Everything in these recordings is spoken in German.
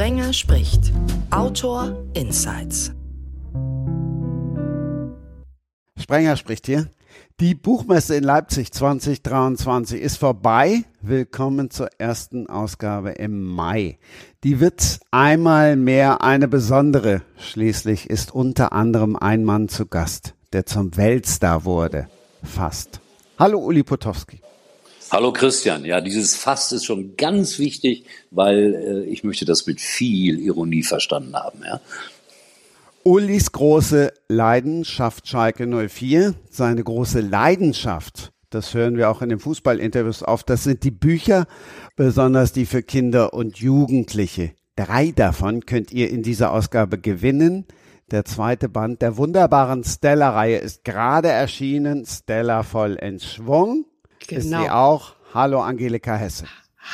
Sprenger spricht. Autor Insights. Sprenger spricht hier. Die Buchmesse in Leipzig 2023 ist vorbei. Willkommen zur ersten Ausgabe im Mai. Die wird einmal mehr eine besondere. Schließlich ist unter anderem ein Mann zu Gast, der zum Weltstar wurde. Fast. Hallo Uli Potowski. Hallo Christian, ja, dieses Fast ist schon ganz wichtig, weil äh, ich möchte das mit viel Ironie verstanden haben. Ja. Ulis große Leidenschaft Schalke 04, seine große Leidenschaft, das hören wir auch in den Fußballinterviews auf, das sind die Bücher, besonders die für Kinder und Jugendliche. Drei davon könnt ihr in dieser Ausgabe gewinnen. Der zweite Band der wunderbaren Stella-Reihe ist gerade erschienen, Stella voll in Schwung. Genau. Ist sie genau. auch. Hallo Angelika Hesse.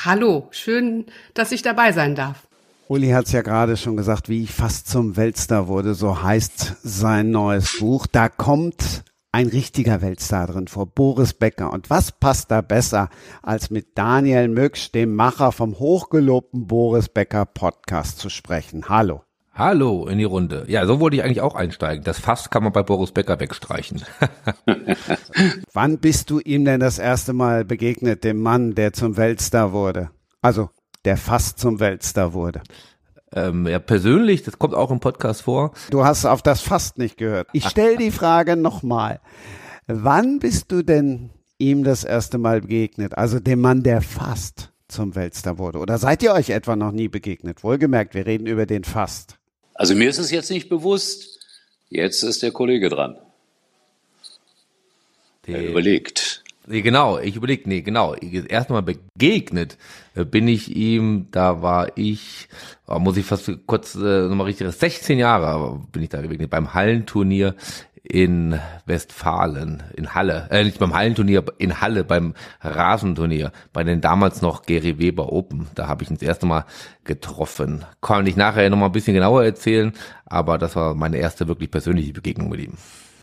Hallo, schön, dass ich dabei sein darf. Uli hat es ja gerade schon gesagt, wie ich fast zum Weltstar wurde, so heißt sein neues Buch. Da kommt ein richtiger Weltstar drin vor, Boris Becker. Und was passt da besser, als mit Daniel Mücksch, dem Macher vom hochgelobten Boris Becker Podcast zu sprechen? Hallo. Hallo in die Runde. Ja, so wollte ich eigentlich auch einsteigen. Das Fass kann man bei Boris Becker wegstreichen. Wann bist du ihm denn das erste Mal begegnet, dem Mann, der zum Weltstar wurde? Also, der fast zum Weltstar wurde. Ähm, ja, persönlich, das kommt auch im Podcast vor. Du hast auf das fast nicht gehört. Ich stelle die Frage nochmal. Wann bist du denn ihm das erste Mal begegnet? Also dem Mann, der fast zum Weltstar wurde. Oder seid ihr euch etwa noch nie begegnet? Wohlgemerkt, wir reden über den fast. Also mir ist es jetzt nicht bewusst. Jetzt ist der Kollege dran. Der er überlegt. Nee, genau, ich überlege, nee, genau. Erstmal begegnet äh, bin ich ihm, da war ich, oh, muss ich fast kurz äh, nochmal richtig, 16 Jahre bin ich da begegnet, beim Hallenturnier in Westfalen, in Halle, äh, nicht beim Hallenturnier, in Halle, beim Rasenturnier, bei den damals noch Gary Weber Open. Da habe ich ihn das erste Mal getroffen. Kann ich nachher nochmal ein bisschen genauer erzählen, aber das war meine erste wirklich persönliche Begegnung mit ihm.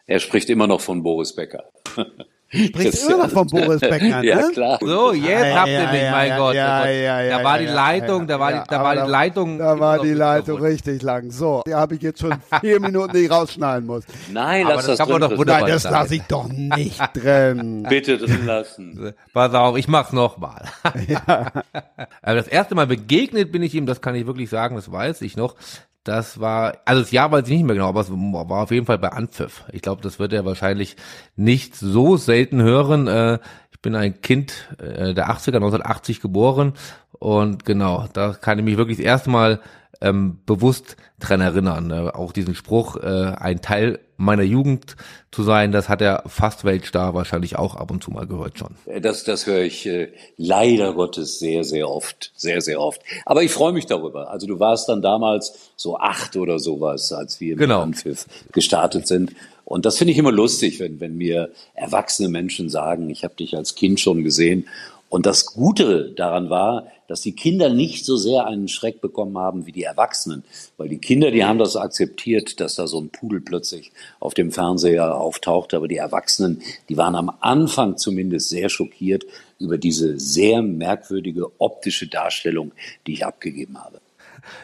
Er spricht immer noch von Boris Becker. Sprichst immer noch von Boris Becker, ne? Ja, klar. So, jetzt ja, habt ihr mich, mein Gott. Ja, ja, ja, da war die Leitung, da war die, da war die Leitung. Da war die Leitung richtig lang. So, da habe ich jetzt schon vier Minuten, die ich rausschneiden muss. Nein, lass das, das kann man doch wunderbar Nein, das lasse ich doch nicht drin. Bitte drin lassen. Pass auf, ich mach's nochmal. Ja. Also das erste Mal begegnet bin ich ihm, das kann ich wirklich sagen, das weiß ich noch. Das war, also das Jahr weiß ich nicht mehr genau, aber es war auf jeden Fall bei Anpfiff. Ich glaube, das wird er wahrscheinlich nicht so selten hören. Äh, ich bin ein Kind äh, der 80er, 1980 geboren und genau, da kann ich mich wirklich das erste Mal ähm, bewusst dran erinnern. Äh, auch diesen Spruch, äh, ein Teil meiner Jugend zu sein, das hat er fast Weltstar wahrscheinlich auch ab und zu mal gehört schon. Das, das höre ich äh, leider Gottes sehr, sehr oft, sehr, sehr oft. Aber ich freue mich darüber. Also du warst dann damals so acht oder sowas, als wir genau. mit Anpfiff gestartet sind. Und das finde ich immer lustig, wenn, wenn mir erwachsene Menschen sagen, ich habe dich als Kind schon gesehen und das Gute daran war, dass die Kinder nicht so sehr einen Schreck bekommen haben wie die Erwachsenen. Weil die Kinder, die haben das akzeptiert, dass da so ein Pudel plötzlich auf dem Fernseher auftaucht. Aber die Erwachsenen, die waren am Anfang zumindest sehr schockiert über diese sehr merkwürdige optische Darstellung, die ich abgegeben habe.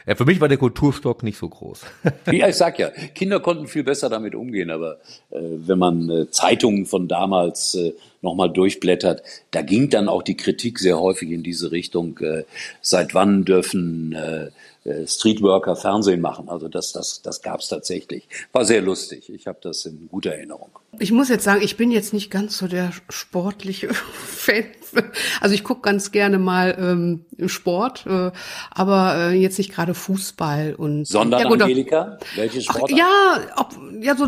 Ja, für mich war der Kulturstock nicht so groß. ja, ich sag ja, Kinder konnten viel besser damit umgehen, aber äh, wenn man äh, Zeitungen von damals äh, nochmal durchblättert, da ging dann auch die Kritik sehr häufig in diese Richtung, äh, seit wann dürfen äh, äh Streetworker Fernsehen machen. Also das, das, das gab es tatsächlich. War sehr lustig. Ich habe das in guter Erinnerung. Ich muss jetzt sagen, ich bin jetzt nicht ganz so der sportliche Fan. Also ich gucke ganz gerne mal ähm, Sport, äh, aber äh, jetzt nicht gerade Fußball und. Sondern ja, gut, Angelika, welche Sport? Ja, ob, ja so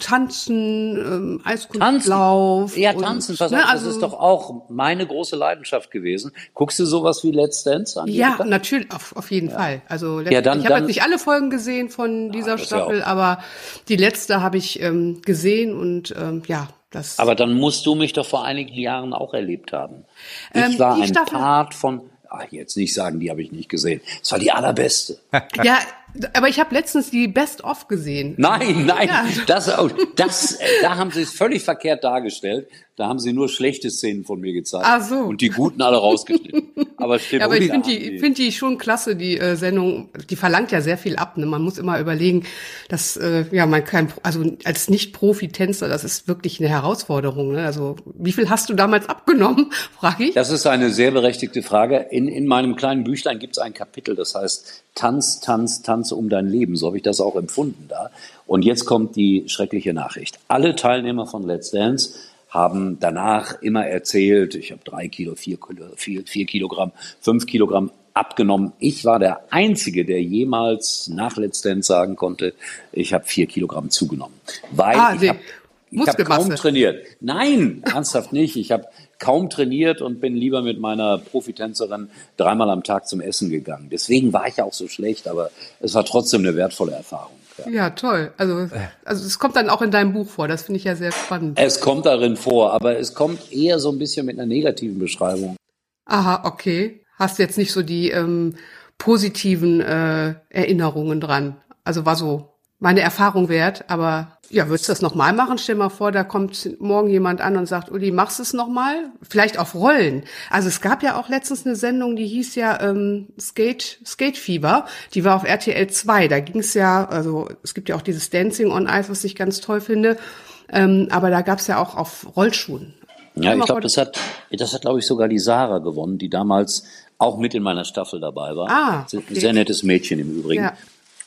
Tanzen, ähm, Eiskunstlauf. Tanzen. Ja, Tanzen, pass ne, auf, also, das ist doch auch meine große Leidenschaft gewesen. Guckst du sowas wie Let's Dance an? Ja, natürlich, auf, auf jeden ja. Fall. Also ja, dann, ich habe jetzt nicht alle Folgen gesehen von dieser ja, Staffel, aber die letzte habe ich ähm, gesehen und ähm, ja, das. Aber dann musst du mich doch vor einigen Jahren auch erlebt haben. Ich ähm, war ein Staffel, Part von ach, jetzt nicht sagen, die habe ich nicht gesehen. Es war die allerbeste. ja, aber ich habe letztens die Best of gesehen. Nein, nein, ja. das, das, da haben sie es völlig verkehrt dargestellt. Da haben sie nur schlechte Szenen von mir gezeigt. Ach so. Und die guten alle rausgeschnitten. Aber stimmt. Ja, aber ich finde die, find die schon klasse, die äh, Sendung. Die verlangt ja sehr viel ab. Ne? Man muss immer überlegen, dass äh, ja man kein, also als Nicht-Profi-Tänzer, das ist wirklich eine Herausforderung. Ne? Also wie viel hast du damals abgenommen, frage ich? Das ist eine sehr berechtigte Frage. In, in meinem kleinen Büchlein gibt es ein Kapitel, das heißt Tanz, Tanz, Tanz um dein Leben. So habe ich das auch empfunden da. Und jetzt kommt die schreckliche Nachricht. Alle Teilnehmer von Let's Dance haben danach immer erzählt, ich habe drei Kilo, vier, Kilo, vier, vier Kilogramm, fünf Kilogramm abgenommen. Ich war der Einzige, der jemals nach Let's Dance sagen konnte, ich habe vier Kilogramm zugenommen. Weil ah, ich habe ich kaum trainiert. Nein, ernsthaft nicht. Ich habe kaum trainiert und bin lieber mit meiner Profitänzerin dreimal am Tag zum Essen gegangen. Deswegen war ich ja auch so schlecht, aber es war trotzdem eine wertvolle Erfahrung. Ja. ja, toll. Also, also es kommt dann auch in deinem Buch vor. Das finde ich ja sehr spannend. Es kommt darin vor, aber es kommt eher so ein bisschen mit einer negativen Beschreibung. Aha, okay. Hast jetzt nicht so die ähm, positiven äh, Erinnerungen dran. Also war so meine Erfahrung wert, aber ja, würdest du das nochmal machen? Stell mal vor, da kommt morgen jemand an und sagt, Uli, machst du es nochmal? Vielleicht auf Rollen. Also es gab ja auch letztens eine Sendung, die hieß ja ähm, Skate, Skate Fever. Die war auf RTL 2. Da ging es ja, also es gibt ja auch dieses Dancing on Ice, was ich ganz toll finde. Ähm, aber da gab es ja auch auf Rollschuhen. Ja, ich glaube, das hat, das hat, glaube ich, sogar die Sarah gewonnen, die damals auch mit in meiner Staffel dabei war. Ah, okay. Sehr nettes Mädchen im Übrigen. Ja.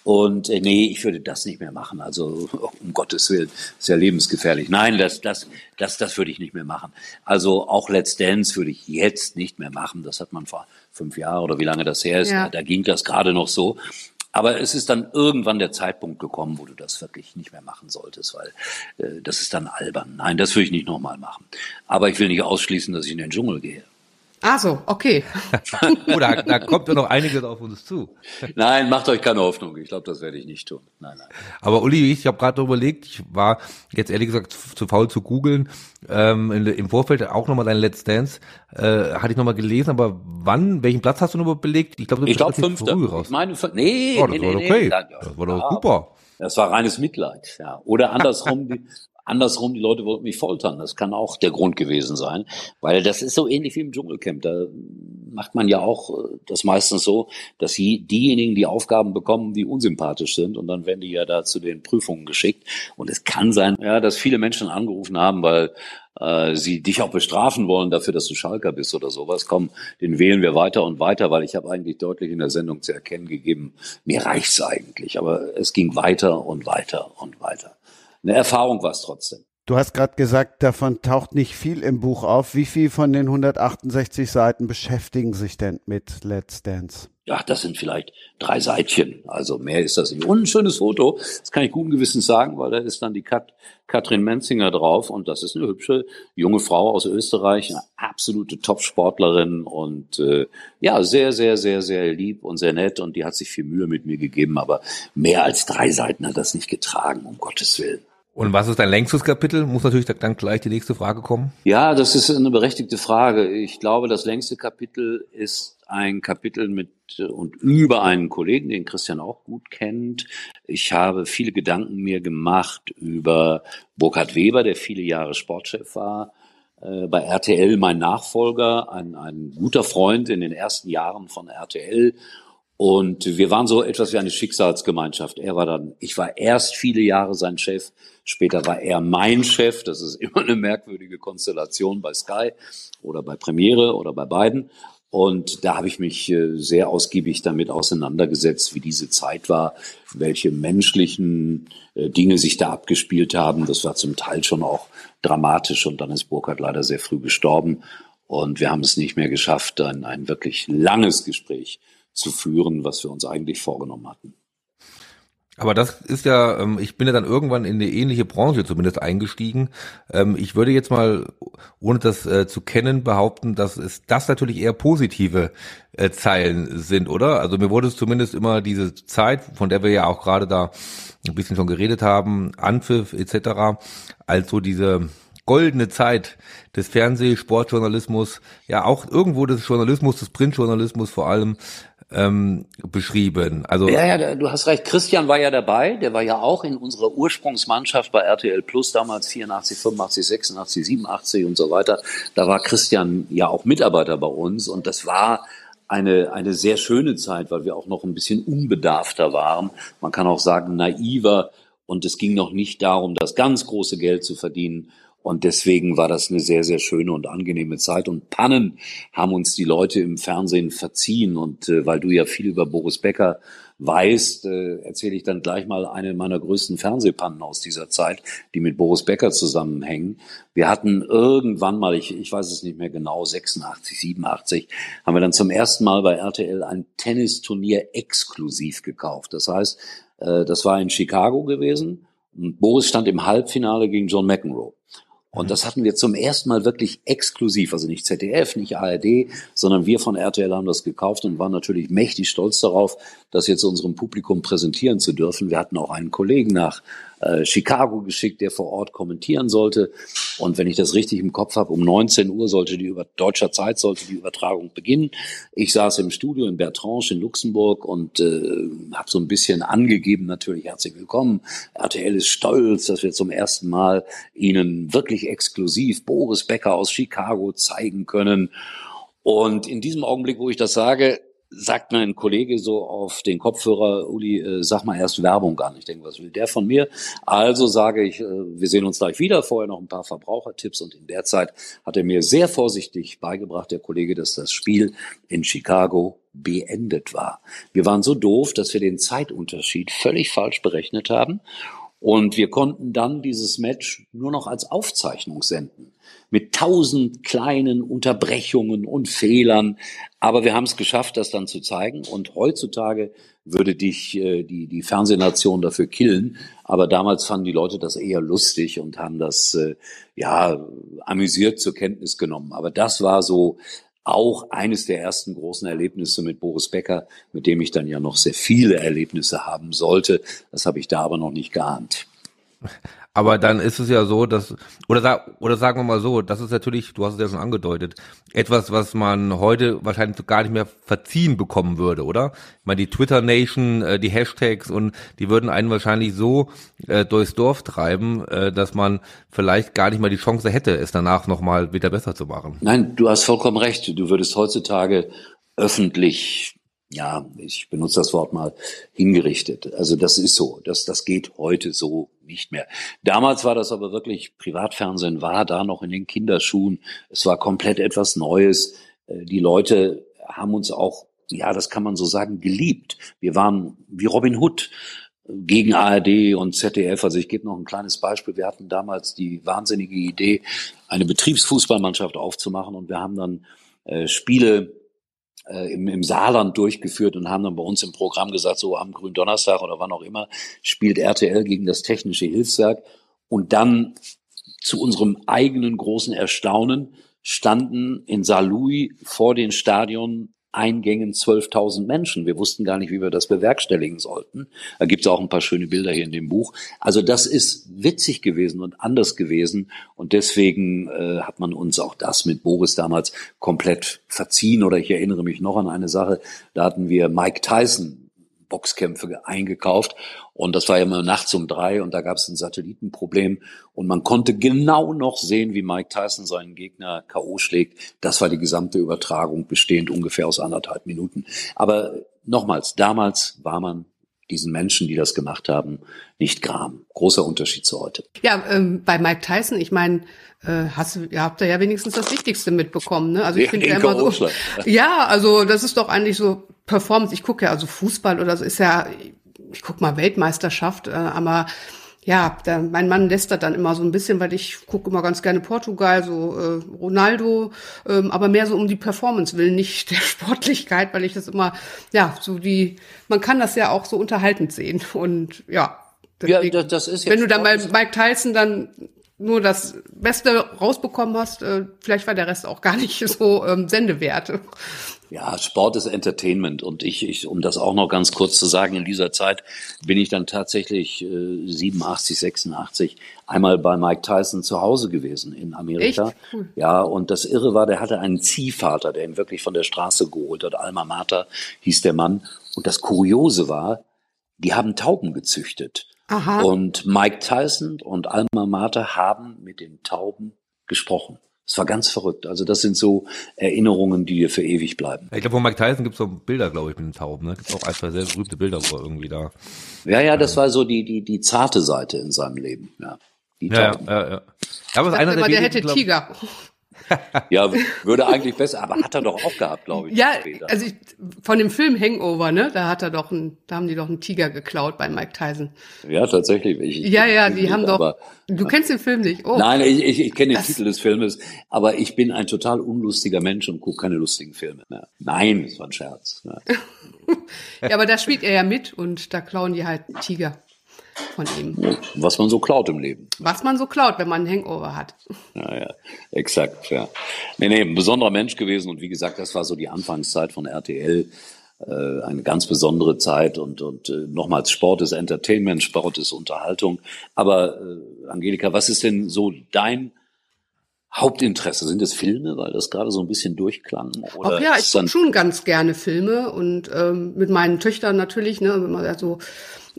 Und äh, nee, ich würde das nicht mehr machen. Also um Gottes Willen, ist ja lebensgefährlich. Nein, das, das, das, das würde ich nicht mehr machen. Also auch Let's Dance würde ich jetzt nicht mehr machen. Das hat man vor fünf Jahren oder wie lange das her ist. Ja. Da ging das gerade noch so. Aber es ist dann irgendwann der Zeitpunkt gekommen, wo du das wirklich nicht mehr machen solltest, weil äh, das ist dann albern. Nein, das würde ich nicht nochmal machen. Aber ich will nicht ausschließen, dass ich in den Dschungel gehe. Ah so, okay. oh, da, da kommt ja noch einiges auf uns zu. Nein, macht euch keine Hoffnung. Ich glaube, das werde ich nicht tun. Nein, nein. Aber Uli, ich habe gerade überlegt, ich war jetzt ehrlich gesagt zu, zu faul zu googeln, ähm, im Vorfeld auch nochmal dein Let's Dance, äh, hatte ich nochmal gelesen, aber wann, welchen Platz hast du noch belegt? Ich glaube, du bist glaub, fünfter. früh raus. Ich meine, nee, oh, das nee, war nee, okay. Nee. Das war doch super. Das war reines Mitleid, ja. Oder andersrum, Andersrum, die Leute wollten mich foltern. Das kann auch der Grund gewesen sein, weil das ist so ähnlich wie im Dschungelcamp. Da macht man ja auch äh, das meistens so, dass sie diejenigen die Aufgaben bekommen, die unsympathisch sind und dann werden die ja da zu den Prüfungen geschickt. Und es kann sein, ja, dass viele Menschen angerufen haben, weil äh, sie dich auch bestrafen wollen dafür, dass du Schalker bist oder sowas. Komm, den wählen wir weiter und weiter, weil ich habe eigentlich deutlich in der Sendung zu erkennen gegeben, mir reicht's eigentlich. Aber es ging weiter und weiter und weiter eine Erfahrung war es trotzdem. Du hast gerade gesagt, davon taucht nicht viel im Buch auf. Wie viel von den 168 Seiten beschäftigen sich denn mit Let's Dance? Ja, das sind vielleicht drei Seitchen. Also mehr ist das nicht. Und ein schönes Foto, das kann ich guten Gewissens sagen, weil da ist dann die Kat Katrin Menzinger drauf und das ist eine hübsche junge Frau aus Österreich, eine absolute Top-Sportlerin und äh, ja, sehr, sehr, sehr, sehr lieb und sehr nett und die hat sich viel Mühe mit mir gegeben, aber mehr als drei Seiten hat das nicht getragen, um Gottes Willen. Und was ist dein längstes Kapitel? Muss natürlich dann gleich die nächste Frage kommen. Ja, das ist eine berechtigte Frage. Ich glaube, das längste Kapitel ist ein Kapitel mit und über einen Kollegen, den Christian auch gut kennt. Ich habe viele Gedanken mir gemacht über Burkhard Weber, der viele Jahre Sportchef war, äh, bei RTL mein Nachfolger, ein, ein guter Freund in den ersten Jahren von RTL und wir waren so etwas wie eine Schicksalsgemeinschaft. Er war dann, ich war erst viele Jahre sein Chef, später war er mein Chef. Das ist immer eine merkwürdige Konstellation bei Sky oder bei Premiere oder bei beiden. Und da habe ich mich äh, sehr ausgiebig damit auseinandergesetzt, wie diese Zeit war, welche menschlichen äh, Dinge sich da abgespielt haben. Das war zum Teil schon auch dramatisch und dann ist Burkhardt leider sehr früh gestorben. Und wir haben es nicht mehr geschafft, ein, ein wirklich langes Gespräch zu führen, was wir uns eigentlich vorgenommen hatten. Aber das ist ja, ähm, ich bin ja dann irgendwann in eine ähnliche Branche zumindest eingestiegen. Ähm, ich würde jetzt mal, ohne das äh, zu kennen, behaupten, dass es das natürlich eher positive äh, Zeilen sind, oder? Also mir wurde es zumindest immer diese Zeit, von der wir ja auch gerade da ein bisschen schon geredet haben, Anpfiff etc., als so diese goldene Zeit des Fernseh-, Sportjournalismus, ja auch irgendwo des Journalismus, des Printjournalismus vor allem, ähm, beschrieben. Also ja, ja, du hast recht. Christian war ja dabei. Der war ja auch in unserer Ursprungsmannschaft bei RTL Plus damals 84, 85, 86, 87 und so weiter. Da war Christian ja auch Mitarbeiter bei uns und das war eine, eine sehr schöne Zeit, weil wir auch noch ein bisschen unbedarfter waren. Man kann auch sagen naiver und es ging noch nicht darum, das ganz große Geld zu verdienen. Und deswegen war das eine sehr, sehr schöne und angenehme Zeit. Und Pannen haben uns die Leute im Fernsehen verziehen. Und äh, weil du ja viel über Boris Becker weißt, äh, erzähle ich dann gleich mal eine meiner größten Fernsehpannen aus dieser Zeit, die mit Boris Becker zusammenhängen. Wir hatten irgendwann mal, ich, ich weiß es nicht mehr genau, 86, 87, haben wir dann zum ersten Mal bei RTL ein Tennisturnier exklusiv gekauft. Das heißt, äh, das war in Chicago gewesen. Und Boris stand im Halbfinale gegen John McEnroe. Und das hatten wir zum ersten Mal wirklich exklusiv, also nicht ZDF, nicht ARD, sondern wir von RTL haben das gekauft und waren natürlich mächtig stolz darauf, das jetzt unserem Publikum präsentieren zu dürfen. Wir hatten auch einen Kollegen nach äh, Chicago geschickt, der vor Ort kommentieren sollte. Und wenn ich das richtig im Kopf habe, um 19 Uhr sollte die über deutscher Zeit sollte die Übertragung beginnen. Ich saß im Studio in Bertrange in Luxemburg und äh, habe so ein bisschen angegeben, natürlich herzlich willkommen. RTL ist stolz, dass wir zum ersten Mal Ihnen wirklich exklusiv Boris Becker aus Chicago zeigen können. Und in diesem Augenblick, wo ich das sage, sagt mein Kollege so auf den Kopfhörer, Uli, äh, sag mal erst Werbung an. Ich denke, was will der von mir? Also sage ich, äh, wir sehen uns gleich wieder, vorher noch ein paar Verbrauchertipps und in der Zeit hat er mir sehr vorsichtig beigebracht, der Kollege, dass das Spiel in Chicago beendet war. Wir waren so doof, dass wir den Zeitunterschied völlig falsch berechnet haben und wir konnten dann dieses Match nur noch als Aufzeichnung senden mit tausend kleinen Unterbrechungen und Fehlern. Aber wir haben es geschafft, das dann zu zeigen. Und heutzutage würde dich äh, die, die Fernsehnation dafür killen. Aber damals fanden die Leute das eher lustig und haben das äh, ja amüsiert zur Kenntnis genommen. Aber das war so auch eines der ersten großen Erlebnisse mit Boris Becker, mit dem ich dann ja noch sehr viele Erlebnisse haben sollte. Das habe ich da aber noch nicht geahnt. Aber dann ist es ja so, dass, oder, oder sagen wir mal so, das ist natürlich, du hast es ja schon angedeutet, etwas, was man heute wahrscheinlich gar nicht mehr verziehen bekommen würde, oder? Ich meine, die Twitter Nation, äh, die Hashtags und die würden einen wahrscheinlich so äh, durchs Dorf treiben, äh, dass man vielleicht gar nicht mal die Chance hätte, es danach nochmal wieder besser zu machen. Nein, du hast vollkommen recht. Du würdest heutzutage öffentlich ja, ich benutze das Wort mal, hingerichtet. Also das ist so. Das, das geht heute so nicht mehr. Damals war das aber wirklich, Privatfernsehen war da noch in den Kinderschuhen. Es war komplett etwas Neues. Äh, die Leute haben uns auch, ja, das kann man so sagen, geliebt. Wir waren wie Robin Hood gegen ARD und ZDF. Also ich gebe noch ein kleines Beispiel. Wir hatten damals die wahnsinnige Idee, eine Betriebsfußballmannschaft aufzumachen und wir haben dann äh, Spiele äh, im, im Saarland durchgeführt und haben dann bei uns im Programm gesagt, so am Gründonnerstag oder wann auch immer, spielt RTL gegen das Technische Hilfswerk. Und dann zu unserem eigenen großen Erstaunen standen in Saarlouis vor den Stadion Eingängen 12.000 Menschen. Wir wussten gar nicht, wie wir das bewerkstelligen sollten. Da gibt es auch ein paar schöne Bilder hier in dem Buch. Also das ist witzig gewesen und anders gewesen. Und deswegen äh, hat man uns auch das mit Boris damals komplett verziehen. Oder ich erinnere mich noch an eine Sache. Da hatten wir Mike Tyson Boxkämpfe eingekauft. Und das war ja immer nachts um drei und da gab es ein Satellitenproblem. Und man konnte genau noch sehen, wie Mike Tyson seinen Gegner K.O. schlägt. Das war die gesamte Übertragung, bestehend ungefähr aus anderthalb Minuten. Aber nochmals, damals war man diesen Menschen, die das gemacht haben, nicht gram. Großer Unterschied zu heute. Ja, ähm, bei Mike Tyson, ich meine, äh, hast du, ihr habt da ja wenigstens das Wichtigste mitbekommen, ne? Also ich finde ja immer so. Ja, also das ist doch eigentlich so Performance. Ich gucke ja also Fußball oder so ist ja, ich guck mal Weltmeisterschaft, äh, aber ja, der, mein Mann lästert dann immer so ein bisschen, weil ich gucke immer ganz gerne Portugal, so äh, Ronaldo, ähm, aber mehr so um die Performance willen, nicht der Sportlichkeit, weil ich das immer, ja, so die, man kann das ja auch so unterhaltend sehen und ja. Deswegen, ja, das, ist jetzt Wenn du dann mal Mike Tyson dann nur das Beste rausbekommen hast, äh, vielleicht war der Rest auch gar nicht so ähm, sendewert. Ja, Sport ist Entertainment und ich, ich, um das auch noch ganz kurz zu sagen, in dieser Zeit bin ich dann tatsächlich äh, 87, 86 einmal bei Mike Tyson zu Hause gewesen in Amerika. Cool. Ja, und das Irre war, der hatte einen Ziehvater, der ihn wirklich von der Straße geholt hat. Alma Mater hieß der Mann. Und das Kuriose war, die haben Tauben gezüchtet. Aha. Und Mike Tyson und Alma Mater haben mit den Tauben gesprochen. Es war ganz verrückt. Also das sind so Erinnerungen, die dir für ewig bleiben. Ich glaube, von Mike Tyson gibt es so Bilder, glaube ich, mit den Tauben. Ne? Gibt auch ein, zwei sehr berühmte Bilder, wo er irgendwie da. Ja, ja, das war so die, die, die zarte Seite in seinem Leben. Ja, die Ja, Tauben. ja, ja. ja. Aber einer der wenigen, hätte glaub- Tiger. Ja, würde eigentlich besser, aber hat er doch auch gehabt, glaube ich. Ja, später. also ich, von dem Film Hangover, ne, da hat er doch ein, da haben die doch einen Tiger geklaut bei Mike Tyson. ja, tatsächlich. Ich, Ja, ja, die haben doch. aber- du kennst den Film nicht? Oh. Nein, ich, ich, ich kenne den Titel des Filmes, aber ich bin ein total unlustiger Mensch und gucke keine lustigen Filme. Ja. Nein, das war ein Scherz. Ja. Ja, aber da spielt er ja mit und da klauen die halt Tiger von ihm. Was man so klaut im Leben. Was man so klaut, wenn man einen Hangover hat. Ja, ja, exakt, ja. Nee, nee, ein besonderer Mensch gewesen und wie gesagt, das war so die Anfangszeit von RTL. Äh, eine ganz besondere Zeit und, und äh, nochmals Sport ist Entertainment, Sport ist Unterhaltung. Aber äh, Angelika, was ist denn so dein Hauptinteresse? Sind es Filme, weil das gerade so ein bisschen durchklang? Oder Auch ja, ich gucke schon ganz gerne Filme und ähm, mit meinen Töchtern natürlich, ne, wenn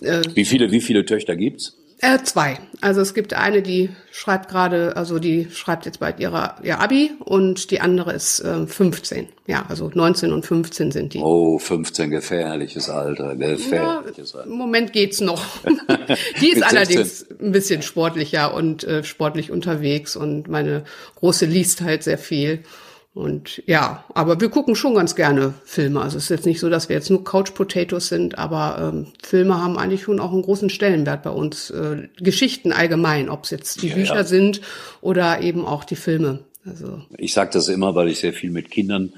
also wie viele, wie viele Töchter gibt's? Äh, zwei. Also es gibt eine, die schreibt gerade, also die schreibt jetzt bald ihrer, ihr Abi und die andere ist ähm, 15. Ja, also 19 und 15 sind die. Oh, 15, gefährliches Alter, gefährliches Alter. Im Moment geht's noch. die ist allerdings ein bisschen sportlicher und äh, sportlich unterwegs und meine Große liest halt sehr viel. Und ja, aber wir gucken schon ganz gerne Filme. Also es ist jetzt nicht so, dass wir jetzt nur Couch Potatoes sind, aber ähm, Filme haben eigentlich schon auch einen großen Stellenwert bei uns. Äh, Geschichten allgemein, ob es jetzt die Ja, Bücher ja. sind oder eben auch die Filme. Also Ich sage das immer, weil ich sehr viel mit Kindern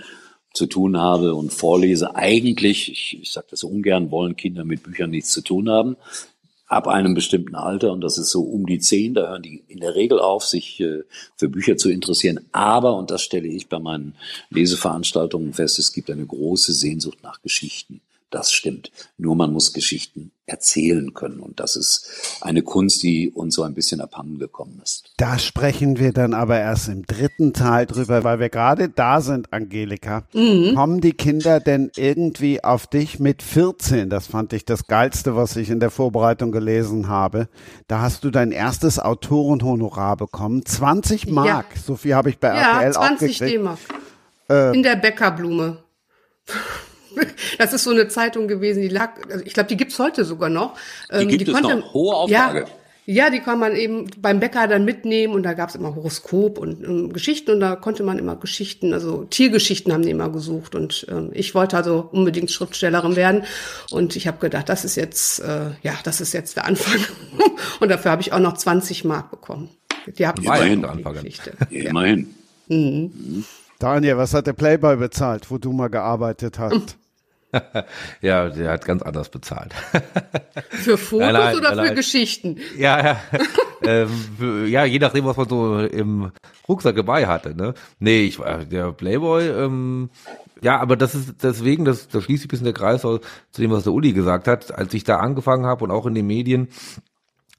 zu tun habe und vorlese. Eigentlich, ich, ich sage das ungern, wollen Kinder mit Büchern nichts zu tun haben. Ab einem bestimmten Alter, und das ist so um die zehn, da hören die in der Regel auf, sich äh, für Bücher zu interessieren. Aber, und das stelle ich bei meinen Leseveranstaltungen fest, es gibt eine große Sehnsucht nach Geschichten. Das stimmt. Nur man muss Geschichten erzählen können. Und das ist eine Kunst, die uns so ein bisschen abhanden gekommen ist. Da sprechen wir dann aber erst im dritten Teil drüber, weil wir gerade da sind, Angelika. Kommen die Kinder denn irgendwie auf dich mit 14? Das fand ich das Geilste, was ich in der Vorbereitung gelesen habe. Da hast du dein erstes Autorenhonorar bekommen. 20 Mark. So viel habe ich bei ja, RTL auch 20 gekriegt. D-Mark. In der Bäckerblume. Das ist so eine Zeitung gewesen, die lag, also ich glaube, die gibt's heute sogar noch. Ähm, gibt es noch. Hohe Auflage. Ja, ja, die kann man eben beim Bäcker dann mitnehmen und da gab's immer Horoskop und ähm, Geschichten und da konnte man immer Geschichten, also Tiergeschichten haben die immer gesucht und ähm, ich wollte also unbedingt Schriftstellerin werden und ich habe gedacht, das ist jetzt, äh, ja, das ist jetzt der Anfang und dafür habe ich auch noch 20 Mark bekommen. Die habe ich Immerhin. die Anfang. Geschichte. Immerhin. Daniel, was hat der Playboy bezahlt, wo du mal gearbeitet hast? Ja, der hat ganz anders bezahlt. Für Fotos Nein, nein, oder nein, für. Geschichten? Ja, ja. ähm, ja, je nachdem, was man so im Rucksack dabei hatte. Ne? Nee, ich war der Playboy, ähm, ja, aber das ist deswegen, das, das schließt sich ein bisschen der Kreis aus zu dem, was der Uli gesagt hat, als ich da angefangen habe und auch in den Medien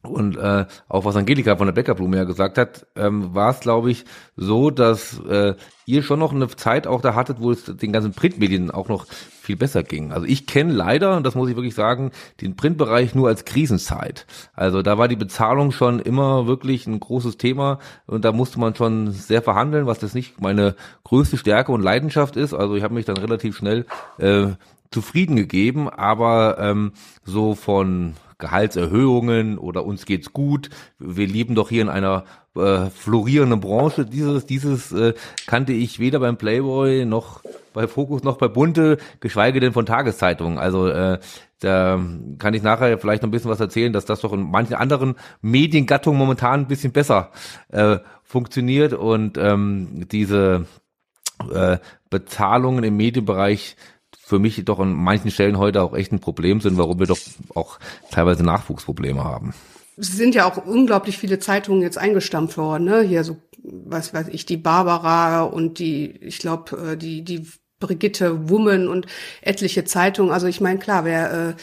und äh, auch was Angelika von der Bäckerblume ja gesagt hat, ähm, war es, glaube ich, so, dass äh, ihr schon noch eine Zeit auch da hattet, wo es den ganzen Printmedien auch noch viel besser ging. Also ich kenne leider, und das muss ich wirklich sagen, den Printbereich nur als Krisenzeit. Also da war die Bezahlung schon immer wirklich ein großes Thema und da musste man schon sehr verhandeln, was das nicht meine größte Stärke und Leidenschaft ist. Also ich habe mich dann relativ schnell äh, zufrieden gegeben, aber ähm, so von Gehaltserhöhungen oder uns geht's gut, wir leben doch hier in einer äh, florierenden Branche. Dieses, dieses äh, kannte ich weder beim Playboy noch bei Focus noch bei Bunte, geschweige denn von Tageszeitungen. Also äh, da kann ich nachher vielleicht noch ein bisschen was erzählen, dass das doch in manchen anderen Mediengattungen momentan ein bisschen besser äh, funktioniert und ähm, diese äh, Bezahlungen im Medienbereich für mich doch an manchen Stellen heute auch echt ein Problem sind, warum wir doch auch teilweise Nachwuchsprobleme haben. es sind ja auch unglaublich viele Zeitungen jetzt eingestampft worden, ne? Hier so, was weiß ich, die Barbara und die, ich glaube, äh, die, die Brigitte Wummen und etliche Zeitungen. Also ich meine, klar, wer äh,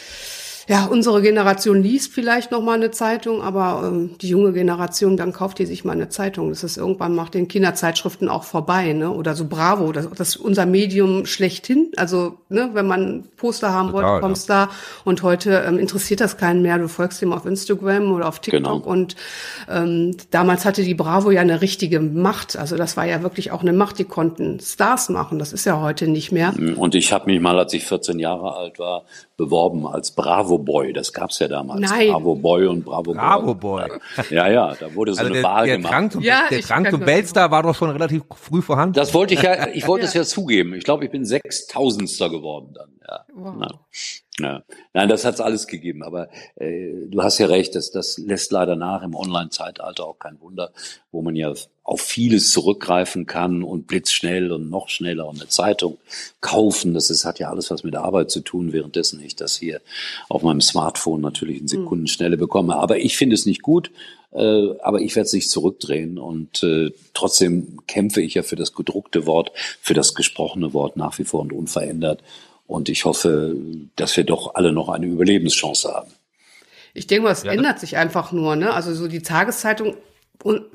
ja, unsere Generation liest vielleicht noch mal eine Zeitung, aber ähm, die junge Generation, dann kauft die sich mal eine Zeitung. Das ist irgendwann macht den Kinderzeitschriften auch vorbei, ne? Oder so Bravo, das, das ist unser Medium schlechthin. Also, ne, wenn man Poster haben Total, wollte, kommst ja. da. Und heute ähm, interessiert das keinen mehr. Du folgst ihm auf Instagram oder auf TikTok. Genau. Und ähm, damals hatte die Bravo ja eine richtige Macht. Also das war ja wirklich auch eine Macht, die konnten Stars machen. Das ist ja heute nicht mehr. Und ich habe mich mal, als ich 14 Jahre alt war, beworben als Bravo Boy. Das gab's ja damals. Nein. Bravo Boy und Bravo, Bravo Boy. Boy. Ja, ja, da wurde so also eine der, Wahl der gemacht. Zum, ja, der Drang zum Weltstar war doch schon relativ früh vorhanden. Das wollte ich ja, ich wollte ja. es ja zugeben. Ich glaube, ich bin Sechstausendster geworden dann. Ja. Wow. Ja. Nein, das hat's alles gegeben. Aber äh, du hast ja recht, das, das lässt leider nach im Online-Zeitalter auch kein Wunder, wo man ja auf vieles zurückgreifen kann und blitzschnell und noch schneller und eine Zeitung kaufen. Das ist, hat ja alles was mit Arbeit zu tun, währenddessen ich das hier auf meinem Smartphone natürlich in Sekundenschnelle bekomme. Aber ich finde es nicht gut. Äh, aber ich werde es nicht zurückdrehen und äh, trotzdem kämpfe ich ja für das gedruckte Wort, für das gesprochene Wort nach wie vor und unverändert. Und ich hoffe, dass wir doch alle noch eine Überlebenschance haben. Ich denke mal, es ja, ändert sich einfach nur. Ne? Also so die Tageszeitung,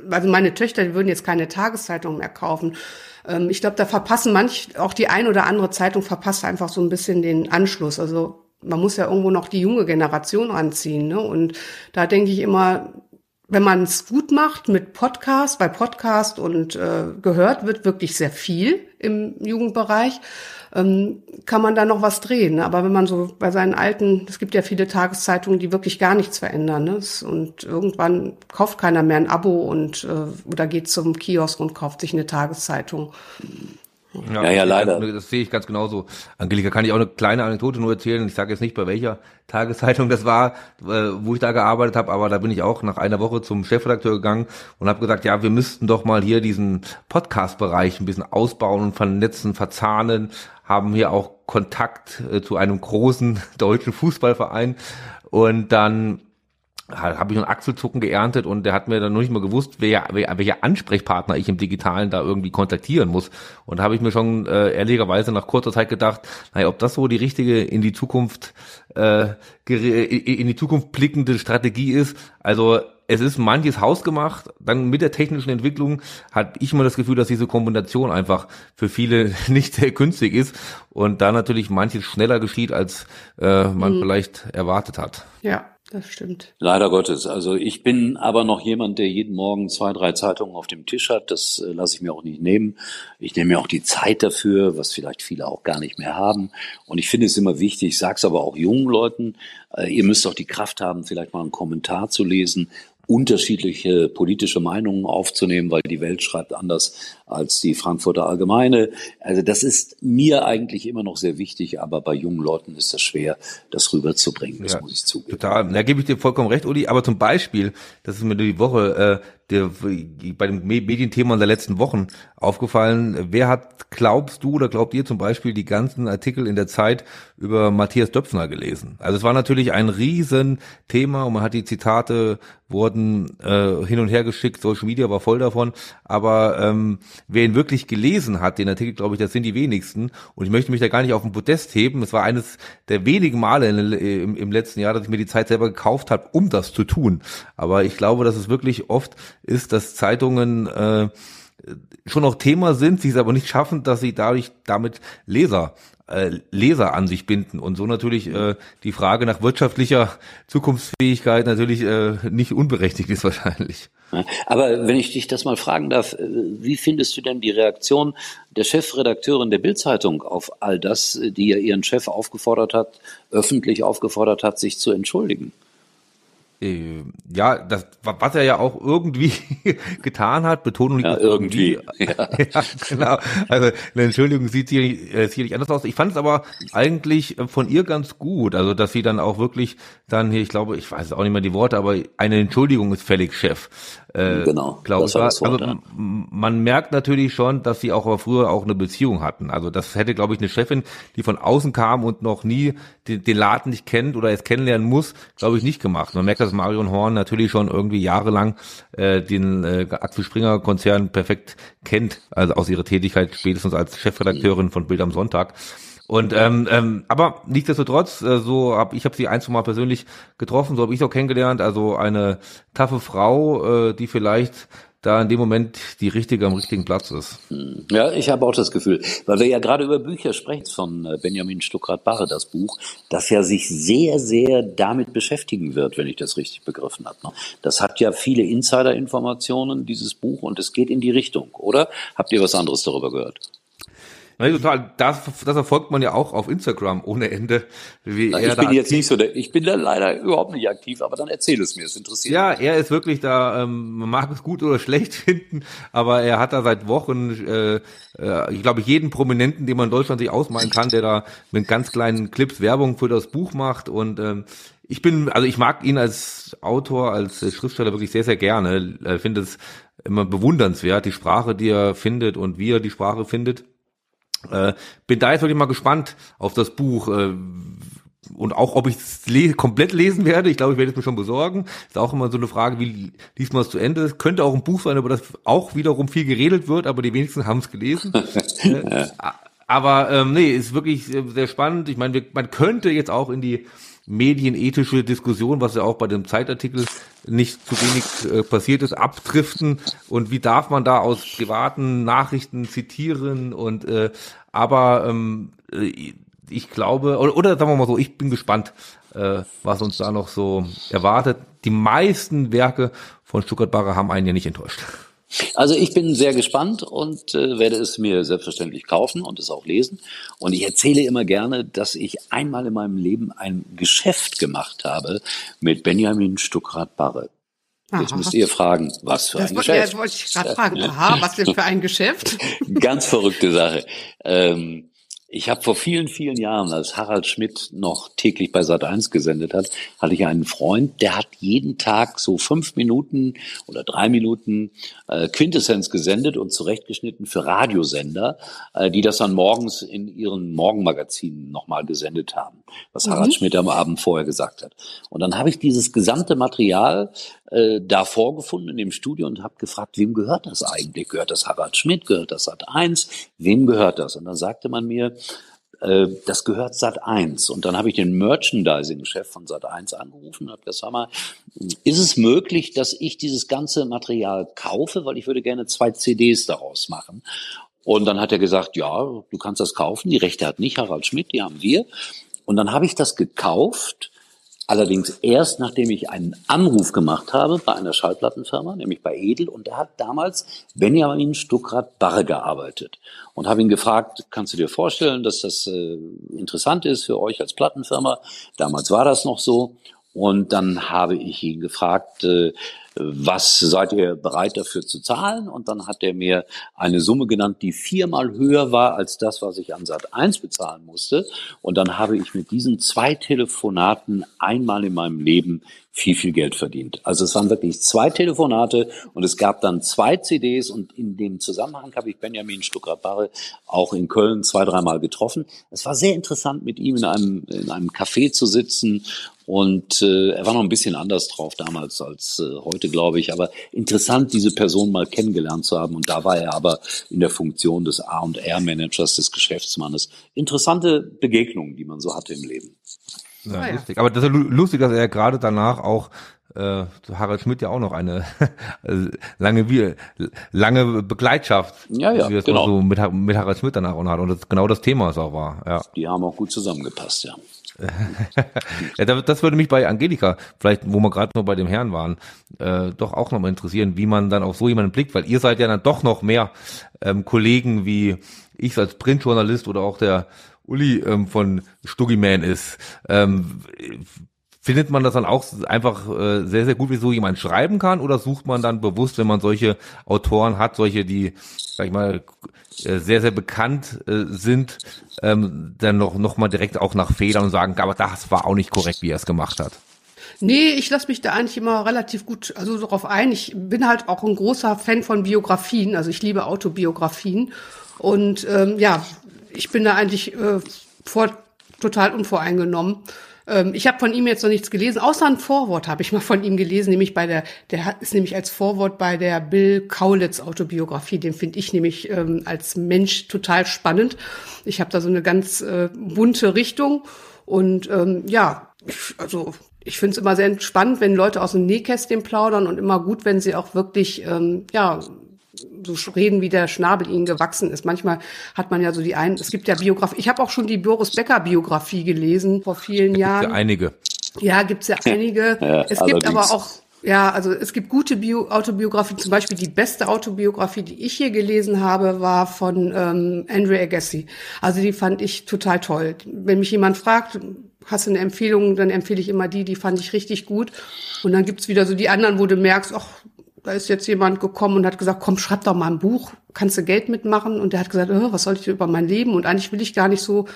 also meine Töchter, die würden jetzt keine Tageszeitung mehr kaufen. Ähm, ich glaube, da verpassen manch, auch die ein oder andere Zeitung verpasst einfach so ein bisschen den Anschluss. Also man muss ja irgendwo noch die junge Generation anziehen. Ne? Und da denke ich immer, wenn man es gut macht mit Podcast, bei Podcast und äh, gehört wird wirklich sehr viel im Jugendbereich ähm, kann man da noch was drehen. Ne? Aber wenn man so bei seinen alten, es gibt ja viele Tageszeitungen, die wirklich gar nichts verändern. Ne? Und irgendwann kauft keiner mehr ein Abo und äh, oder geht zum Kiosk und kauft sich eine Tageszeitung. Ja, ja, ja, leider. Das sehe ich ganz genauso. Angelika, kann ich auch eine kleine Anekdote nur erzählen. Ich sage jetzt nicht, bei welcher Tageszeitung das war, äh, wo ich da gearbeitet habe, aber da bin ich auch nach einer Woche zum Chefredakteur gegangen und habe gesagt, ja, wir müssten doch mal hier diesen Podcast-Bereich ein bisschen ausbauen und vernetzen, verzahnen, haben hier auch Kontakt äh, zu einem großen deutschen Fußballverein und dann habe ich einen Achselzucken geerntet und der hat mir dann noch nicht mal gewusst, wer, wer, welcher Ansprechpartner ich im Digitalen da irgendwie kontaktieren muss. Und habe ich mir schon äh, ehrlicherweise nach kurzer Zeit gedacht, naja, ob das so die richtige in die Zukunft äh, in die Zukunft blickende Strategie ist. Also es ist manches hausgemacht. Dann mit der technischen Entwicklung hat ich immer das Gefühl, dass diese Kombination einfach für viele nicht sehr günstig ist und da natürlich manches schneller geschieht, als äh, man mhm. vielleicht erwartet hat. Ja, das stimmt. Leider Gottes. Also ich bin aber noch jemand, der jeden Morgen zwei, drei Zeitungen auf dem Tisch hat. Das äh, lasse ich mir auch nicht nehmen. Ich nehme mir auch die Zeit dafür, was vielleicht viele auch gar nicht mehr haben. Und ich finde es immer wichtig, ich sage es aber auch jungen Leuten, äh, ihr müsst auch die Kraft haben, vielleicht mal einen Kommentar zu lesen unterschiedliche politische Meinungen aufzunehmen, weil die Welt schreibt anders als die Frankfurter Allgemeine. Also das ist mir eigentlich immer noch sehr wichtig, aber bei jungen Leuten ist das schwer, das rüberzubringen. Das ja, muss ich zugeben. Total, da gebe ich dir vollkommen recht, Uli. Aber zum Beispiel, das ist mir die Woche äh, der, bei dem Medienthema der letzten Wochen aufgefallen. Wer hat, glaubst du oder glaubt ihr zum Beispiel die ganzen Artikel in der Zeit über Matthias Döpfner gelesen? Also es war natürlich ein Riesenthema und man hat die Zitate wurden äh, hin und her geschickt, Social Media war voll davon, aber ähm, wer ihn wirklich gelesen hat, den Artikel, glaube ich, das sind die wenigsten und ich möchte mich da gar nicht auf den Podest heben, es war eines der wenigen Male in, im, im letzten Jahr, dass ich mir die Zeit selber gekauft habe, um das zu tun, aber ich glaube, dass es wirklich oft ist, dass Zeitungen äh, schon noch Thema sind, sie es aber nicht schaffen, dass sie dadurch damit Leser äh, Leser an sich binden und so natürlich äh, die Frage nach wirtschaftlicher Zukunftsfähigkeit natürlich äh, nicht unberechtigt ist wahrscheinlich. Aber wenn ich dich das mal fragen darf, äh, wie findest du denn die Reaktion der Chefredakteurin der Bildzeitung auf all das, die ja ihren Chef aufgefordert hat, öffentlich aufgefordert hat, sich zu entschuldigen? Äh, ja, das, was er ja auch irgendwie getan hat, Betonung ja, irgendwie. Ja. ja. genau. Also eine Entschuldigung sieht sicherlich, äh, sicherlich anders aus. Ich fand es aber eigentlich äh, von ihr ganz gut, also dass sie dann auch wirklich dann hier, ich glaube, ich weiß auch nicht mehr die Worte, aber eine Entschuldigung ist fällig, Chef. Äh, genau. Glaube ich. Wort, also ja. man merkt natürlich schon, dass sie auch früher auch eine Beziehung hatten. Also das hätte, glaube ich, eine Chefin, die von außen kam und noch nie den, den Laden nicht kennt oder es kennenlernen muss, glaube ich, nicht gemacht. Man merkt das dass Marion Horn natürlich schon irgendwie jahrelang äh, den äh, Axel Springer Konzern perfekt kennt, also aus ihrer Tätigkeit spätestens als Chefredakteurin von Bild am Sonntag. Und ähm, ähm, aber nichtsdestotrotz, äh, so habe ich habe sie ein, zwei Mal persönlich getroffen, so habe ich auch kennengelernt. Also eine taffe Frau, äh, die vielleicht da in dem Moment die richtige am richtigen Platz ist. Hm. Ja, ich habe auch das Gefühl, weil wir ja gerade über Bücher sprechen von äh, Benjamin Stuckrad-Barre, das Buch, das ja sich sehr, sehr damit beschäftigen wird, wenn ich das richtig begriffen habe. Ne? Das hat ja viele Insider-Informationen, dieses Buch, und es geht in die Richtung, oder? Habt ihr was anderes darüber gehört? Ja, total. Das, das erfolgt man ja auch auf Instagram ohne Ende. Wie Na, ich bin jetzt nicht so, der, ich bin da leider überhaupt nicht aktiv, aber dann erzähl es mir, es interessiert Ja, mich. er ist wirklich da, ähm, man mag es gut oder schlecht finden, aber er hat da seit Wochen, äh, äh, ich glaube, jeden Prominenten, den man in Deutschland sich ausmalen kann, der da mit ganz kleinen Clips Werbung für das Buch macht und ähm, ich bin, also ich mag ihn als Autor, als Schriftsteller wirklich sehr, sehr gerne. Ich finde es immer bewundernswert, die Sprache, die er findet und wie er die Sprache findet. Äh, bin da jetzt wirklich mal gespannt auf das Buch. Äh, und auch, ob ich es le komplett lesen werde. Ich glaube, ich werde es mir schon besorgen. Ist auch immer so eine Frage, wie liest man es zu Ende? Es könnte auch ein Buch sein, über das auch wiederum viel geredet wird, aber die wenigsten haben es gelesen. äh, aber ähm, nee, ist wirklich äh, sehr spannend. Ich meine, man könnte jetzt auch in die medienethische Diskussion, was ja auch bei dem Zeitartikel nicht zu wenig äh, passiert ist, abdriften und wie darf man da aus privaten Nachrichten zitieren und äh, aber ähm, äh, ich glaube, oder, oder sagen wir mal so, ich bin gespannt, äh, was uns da noch so erwartet. Die meisten Werke von Stuttgart Barre haben einen ja nicht enttäuscht. Also ich bin sehr gespannt und äh, werde es mir selbstverständlich kaufen und es auch lesen. Und ich erzähle immer gerne, dass ich einmal in meinem Leben ein Geschäft gemacht habe mit Benjamin Stuckrad-Barre. Jetzt müsst ihr fragen, was für das ein Geschäft. Ja, das wollte ich gerade fragen. Aha, was denn für ein Geschäft? Ganz verrückte Sache. Ähm, ich habe vor vielen, vielen Jahren, als Harald Schmidt noch täglich bei Sat 1 gesendet hat, hatte ich einen Freund, der hat jeden Tag so fünf Minuten oder drei Minuten äh, Quintessenz gesendet und zurechtgeschnitten für Radiosender, äh, die das dann morgens in ihren Morgenmagazinen nochmal gesendet haben, was mhm. Harald Schmidt am Abend vorher gesagt hat. Und dann habe ich dieses gesamte Material äh, da vorgefunden in dem Studio und habe gefragt, wem gehört das eigentlich? Gehört das Harald Schmidt? Gehört das Sat 1? Wem gehört das? Und dann sagte man mir, äh, das gehört Sat 1. Und dann habe ich den Merchandising-Chef von Sat 1 angerufen und habe gesagt, sag mal, ist es möglich, dass ich dieses ganze Material kaufe, weil ich würde gerne zwei CDs daraus machen. Und dann hat er gesagt, ja, du kannst das kaufen. Die Rechte hat nicht Harald Schmidt, die haben wir. Und dann habe ich das gekauft Allerdings erst, nachdem ich einen Anruf gemacht habe bei einer Schallplattenfirma, nämlich bei Edel, und da hat damals Benjamin Stuckrad Barre gearbeitet. Und habe ihn gefragt, kannst du dir vorstellen, dass das äh, interessant ist für euch als Plattenfirma? Damals war das noch so. Und dann habe ich ihn gefragt, äh, was seid ihr bereit dafür zu zahlen? Und dann hat er mir eine Summe genannt, die viermal höher war als das, was ich an Sat 1 bezahlen musste. Und dann habe ich mit diesen zwei Telefonaten einmal in meinem Leben viel, viel Geld verdient. Also es waren wirklich zwei Telefonate und es gab dann zwei CDs und in dem Zusammenhang habe ich Benjamin Stuckrad-Barre auch in Köln zwei, dreimal getroffen. Es war sehr interessant, mit ihm in einem, in einem Café zu sitzen und äh, er war noch ein bisschen anders drauf damals als äh, heute, glaube ich. Aber interessant, diese Person mal kennengelernt zu haben. Und da war er aber in der Funktion des A&R-Managers, des Geschäftsmannes. Interessante Begegnungen, die man so hatte im Leben. Ja, ah, lustig. Aber das ist lustig, dass er gerade danach auch äh, Harald Schmidt ja auch noch eine lange lange Begleitschaft, ja, ja, wie das genau. so mit, mit Harald Schmidt danach auch hat und das genau das Thema es auch war. Ja. Die haben auch gut zusammengepasst, ja. ja, das würde mich bei Angelika, vielleicht, wo wir gerade noch bei dem Herrn waren, äh, doch auch nochmal interessieren, wie man dann auf so jemanden blickt, weil ihr seid ja dann doch noch mehr ähm, Kollegen wie ich als Printjournalist oder auch der Uli ähm, von Stuggyman ist. Ähm, findet man das dann auch einfach äh, sehr, sehr gut, wie so jemand schreiben kann? Oder sucht man dann bewusst, wenn man solche Autoren hat, solche, die, sag ich mal, äh, sehr, sehr bekannt äh, sind, ähm, dann noch, noch mal direkt auch nach Fehlern und sagen, aber das war auch nicht korrekt, wie er es gemacht hat? Nee, ich lasse mich da eigentlich immer relativ gut also darauf ein. Ich bin halt auch ein großer Fan von Biografien, also ich liebe Autobiografien. Und ähm, ja, ich bin da eigentlich äh, vor total unvoreingenommen. Ähm, ich habe von ihm jetzt noch nichts gelesen, außer ein Vorwort habe ich mal von ihm gelesen, nämlich bei der, der ist nämlich als Vorwort bei der Bill Kaulitz Autobiografie. Den finde ich nämlich ähm, als Mensch total spannend. Ich habe da so eine ganz äh, bunte Richtung und ähm, ja, also ich finde es immer sehr spannend, wenn Leute aus dem Nähkästchen plaudern und immer gut, wenn sie auch wirklich ähm, ja so reden, wie der Schnabel ihnen gewachsen ist. Manchmal hat man ja so die einen, es gibt ja Biografie. Ich habe auch schon die Boris Becker Biografie gelesen vor vielen Jahren. Ja, einige. Ja, gibt's ja einige. Ja, es gibt aber auch ja, also es gibt gute Bio Autobiografien. Zum Beispiel die beste Autobiografie, die ich hier gelesen habe, war von ähm, Andre Agassi. Also die fand ich total toll. Wenn mich jemand fragt, hast du eine Empfehlung, dann empfehle ich immer die, die fand ich richtig gut. Und dann gibt's wieder so die anderen, wo du merkst, ach, da ist jetzt jemand gekommen und hat gesagt, komm, schreib doch mal ein Buch, kannst du Geld mitmachen? Und der hat gesagt, oh, was soll ich über mein Leben? Und eigentlich will ich gar nicht so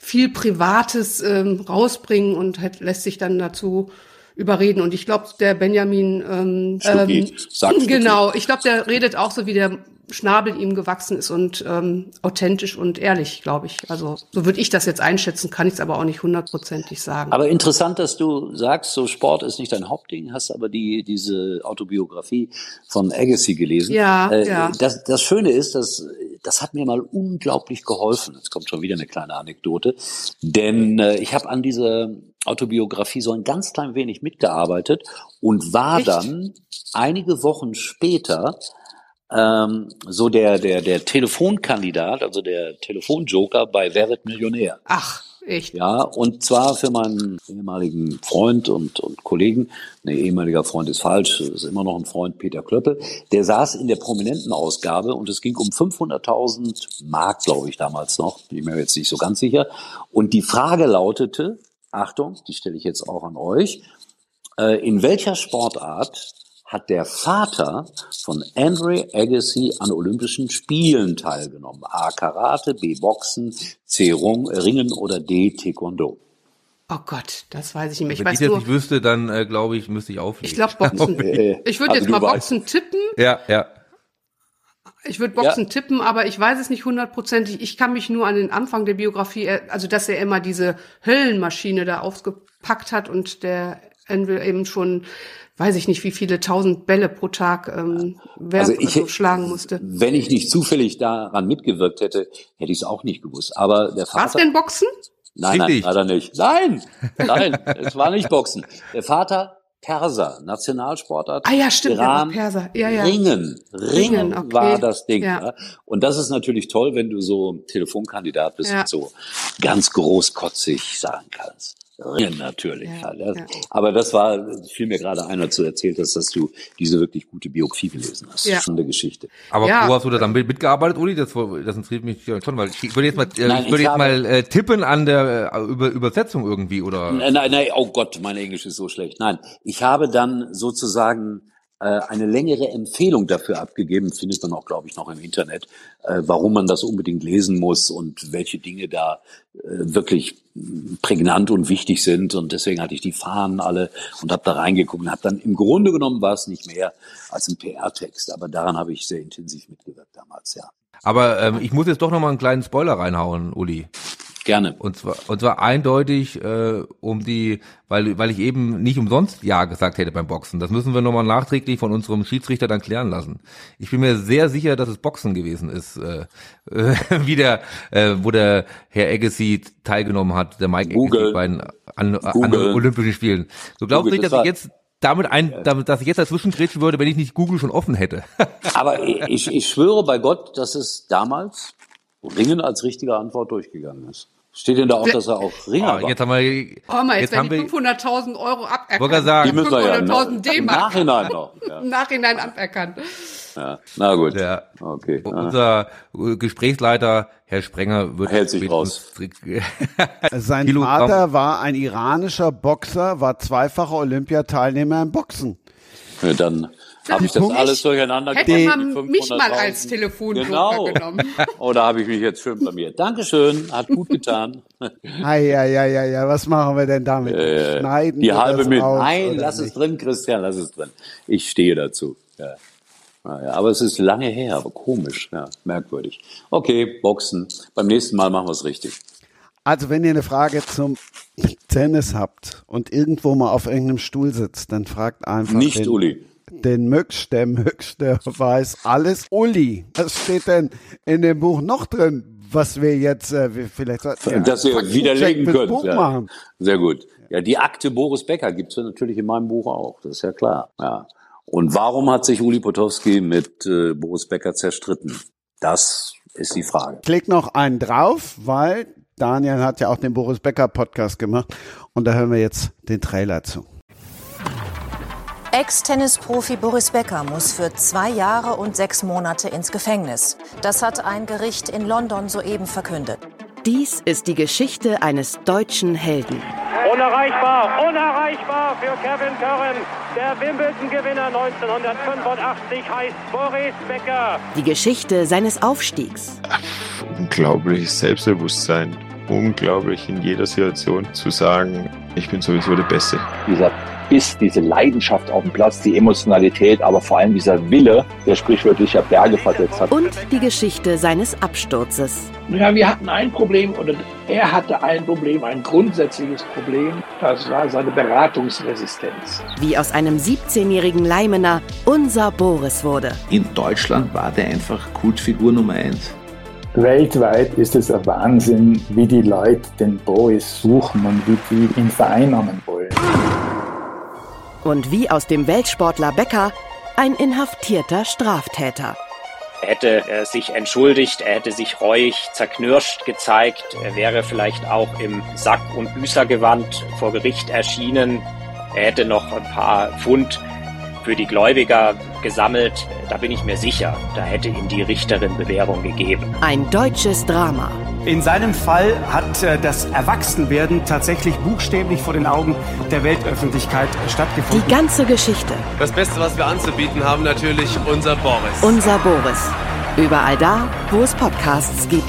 viel Privates ähm, rausbringen und hat, lässt sich dann dazu überreden. Und ich glaube, der Benjamin, ähm, ähm, genau, ich glaube, der redet auch so wie der Schnabel ihm gewachsen ist und ähm, authentisch und ehrlich, glaube ich. Also so würde ich das jetzt einschätzen, kann ich es aber auch nicht hundertprozentig sagen. Aber interessant, dass du sagst, so Sport ist nicht dein Hauptding, hast aber die diese Autobiografie von Agassi gelesen. Ja, äh, ja. Das, das Schöne ist, dass das hat mir mal unglaublich geholfen. Jetzt kommt schon wieder eine kleine Anekdote, denn äh, ich habe an dieser Autobiografie so ein ganz klein wenig mitgearbeitet und war Echt? dann einige Wochen später ähm, so der, der, der Telefonkandidat, also der Telefonjoker bei Wer wird Millionär. Ach, echt? Ja, und zwar für meinen ehemaligen Freund und, und Kollegen, ne, ehemaliger Freund ist falsch, ist immer noch ein Freund, Peter Klöppel, der saß in der prominenten Ausgabe und es ging um 500.000 Mark, glaube ich, damals noch, bin ich mir jetzt nicht so ganz sicher. Und die Frage lautete, Achtung, die stelle ich jetzt auch an euch, äh, in welcher Sportart hat der Vater von Andre Agassi an Olympischen Spielen teilgenommen. A. Karate, B. Boxen, C. Ringen oder D. Taekwondo. Oh Gott, das weiß ich nicht mehr. Ich Wenn weiß ich das nicht wüsste, dann äh, glaube ich, müsste ich auflegen. Ich glaube Boxen. ich würde also jetzt mal Boxen tippen. Ja, ja. Ich würde Boxen ja. tippen, aber ich weiß es nicht hundertprozentig. Ich kann mich nur an den Anfang der Biografie, also dass er immer diese Höllenmaschine da aufgepackt hat und der Envil eben schon weiß ich nicht, wie viele tausend Bälle pro Tag ähm, wer also ich, also schlagen musste. Wenn ich nicht zufällig daran mitgewirkt hätte, hätte ich es auch nicht gewusst. Aber der Vater. Was denn Boxen? Nein, nein, leider nicht. Nein, nein, es war nicht Boxen. Der Vater Perser, Nationalsportart. Ah ja, stimmt, Iran, Perser. Ja, ja. Ringen, Ringen, okay. war das Ding. Ja. ja. Und das ist natürlich toll, wenn du so Telefonkandidat bist ja. und so ganz großkotzig sagen kannst. Ringen natürlich. Ja, das, ja. Aber das war, fiel mir gerade einer zu erzählt, dass, dass du diese wirklich gute Biografie gelesen hast. Ja. Schon eine Geschichte. Aber ja. wo hast du da dann mitgearbeitet, Uli? Das, das interessiert mich schon, weil ich würde jetzt mal, äh, nein, ich würde jetzt mal äh, tippen an der äh, Über Übersetzung irgendwie, oder? Nein, nein, nein, oh Gott, mein Englisch ist so schlecht. Nein, ich habe dann sozusagen eine längere Empfehlung dafür abgegeben, findet man auch, glaube ich, noch im Internet, äh, warum man das unbedingt lesen muss und welche Dinge da äh, wirklich prägnant und wichtig sind. Und deswegen hatte ich die Fahnen alle und habe da reingeguckt und habe dann im Grunde genommen war es nicht mehr als ein PR-Text, aber daran habe ich sehr intensiv mitgewirkt damals, ja. Aber ähm, ich muss jetzt doch noch mal einen kleinen Spoiler reinhauen, Uli. Gerne. Und zwar, und zwar eindeutig äh, um die, weil, weil ich eben nicht umsonst Ja gesagt hätte beim Boxen. Das müssen wir nochmal nachträglich von unserem Schiedsrichter dann klären lassen. Ich bin mir sehr sicher, dass es Boxen gewesen ist, äh, äh, wie der, äh, wo der Herr Agassi teilgenommen hat, der Mike. Agassi bei den, an, an Olympischen Spielen. Du glaubst Google, nicht, dass ich jetzt damit ein, damit, dass ich jetzt dazwischen grätschen würde, wenn ich nicht Google schon offen hätte. Aber ich, ich schwöre bei Gott, dass es damals Ringen als richtige Antwort durchgegangen ist. Steht denn da auch, dass er auch Ringer oh, war? Jetzt haben wir, oh, mal, jetzt, jetzt haben wir 500.000 Euro aberkannt. Sagen, die müssen wir ja im, im Nachhinein noch. Ja. Im Nachhinein aberkannt. Ja, na gut. Der, okay. Unser Gesprächsleiter, Herr Sprenger, wird hält sich raus. Sein Kilogramm. Vater war ein iranischer Boxer, war zweifacher Olympiateilnehmer im Boxen. Ja, dann habe ich das Punkt alles durcheinander Hätte man mich mal als Telefonjoker genau. genommen. Oder habe ich mich jetzt schön blamiert. Dankeschön, hat gut getan. Ja, ja, ja, ja, ja, was machen wir denn damit? Äh, Schneiden die halbe mit. Nein, lass nicht? es drin, Christian, lass es drin. Ich stehe dazu. Ja. Naja, aber es ist lange her, aber komisch, ja, merkwürdig. Okay, Boxen. Beim nächsten Mal machen wir es richtig. Also wenn ihr eine Frage zum Tennis habt und irgendwo mal auf irgendeinem Stuhl sitzt, dann fragt einfach Nicht den, Uli. Den Möcksch. Der Möcksch, der weiß alles. Uli, was steht denn in dem Buch noch drin, was wir jetzt äh, vielleicht wir dass ihr widerlegen könnt. Buch Ja. machen. Sehr gut. Ja, die Akte Boris Becker gibt's ja natürlich in meinem Buch auch. Das ist ja klar. Ja. Und warum hat sich Uli Potowski mit äh, Boris Becker zerstritten? Das ist die Frage. Klick noch einen drauf, weil Daniel hat ja auch den Boris Becker Podcast gemacht und da hören wir jetzt den Trailer zu. Ex-Tennisprofi Boris Becker muss für zwei Jahre und sechs Monate ins Gefängnis. Das hat ein Gericht in London soeben verkündet. Dies ist die Geschichte eines deutschen Helden. Unerreichbar, unerreichbar für Kevin Curran. Der Wimbledon-Gewinner 1985 heißt Boris Becker. Die Geschichte seines Aufstiegs. unglaubliches Selbstbewusstsein, unglaublich in jeder Situation zu sagen, ich bin sowieso der Beste. dieser Biss, diese Leidenschaft auf dem Platz, die Emotionalität, aber vor allem dieser Wille, der sprichwörtlich ja Berge versetzt hat. Und die Geschichte seines Absturzes. Ja, wir hatten ein Problem oder er hatte ein Problem, ein grundsätzliches Problem. Das war seine Beratungsresistenz. Wie aus einem 17-jährigen Leimener unser Boris wurde. In Deutschland war der einfach Kultfigur Nummer eins. Weltweit ist es ein Wahnsinn, wie die Leute den Boris suchen und wie die ihn vereinnahmen wollen. Und wie aus dem Weltsportler Becker ein inhaftierter Straftäter. Er hätte äh, sich entschuldigt, er hätte sich reuig, zerknirscht gezeigt, er wäre vielleicht auch im Sack- und Büßergewand vor Gericht erschienen, er hätte noch ein paar Pfund für die Gläubiger gesammelt, da bin ich mir sicher, da hätte ihm die Richterin Bewährung gegeben. Ein deutsches Drama. In seinem Fall hat äh, das Erwachsenwerden tatsächlich buchstäblich vor den Augen der Weltöffentlichkeit stattgefunden. Die ganze Geschichte. Das Beste, was wir anzubieten haben, natürlich unser Boris. Unser Boris. Überall da, wo es Podcasts gibt.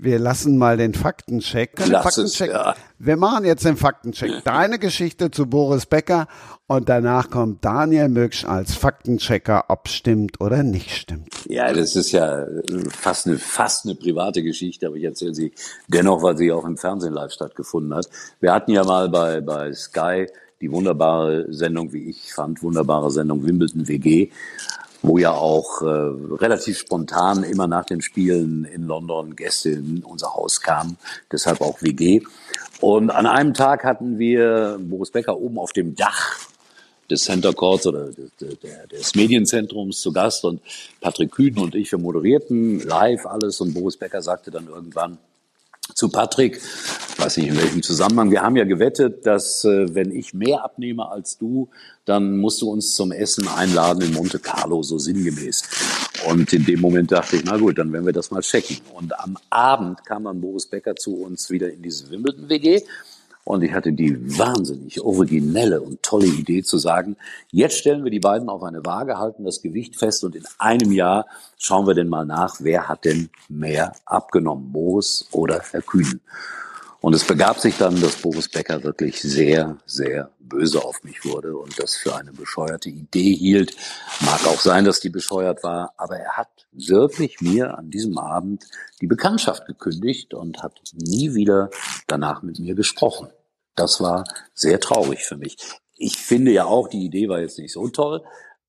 Wir lassen mal den Faktencheck. Lass es, Faktencheck. ja. Wir machen jetzt den Faktencheck. Deine Geschichte zu Boris Becker und danach kommt Daniel Möcksch als Faktenchecker, ob stimmt oder nicht stimmt. Ja, das ist ja äh, fast eine, fast eine private Geschichte, aber ich erzähle sie dennoch, weil sie auch im Fernsehen live stattgefunden hat. Wir hatten ja mal bei, bei Sky die wunderbare Sendung, wie ich fand, wunderbare Sendung Wimbledon WG, wo ja auch äh, relativ spontan immer nach den Spielen in London Gäste in unser Haus kamen, deshalb auch WG. Und an einem Tag hatten wir Boris Becker oben auf dem Dach des Center Courts oder des, Medienzentrums zu Gast und Patrick Kühn und ich, wir moderierten live alles und Boris Becker sagte dann irgendwann zu Patrick, weiß nicht in welchem Zusammenhang, wir haben ja gewettet, dass äh, wenn ich mehr abnehme als du, dann musst du uns zum Essen einladen in Monte Carlo, so sinngemäß. Und in dem Moment dachte ich, na gut, dann werden wir das mal checken. Und am Abend kam dann Boris Becker zu uns wieder in diese Wimbledon-WG und ich hatte die wahnsinnig originelle und tolle Idee zu sagen, jetzt stellen wir die beiden auf eine Waage, halten das Gewicht fest und in einem Jahr schauen wir denn mal nach, wer hat denn mehr abgenommen, Boris oder Herr Kühn. Und es begab sich dann, dass Boris Becker wirklich sehr, sehr böse auf mich wurde und das für eine bescheuerte Idee hielt. Mag auch sein, dass die bescheuert war, aber er hat wirklich mir an diesem Abend die Bekanntschaft gekündigt und hat nie wieder danach mit mir gesprochen. Das war sehr traurig für mich. Ich finde ja auch, die Idee war jetzt nicht so toll,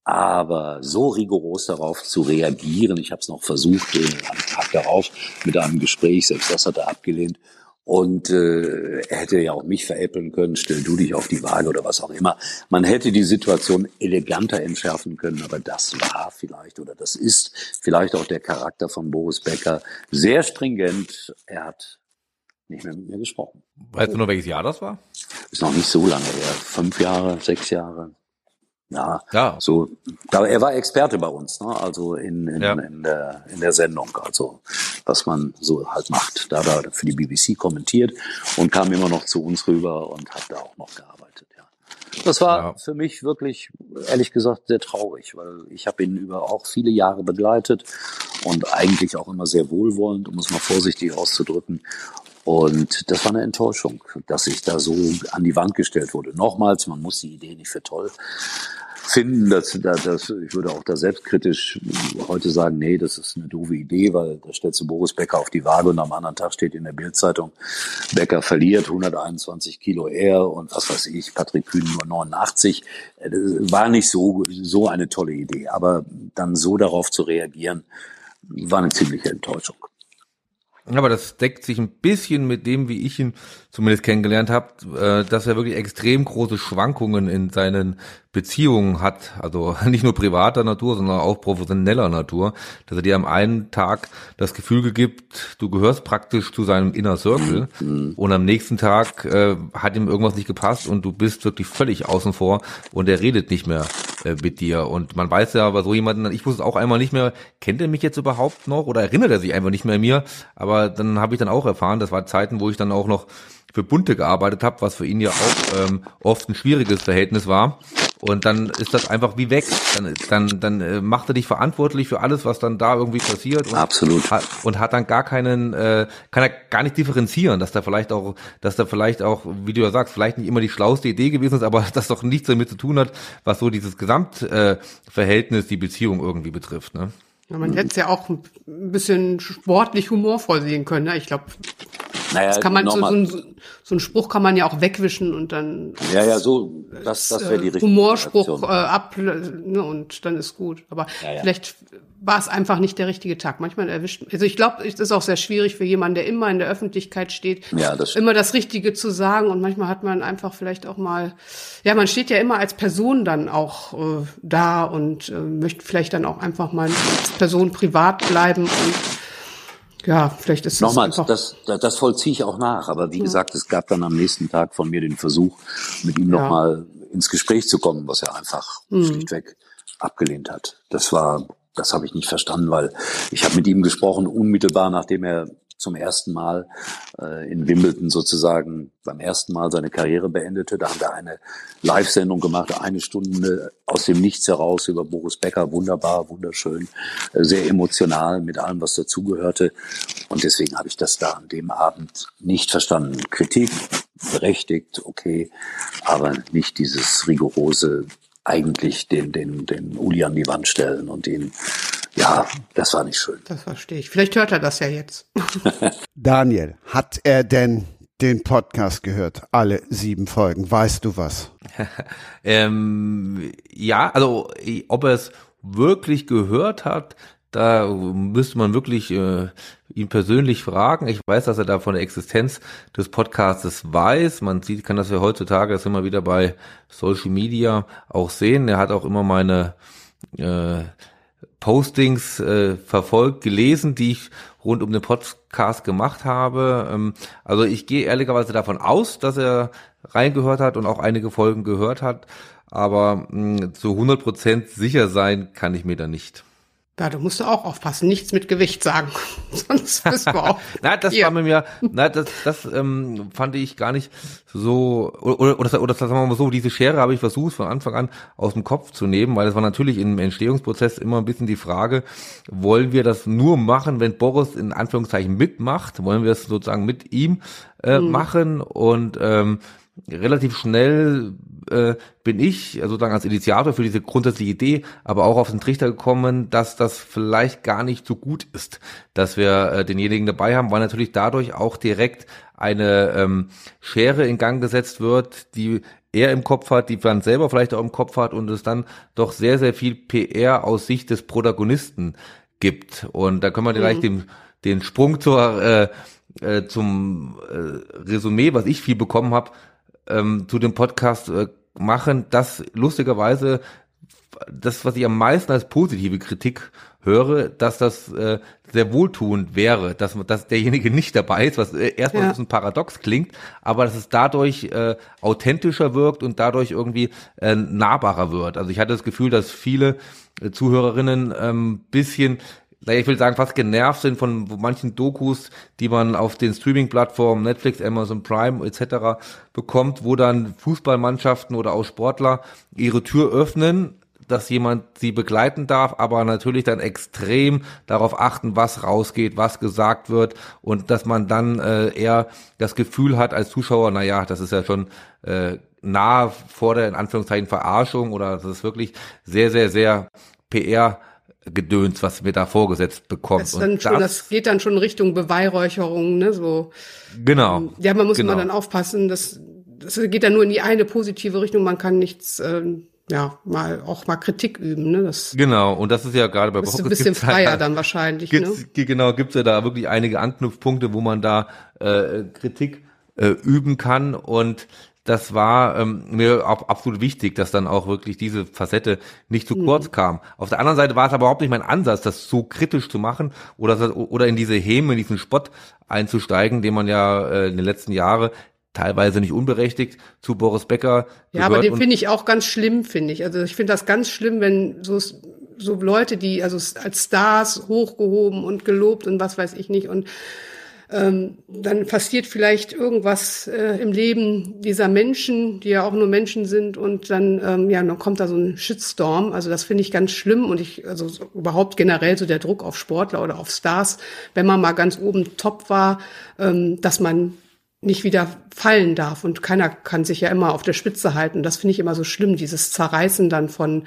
aber so rigoros darauf zu reagieren, ich habe es noch versucht äh, am Tag darauf mit einem Gespräch, selbst das hat er abgelehnt. Und äh, er hätte ja auch mich veräppeln können, stell du dich auf die Waage oder was auch immer. Man hätte die Situation eleganter entschärfen können, aber das war vielleicht oder das ist vielleicht auch der Charakter von Boris Becker. Sehr stringent. Er hat nicht mehr mit mir gesprochen. Weißt du noch, welches Jahr das war? Ist noch nicht so lange her. Fünf Jahre, sechs Jahre. Ja, ja. so. Da, er war Experte bei uns, ne? also in, in, Ja. in, der, in der Sendung, also was man so halt macht. Da hat er für die BBC kommentiert und kam immer noch zu uns rüber und hat da auch noch gearbeitet. Ja. Das war für mich wirklich, ehrlich gesagt, sehr traurig, weil ich habe ihn über auch viele Jahre begleitet und eigentlich auch immer sehr wohlwollend, um es mal vorsichtig auszudrücken. Und das war eine Enttäuschung, dass ich da so an die Wand gestellt wurde. Nochmals, man muss die Idee nicht für toll finden. Dass, dass, ich würde auch da selbstkritisch heute sagen, nee, das ist eine doofe Idee, weil da stellst du Boris Becker auf die Waage und am anderen Tag steht in der Bildzeitung, Becker verliert 121 Kilo er und was weiß ich, Patrick Kühn nur 89. Äh, Das war nicht so, so eine tolle Idee. Aber dann so darauf zu reagieren, war eine ziemliche Enttäuschung. Aber das deckt sich ein bisschen mit dem, wie ich ihn zumindest kennengelernt habe, äh, dass er wirklich extrem große Schwankungen in seinen Beziehungen hat. Also nicht nur privater Natur, sondern auch professioneller Natur. Dass er dir am einen Tag das Gefühl gibt, du gehörst praktisch zu seinem Inner Circle und am nächsten Tag äh, hat ihm irgendwas nicht gepasst und du bist wirklich völlig außen vor und er redet nicht mehr äh, mit dir. Und man weiß ja bei so jemanden, ich wusste auch einmal nicht mehr, kennt er mich jetzt überhaupt noch oder erinnert er sich einfach nicht mehr an mir? Aber dann habe ich dann auch erfahren, das war Zeiten, wo ich dann auch noch für Bunte gearbeitet habe, was für ihn ja auch ähm, oft ein schwieriges Verhältnis war. Und dann ist das einfach wie weg. Dann, dann, dann äh, macht er dich verantwortlich für alles, was dann da irgendwie passiert. Und Absolut. Hat, und hat dann gar keinen, äh, kann er gar nicht differenzieren, dass da vielleicht auch, dass da vielleicht auch, wie du ja sagst, vielleicht nicht immer die schlauste Idee gewesen ist, aber das doch nichts damit zu tun hat, was so dieses Gesamtverhältnis, äh, Verhältnis, die Beziehung irgendwie betrifft. Ne? Ja, man hätte es ja auch ein bisschen sportlich humorvoll sehen können. Ne? Ich glaube, Naja, das kann man so, so, ein, so ein Spruch kann man ja auch wegwischen und dann Ja, ja, so, das, das wäre die äh, richtige Humorspruch äh, ab ne, und dann ist gut. Aber Ja, ja. vielleicht war es einfach nicht der richtige Tag. Manchmal erwischt, also ich glaube, es ist auch sehr schwierig für jemanden, der immer in der Öffentlichkeit steht, Ja, das immer das Richtige zu sagen und manchmal hat man einfach vielleicht auch mal, ja, man steht ja immer als Person dann auch äh, da und äh, möchte vielleicht dann auch einfach mal als Person privat bleiben und ja, vielleicht ist es Nochmal, einfach das, das, das vollziehe ich auch nach. Aber wie gesagt, es gab dann am nächsten Tag von mir den Versuch, mit ihm Ja. nochmal ins Gespräch zu kommen, was er einfach Mhm. schlichtweg abgelehnt hat. Das war, das habe ich nicht verstanden, weil ich habe mit ihm gesprochen, unmittelbar nachdem er zum ersten Mal äh, in Wimbledon sozusagen beim ersten Mal seine Karriere beendete. Da haben wir eine Live-Sendung gemacht, eine Stunde aus dem Nichts heraus über Boris Becker. Wunderbar, wunderschön, äh, sehr emotional mit allem, was dazugehörte. Und deswegen habe ich das da an dem Abend nicht verstanden. Kritik berechtigt, okay, aber nicht dieses rigorose eigentlich den, den, den Uli an die Wand stellen und ihn, ja, das war nicht schön. Das verstehe ich. Vielleicht hört er das ja jetzt. Daniel, hat er denn den Podcast gehört? Alle sieben Folgen. Weißt du was? ähm, ja, also ob er es wirklich gehört hat, da müsste man wirklich äh, ihn persönlich fragen. Ich weiß, dass er da von der Existenz des Podcastes weiß. Man sieht, kann das ja heutzutage das immer wieder bei Social Media auch sehen. Er hat auch immer meine äh, Postings äh, verfolgt, gelesen, die ich rund um den Podcast gemacht habe. Ähm, also ich gehe ehrlicherweise davon aus, dass er reingehört hat und auch einige Folgen gehört hat, aber mh, zu 100% sicher sein kann ich mir da nicht. Ja, du musst auch aufpassen, nichts mit Gewicht sagen. Sonst bist du auch. Na, das hier. war mir ja, na, das, das ähm, fand ich gar nicht so, oder, oder, oder sagen wir mal so, diese Schere habe ich versucht von Anfang an aus dem Kopf zu nehmen, weil es war natürlich im Entstehungsprozess immer ein bisschen die Frage, wollen wir das nur machen, wenn Boris in Anführungszeichen mitmacht, wollen wir es sozusagen mit ihm äh, Mhm. machen und ähm, relativ schnell äh, bin ich sozusagen als Initiator für diese grundsätzliche Idee, aber auch auf den Trichter gekommen, dass das vielleicht gar nicht so gut ist, dass wir äh, denjenigen dabei haben, weil natürlich dadurch auch direkt eine ähm, Schere in Gang gesetzt wird, die er im Kopf hat, die man selber vielleicht auch im Kopf hat und es dann doch sehr, sehr viel PR aus Sicht des Protagonisten gibt. Und da können wir Mhm. vielleicht dem den Sprung zur äh, äh, zum äh, Resümee, was ich viel bekommen habe, ähm, zu dem Podcast äh, machen, dass lustigerweise das, was ich am meisten als positive Kritik höre, dass das äh, sehr wohltuend wäre, dass, dass derjenige nicht dabei ist, was äh, erstmal ja. ein bisschen paradox klingt, aber dass es dadurch äh, authentischer wirkt und dadurch irgendwie äh, nahbarer wird. Also ich hatte das Gefühl, dass viele äh, Zuhörerinnen ähm, bisschen ich will sagen, fast genervt sind von manchen Dokus, die man auf den Streaming-Plattformen Netflix, Amazon Prime etc. bekommt, wo dann Fußballmannschaften oder auch Sportler ihre Tür öffnen dass jemand sie begleiten darf, aber natürlich dann extrem darauf achten, was rausgeht, was gesagt wird und dass man dann äh, eher das Gefühl hat als Zuschauer, na ja, das ist ja schon äh, nah vor der in Anführungszeichen Verarschung oder das ist wirklich sehr, sehr, sehr PR Gedöns, was mir da vorgesetzt bekommt. Das, schon, das, das, geht dann schon Richtung Beweihräucherung, ne? So. Genau. Ja, man muss genau. immer dann aufpassen, dass das geht dann nur in die eine positive Richtung. Man kann nichts ähm, ja, mal auch mal Kritik üben, ne? Das genau, und das ist ja gerade bei Boris ein bisschen freier halt, dann wahrscheinlich, gibt's, ne? Genau, gibt's ja da wirklich einige Anknüpfpunkte, wo man da äh, Kritik äh, üben kann und das war ähm, mir auch absolut wichtig, dass dann auch wirklich diese Facette nicht zu kurz mhm. kam. Auf der anderen Seite war es aber überhaupt nicht mein Ansatz, das so kritisch zu machen oder, oder in diese Häme, in diesen Spott einzusteigen, den man ja äh, in den letzten Jahren teilweise nicht unberechtigt zu Boris Becker. Ja, aber den finde ich auch ganz schlimm, finde ich. Also ich finde das ganz schlimm, wenn so so Leute, die also als Stars hochgehoben und gelobt und was weiß ich nicht und ähm, dann passiert vielleicht irgendwas äh, im Leben dieser Menschen, die ja auch nur Menschen sind und dann ähm, ja dann kommt da so ein Shitstorm. Also das finde ich ganz schlimm und ich also so, überhaupt generell so der Druck auf Sportler oder auf Stars, wenn man mal ganz oben top war, ähm, dass man nicht wieder fallen darf. Und keiner kann sich ja immer auf der Spitze halten. Das finde ich immer so schlimm, dieses Zerreißen dann von,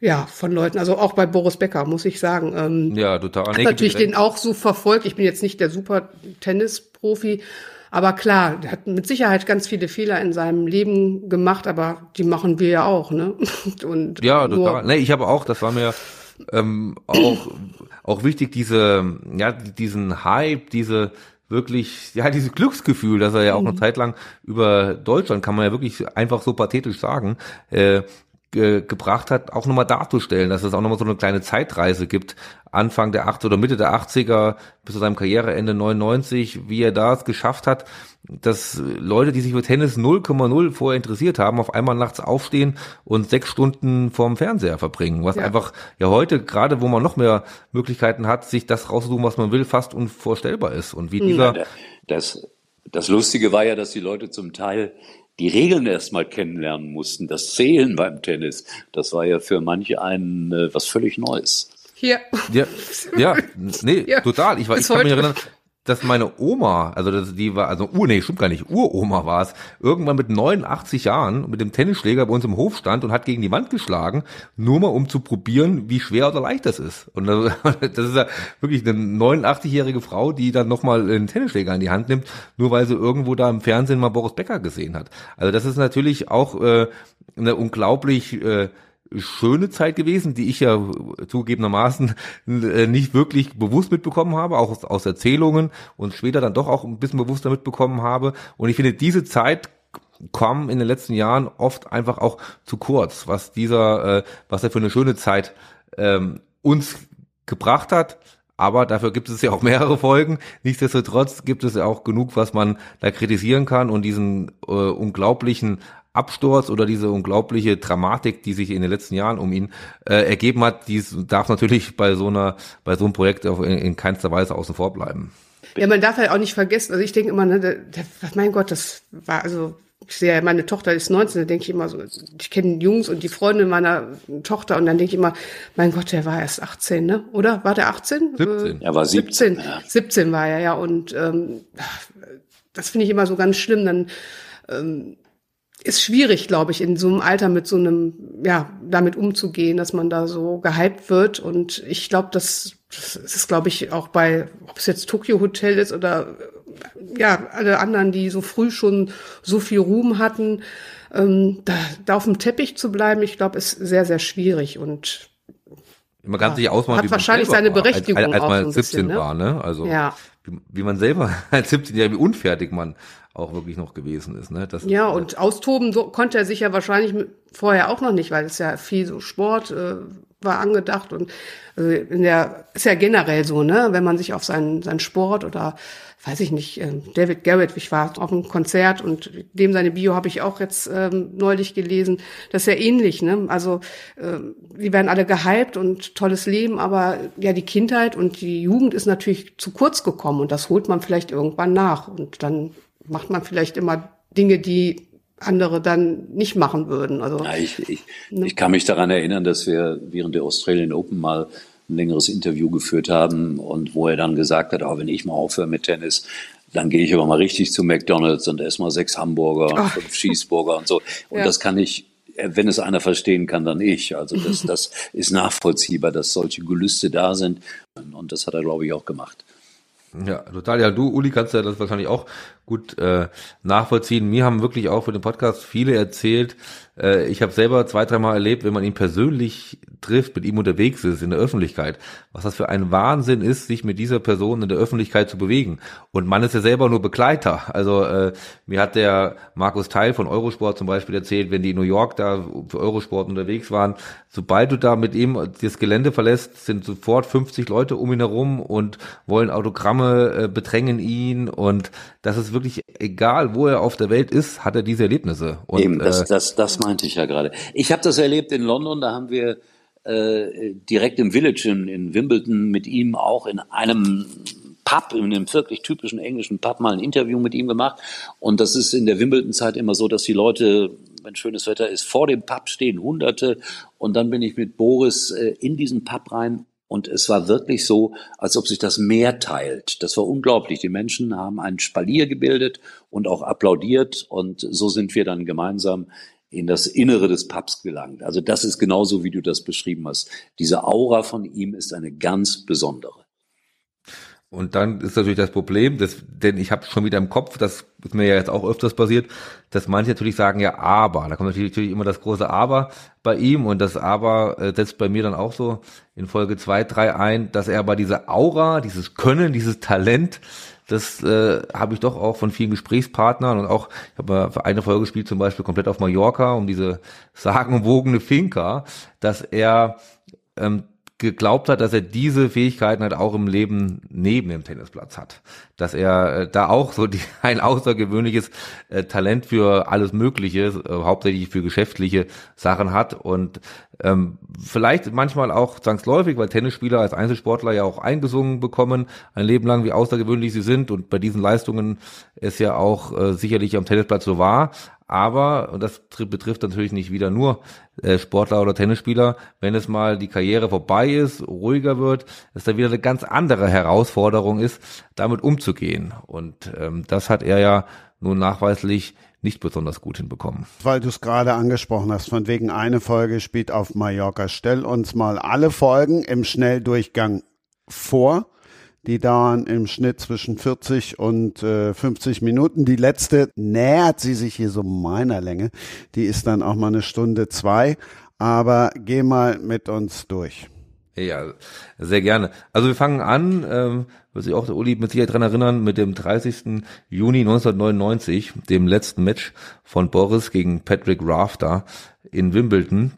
ja, von Leuten. Also auch bei Boris Becker, muss ich sagen. Ähm, ja, total. Nee, natürlich den auch so verfolgt. Ich bin jetzt nicht der super Tennisprofi. Aber klar, der hat mit Sicherheit ganz viele Fehler in seinem Leben gemacht, aber die machen wir ja auch, ne? Und ja, total. Nee, ich habe auch, das war mir ähm, auch, auch wichtig, diese, ja, diesen Hype, diese, wirklich, ja, dieses Glücksgefühl, dass er ja auch eine mhm. Zeit lang über Deutschland, kann man ja wirklich einfach so pathetisch sagen, äh, ge gebracht hat, auch nochmal darzustellen, dass es auch nochmal so eine kleine Zeitreise gibt, Anfang der 80er oder Mitte der 80er bis zu seinem Karriereende 99, wie er das geschafft hat, dass Leute, die sich für Tennis 0,0 vorher interessiert haben, auf einmal nachts aufstehen und sechs Stunden vorm Fernseher verbringen, was ja. einfach ja heute, gerade wo man noch mehr Möglichkeiten hat, sich das rauszusuchen, was man will, fast unvorstellbar ist. Und wie dieser... Ja, das, das Lustige war ja, dass die Leute zum Teil die Regeln erstmal kennenlernen mussten. Das Zählen beim Tennis, das war ja für manche ein äh, was völlig Neues. Hier. Ja, ja nee, ja. total. Ich, war, ich kann mich erinnern, dass meine Oma, also das, die war, also Ur, nee, stimmt gar nicht, Uroma war es, irgendwann mit 89 Jahren mit dem Tennisschläger bei uns im Hof stand und hat gegen die Wand geschlagen, nur mal um zu probieren, wie schwer oder leicht das ist. Und das, das ist ja wirklich eine 89-jährige Frau, die dann nochmal einen Tennisschläger in die Hand nimmt, nur weil sie irgendwo da im Fernsehen mal Boris Becker gesehen hat. Also das ist natürlich auch äh, eine unglaublich äh, schöne Zeit gewesen, die ich ja zugegebenermaßen äh, nicht wirklich bewusst mitbekommen habe, auch aus, aus Erzählungen und später dann doch auch ein bisschen bewusster mitbekommen habe. Und ich finde, diese Zeit kam in den letzten Jahren oft einfach auch zu kurz, was dieser, äh, was er für eine schöne Zeit ähm, uns gebracht hat. Aber dafür gibt es ja auch mehrere Folgen. Nichtsdestotrotz gibt es ja auch genug, was man da kritisieren kann und diesen äh, unglaublichen Absturz oder diese unglaubliche Dramatik, die sich in den letzten Jahren um ihn äh, ergeben hat, die darf natürlich bei so einer, bei so einem Projekt auch in, in keinster Weise außen vor bleiben. Ja, man darf halt auch nicht vergessen, also ich denke immer, ne, der, der, mein Gott, das war also ich sehe ja, meine Tochter ist 19, da denke ich immer so, ich kenne Jungs und die Freunde meiner Tochter und dann denke ich immer, mein Gott, der war erst 18, ne? Oder? War der 18? 17. Er war 17. 17, ja. 17 war er, ja. Und ähm, das finde ich immer so ganz schlimm. Dann ähm, ist schwierig, glaube ich, in so einem Alter mit so einem, ja, damit umzugehen, dass man da so gehypt wird. Und ich glaube, das, das ist, glaube ich, auch bei, ob es jetzt Tokyo Hotel ist oder ja, alle anderen, die so früh schon so viel Ruhm hatten, ähm, da, da auf dem Teppich zu bleiben, ich glaube, ist sehr, sehr schwierig. Und Man kann sich ausmalen, Hat wie wahrscheinlich seine war, Berechtigung als, als, als auch man so ein 17 bisschen, ne? war, ne? Also Ja. Wie, wie man selber als 17-Jähriger, wie unfertig man auch wirklich noch gewesen ist, ne? Das, Ja, und austoben so, konnte er sich ja wahrscheinlich vorher auch noch nicht, weil es ja viel so Sport äh, war angedacht und also in der ist ja generell so, ne, wenn man sich auf seinen seinen Sport oder weiß ich nicht, ähm, David Garrett, ich war auf einem Konzert und dem seine Bio habe ich auch jetzt ähm, neulich gelesen, das ist ja ähnlich, ne? Also ähm, die werden alle gehypt und tolles Leben, aber ja die Kindheit und die Jugend ist natürlich zu kurz gekommen und das holt man vielleicht irgendwann nach und dann macht man vielleicht immer Dinge, die andere dann nicht machen würden. Also Ja, ich, ich, Ne? ich kann mich daran erinnern, dass wir während der Australian Open mal ein längeres Interview geführt haben und wo er dann gesagt hat, auch wenn ich mal aufhöre mit Tennis, dann gehe ich aber mal richtig zu McDonalds und esse mal sechs Hamburger und Ach. fünf Cheeseburger und so. Und Ja. das kann ich, äh, wenn es einer verstehen kann, dann ich. Also das, das ist nachvollziehbar, dass solche Gelüste da sind. Und das hat er, glaube ich, auch gemacht. Ja, total. Ja, du, Uli, kannst ja das wahrscheinlich auch gut äh, nachvollziehen. Mir haben wirklich auch für den Podcast viele erzählt. Äh, ich habe selber zwei, dreimal erlebt, wenn man ihn persönlich trifft, mit ihm unterwegs ist in der Öffentlichkeit, was das für ein Wahnsinn ist, sich mit dieser Person in der Öffentlichkeit zu bewegen. Und man ist ja selber nur Begleiter. Also äh, mir hat der Markus Teil von Eurosport zum Beispiel erzählt, wenn die in New York da für Eurosport unterwegs waren, sobald du da mit ihm das Gelände verlässt, sind sofort 50 Leute um ihn herum und wollen Autogramme, äh, bedrängen ihn und das ist wirklich egal, wo er auf der Welt ist, hat er diese Erlebnisse. Und, Eben, das, äh, das, das meinte ich ja gerade. Ich habe das erlebt in London, da haben wir äh, direkt im Village in, in Wimbledon mit ihm auch in einem Pub, in einem wirklich typischen englischen Pub mal ein Interview mit ihm gemacht. Und das ist in der Wimbledon-Zeit immer so, dass die Leute, wenn schönes Wetter ist, vor dem Pub stehen, Hunderte. Und dann bin ich mit Boris äh, in diesen Pub rein und es war wirklich so, als ob sich das Meer teilt. Das war unglaublich. Die Menschen haben einen Spalier gebildet und auch applaudiert. Und so sind wir dann gemeinsam in das Innere des Pubs gelangt. Also das ist genauso, wie du das beschrieben hast. Diese Aura von ihm ist eine ganz besondere. Und dann ist natürlich das Problem, dass, denn ich habe schon wieder im Kopf, das ist mir ja jetzt auch öfters passiert, dass manche natürlich sagen, ja, aber, da kommt natürlich, natürlich immer das große Aber bei ihm und das Aber äh, setzt bei mir dann auch so in Folge zwei, drei ein, dass er aber diese Aura, dieses Können, dieses Talent, das äh, habe ich doch auch von vielen Gesprächspartnern und auch, ich habe eine Folge gespielt, zum Beispiel komplett auf Mallorca, um diese sagenumwogene Finca, dass er ähm, geglaubt hat, dass er diese Fähigkeiten halt auch im Leben neben dem Tennisplatz hat. Dass er äh, da auch so die, ein außergewöhnliches äh, Talent für alles Mögliche, äh, hauptsächlich für geschäftliche Sachen hat und ähm, vielleicht manchmal auch zwangsläufig, weil Tennisspieler als Einzelsportler ja auch eingesungen bekommen, ein Leben lang, wie außergewöhnlich sie sind und bei diesen Leistungen es ja auch äh, sicherlich am Tennisplatz so war, aber, und das tr- betrifft natürlich nicht wieder nur äh, Sportler oder Tennisspieler, wenn es mal die Karriere vorbei ist, ruhiger wird, es dann wieder eine ganz andere Herausforderung ist, damit umzugehen. Und ähm, das hat er ja nun nachweislich nicht besonders gut hinbekommen. Weil du es gerade angesprochen hast, von wegen eine Folge spielt auf Mallorca. Stell uns mal alle Folgen im Schnelldurchgang vor. Die dauern im Schnitt zwischen 40 und äh, 50 Minuten. Die letzte nähert sie sich hier so meiner Länge. Die ist dann auch mal eine Stunde zwei. Aber geh mal mit uns durch. Ja, sehr gerne. Also wir fangen an, ähm, wird sich auch der Uli mit Sicherheit dran erinnern, mit dem 30. Juni 1999, dem letzten Match von Boris gegen Patrick Rafter in Wimbledon,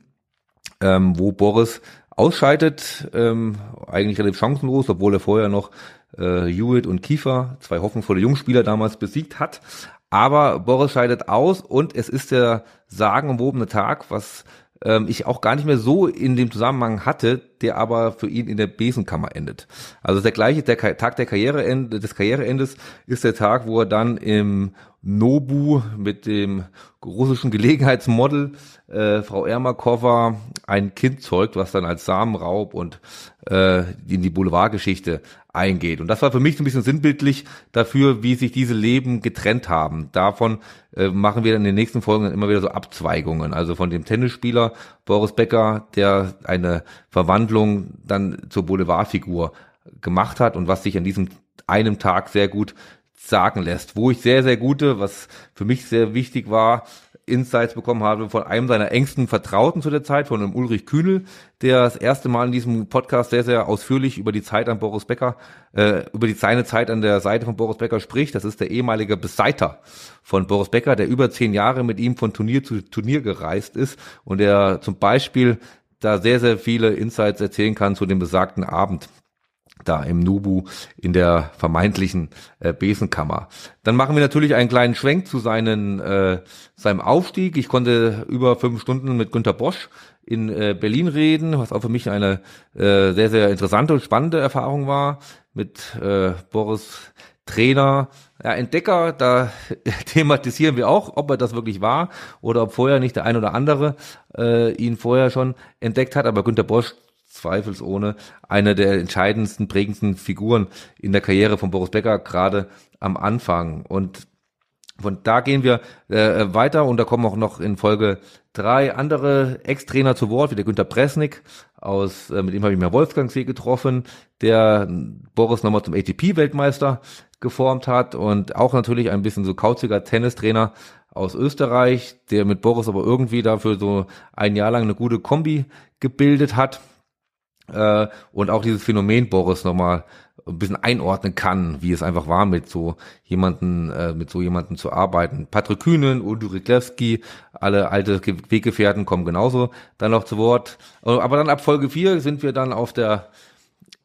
ähm, wo Boris ausscheidet, ähm, eigentlich relativ chancenlos, obwohl er vorher noch äh, Hewitt und Kiefer, zwei hoffnungsvolle Jungspieler damals besiegt hat. Aber Boris scheidet aus und es ist der sagenumwobene Tag, was ähm, ich auch gar nicht mehr so in dem Zusammenhang hatte, der aber für ihn in der Besenkammer endet. Also der gleiche der Tag der Karriereende, des Karriereendes ist der Tag, wo er dann im Nobu mit dem russischen Gelegenheitsmodel äh, Frau Ermakova ein Kind zeugt, was dann als Samenraub und äh, in die Boulevardgeschichte eingeht. Und das war für mich so ein bisschen sinnbildlich dafür, wie sich diese Leben getrennt haben. Davon äh, machen wir in den nächsten Folgen dann immer wieder so Abzweigungen. Also von dem Tennisspieler Boris Becker, der eine Verwandlung dann zur Boulevardfigur gemacht hat und was sich an diesem einem Tag sehr gut sagen lässt, wo ich sehr, sehr gute, was für mich sehr wichtig war, Insights bekommen habe von einem seiner engsten Vertrauten zu der Zeit, von einem Ulrich Kühnel, der das erste Mal in diesem Podcast sehr, sehr ausführlich über die Zeit an Boris Becker, äh, über die seine Zeit an der Seite von Boris Becker spricht. Das ist der ehemalige Beseiter von Boris Becker, der über zehn Jahre mit ihm von Turnier zu Turnier gereist ist und der zum Beispiel da sehr, sehr viele Insights erzählen kann zu dem besagten Abend da im Nubu in der vermeintlichen äh, Besenkammer. Dann machen wir natürlich einen kleinen Schwenk zu seinen, äh, seinem Aufstieg. Ich konnte über fünf Stunden mit Günter Bosch in äh, Berlin reden, was auch für mich eine äh, sehr, sehr interessante und spannende Erfahrung war mit äh, Boris Trainer, ja, Entdecker, da thematisieren wir auch, ob er das wirklich war oder ob vorher nicht der ein oder andere äh, ihn vorher schon entdeckt hat. Aber Günter Bosch zweifelsohne eine der entscheidendsten, prägendsten Figuren in der Karriere von Boris Becker, gerade am Anfang. Und von da gehen wir äh, weiter und da kommen auch noch in Folge drei andere Ex-Trainer zu Wort, wie der Günter Presnik aus, äh, mit dem habe ich mir Wolfgangsee getroffen, der Boris nochmal zum ATP-Weltmeister geformt hat und auch natürlich ein bisschen so kauziger Tennistrainer aus Österreich, der mit Boris aber irgendwie dafür so ein Jahr lang eine gute Kombi gebildet hat äh, und auch dieses Phänomen Boris nochmal ein bisschen einordnen kann, wie es einfach war, mit so jemanden, äh, mit so jemanden zu arbeiten. Patrick Kühnen, Udo Riklewski, alle alte Weggefährten kommen genauso dann noch zu Wort. Äh, aber dann ab Folge 4 sind wir dann auf der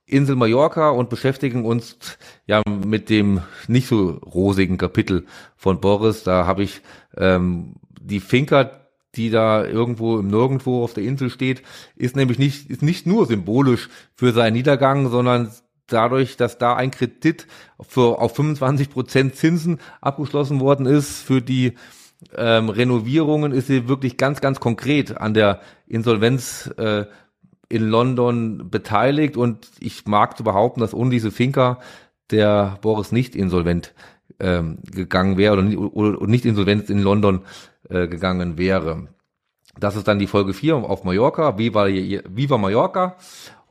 Insel Mallorca und beschäftigen uns ja mit dem nicht so rosigen Kapitel von Boris. Da habe ich ähm, die Finker die da irgendwo im Nirgendwo auf der Insel steht, ist nämlich nicht, ist nicht nur symbolisch für seinen Niedergang, sondern dadurch, dass da ein Kredit für, auf 25 Prozent Zinsen abgeschlossen worden ist für die ähm, Renovierungen, ist sie wirklich ganz, ganz konkret an der Insolvenz äh, in London beteiligt. Und ich mag zu behaupten, dass ohne diese Finca der Boris nicht insolvent ähm, gegangen wäre oder, oder nicht insolvent in London äh, gegangen wäre. Das ist dann die Folge 4 auf Mallorca, Viva, Viva Mallorca.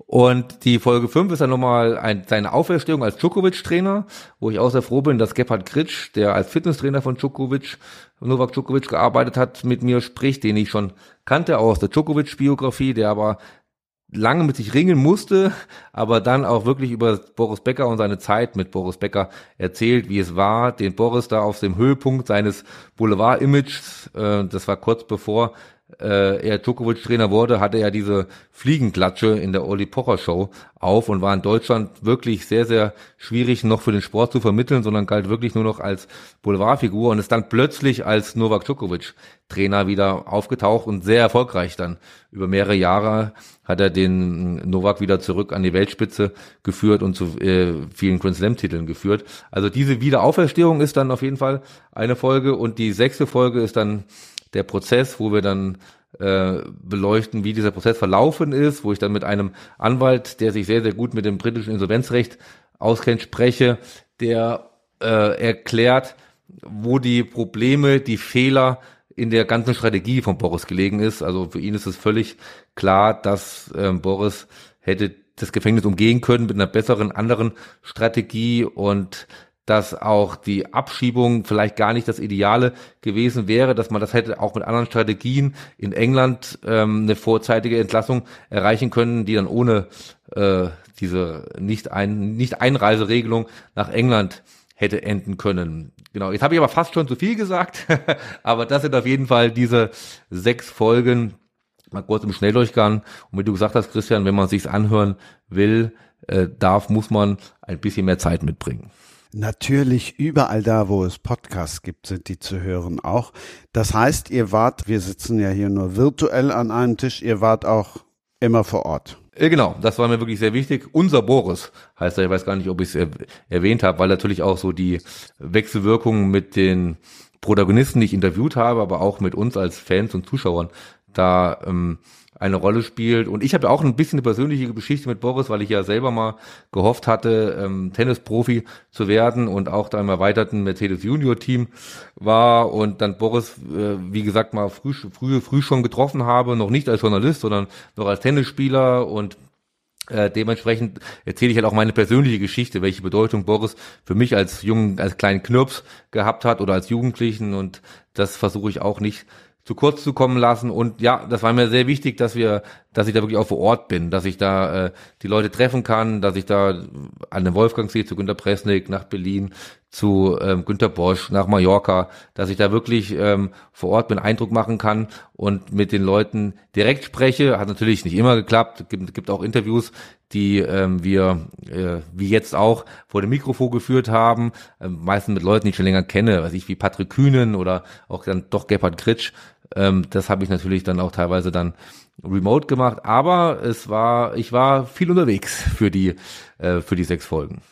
Und die Folge 5 ist dann nochmal ein, seine Auferstehung als Djokovic-Trainer, wo ich auch sehr froh bin, dass Gebhard Kritsch, der als Fitnesstrainer von Djokovic, Novak Djokovic gearbeitet hat, mit mir spricht, den ich schon kannte aus der Djokovic-Biografie, der aber lange mit sich ringen musste, aber dann auch wirklich über Boris Becker und seine Zeit mit Boris Becker erzählt, wie es war, den Boris da auf dem Höhepunkt seines Boulevard-Images, äh, das war kurz bevor äh, er Djokovic-Trainer wurde, hatte er diese Fliegenklatsche in der Oli Pocher Show auf und war in Deutschland wirklich sehr, sehr schwierig noch für den Sport zu vermitteln, sondern galt wirklich nur noch als Boulevardfigur und ist dann plötzlich als Novak Djokovic Trainer wieder aufgetaucht und sehr erfolgreich dann. Über mehrere Jahre hat er den Novak wieder zurück an die Weltspitze geführt und zu äh, vielen Grand Slam Titeln geführt. Also diese Wiederauferstehung ist dann auf jeden Fall eine Folge und die sechste Folge ist dann der Prozess, wo wir dann äh, beleuchten, wie dieser Prozess verlaufen ist, wo ich dann mit einem Anwalt, der sich sehr, sehr gut mit dem britischen Insolvenzrecht auskennt, spreche, der äh, erklärt, wo die Probleme, die Fehler in der ganzen Strategie von Boris gelegen ist. Also für ihn ist es völlig klar, dass äh, Boris hätte das Gefängnis umgehen können mit einer besseren anderen Strategie und dass auch die Abschiebung vielleicht gar nicht das Ideale gewesen wäre, dass man das hätte auch mit anderen Strategien in England ähm, eine vorzeitige Entlassung erreichen können, die dann ohne äh, diese nicht ein nicht Einreiseregelung nach England hätte enden können. Genau, jetzt habe ich aber fast schon zu viel gesagt, aber das sind auf jeden Fall diese sechs Folgen, mal kurz im Schnelldurchgang. Und wie du gesagt hast, Christian, wenn man sich's anhören will, äh, darf, muss man ein bisschen mehr Zeit mitbringen. Natürlich überall da, wo es Podcasts gibt, sind die zu hören auch. Das heißt, ihr wart, wir sitzen ja hier nur virtuell an einem Tisch, ihr wart auch immer vor Ort. Äh, genau, das war mir wirklich sehr wichtig. Unser Boris heißt er, ich weiß gar nicht, ob ich es erwähnt habe, weil natürlich auch so die Wechselwirkungen mit den Protagonisten, die ich interviewt habe, aber auch mit uns als Fans und Zuschauern da ähm, eine Rolle spielt. Und ich habe auch ein bisschen eine persönliche Geschichte mit Boris, weil ich ja selber mal gehofft hatte, ähm, Tennisprofi zu werden und auch da im erweiterten Mercedes Junior Team war. Und dann Boris, äh, wie gesagt, mal früh, früh, früh schon getroffen habe, noch nicht als Journalist, sondern noch als Tennisspieler. Und Äh, dementsprechend erzähle ich halt auch meine persönliche Geschichte, welche Bedeutung Boris für mich als jungen, als kleinen Knirps gehabt hat oder als Jugendlichen. Und das versuche ich auch nicht zu kurz zu kommen lassen. Und ja, das war mir sehr wichtig, dass wir, dass ich da wirklich auch vor Ort bin, dass ich da äh, die Leute treffen kann, dass ich da an den Wolfgangsee zu Günter Presnik, nach Berlin, zu ähm, Günter Bosch, nach Mallorca, dass ich da wirklich ähm, vor Ort einen Eindruck machen kann und mit den Leuten direkt spreche. Hat natürlich nicht immer geklappt. Gibt, gibt auch Interviews, die ähm, wir, äh, wie jetzt auch, vor dem Mikrofon geführt haben. Ähm, meistens mit Leuten, die ich schon länger kenne, weiß ich, wie Patrick Kühnen oder auch dann doch Gebhard Kritsch. Ähm, das habe ich natürlich dann auch teilweise dann remote gemacht. Aber es war, ich war viel unterwegs für die, äh, für die sechs Folgen.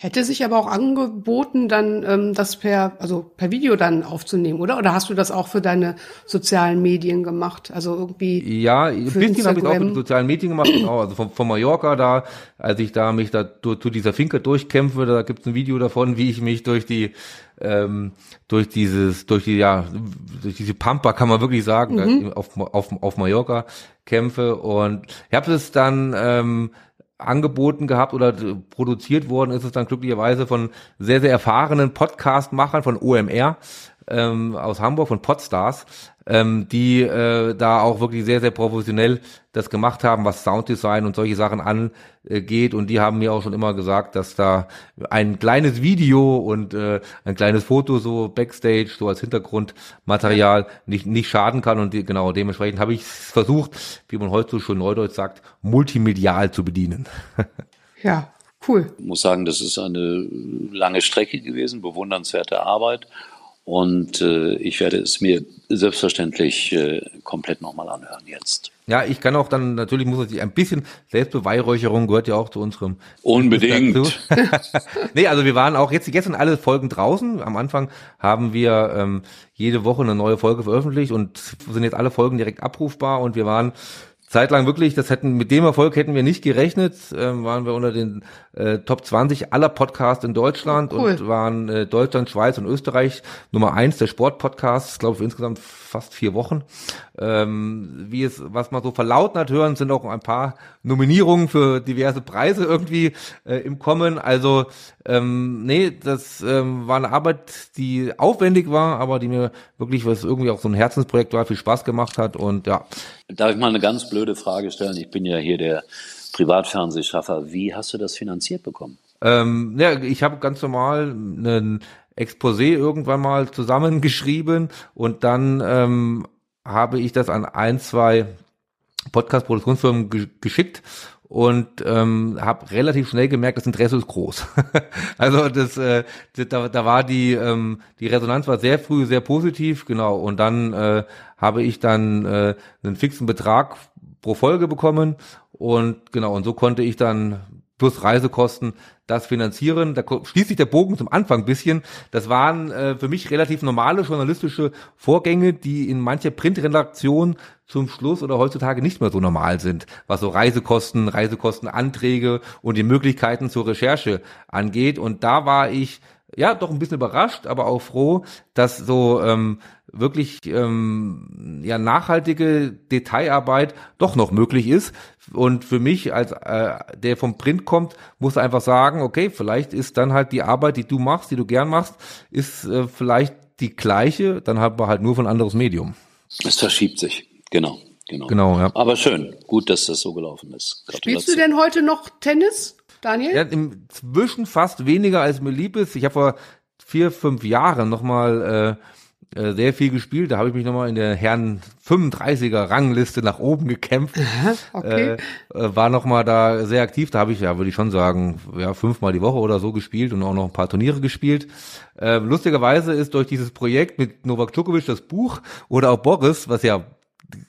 Hätte sich aber auch angeboten, dann ähm, das per, also per Video dann aufzunehmen, oder? Oder hast du das auch für deine sozialen Medien gemacht? Also irgendwie. Ja, ein bisschen habe ich auch für die sozialen Medien gemacht, genau. Also von, von Mallorca da, als ich da mich da durch dieser Finke durchkämpfe, da gibt's ein Video davon, wie ich mich durch die ähm, durch dieses, durch die, ja, durch diese Pampa kann man wirklich sagen, mhm. auf, auf, auf Mallorca kämpfe und ich habe es dann ähm, angeboten gehabt oder produziert worden ist es dann glücklicherweise von sehr, sehr erfahrenen Podcast-Machern von OMR ähm, aus Hamburg, von Podstars, ähm, die äh, da auch wirklich sehr, sehr professionell das gemacht haben, was Sounddesign und solche Sachen angeht. Und die haben mir auch schon immer gesagt, dass da ein kleines Video und äh, ein kleines Foto so Backstage, so als Hintergrundmaterial nicht, nicht schaden kann. Und die, genau dementsprechend habe ich versucht, wie man heute so schön neudeutsch sagt, multimedial zu bedienen. ja, cool. Ich muss sagen, das ist eine lange Strecke gewesen, bewundernswerte Arbeit. Und äh, ich werde es mir selbstverständlich äh, komplett nochmal anhören jetzt. Ja, ich kann auch dann, natürlich muss es ein bisschen Selbstbeweihräucherung gehört ja auch zu unserem. Unbedingt. nee, also wir waren auch jetzt gestern alle Folgen draußen. Am Anfang haben wir ähm, jede Woche eine neue Folge veröffentlicht und sind jetzt alle Folgen direkt abrufbar und wir waren zeitlang wirklich, das hätten mit dem Erfolg hätten wir nicht gerechnet, äh, waren wir unter den äh, Top 20 aller Podcasts in Deutschland cool. und waren äh, Deutschland, Schweiz und Österreich Nummer eins der Sportpodcasts, glaube ich, insgesamt fast vier Wochen. Ähm, wie es, was man so verlauten hat hören, sind auch ein paar Nominierungen für diverse Preise irgendwie äh, im Kommen. Also ähm, nee, das ähm, war eine Arbeit, die aufwendig war, aber die mir wirklich, was irgendwie auch so ein Herzensprojekt war, viel Spaß gemacht hat und ja. Darf ich mal eine ganz blöde Frage stellen? Ich bin ja hier der Privatfernsehschaffer. Wie hast du das finanziert bekommen? Ähm, ja, ich habe ganz normal einen Exposé irgendwann mal zusammengeschrieben und dann ähm, habe ich das an ein, zwei Podcast-Produktionsfirmen ge geschickt und ähm, habe relativ schnell gemerkt, das Interesse ist groß. also das, äh, da, da war die ähm, die Resonanz war sehr früh sehr positiv, genau. Und dann äh, habe ich dann äh, einen fixen Betrag pro Folge bekommen und genau und so konnte ich dann plus Reisekosten das finanzieren. Da schließt sich der Bogen zum Anfang bisschen. Das waren äh, für mich relativ normale journalistische Vorgänge, die in mancher Printredaktion zum Schluss oder heutzutage nicht mehr so normal sind, was so Reisekosten, Reisekostenanträge und die Möglichkeiten zur Recherche angeht. Und da war ich ja doch ein bisschen überrascht, aber auch froh, dass so ähm, wirklich ähm, ja nachhaltige Detailarbeit doch noch möglich ist. Und für mich als äh, der vom Print kommt, muss einfach sagen, okay, vielleicht ist dann halt die Arbeit, die du machst, die du gern machst, ist äh, vielleicht die gleiche, dann haben wir halt nur von anderes Medium. Es verschiebt sich, genau. Genau. genau ja. Aber schön, gut, dass das so gelaufen ist. Spielst du denn heute noch Tennis, Daniel? Ja, inzwischen fast weniger als mir lieb ist. Ich habe vor vier, fünf Jahren nochmal äh, äh, sehr viel gespielt. Da habe ich mich nochmal in der Herren 35er Rangliste nach oben gekämpft. okay. Äh, äh war nochmal da sehr aktiv. Da habe ich, ja, würde ich schon sagen, ja, fünfmal die Woche oder so gespielt und auch noch ein paar Turniere gespielt. Äh, lustigerweise ist durch dieses Projekt mit Novak Djokovic das Buch oder auch Boris, was ja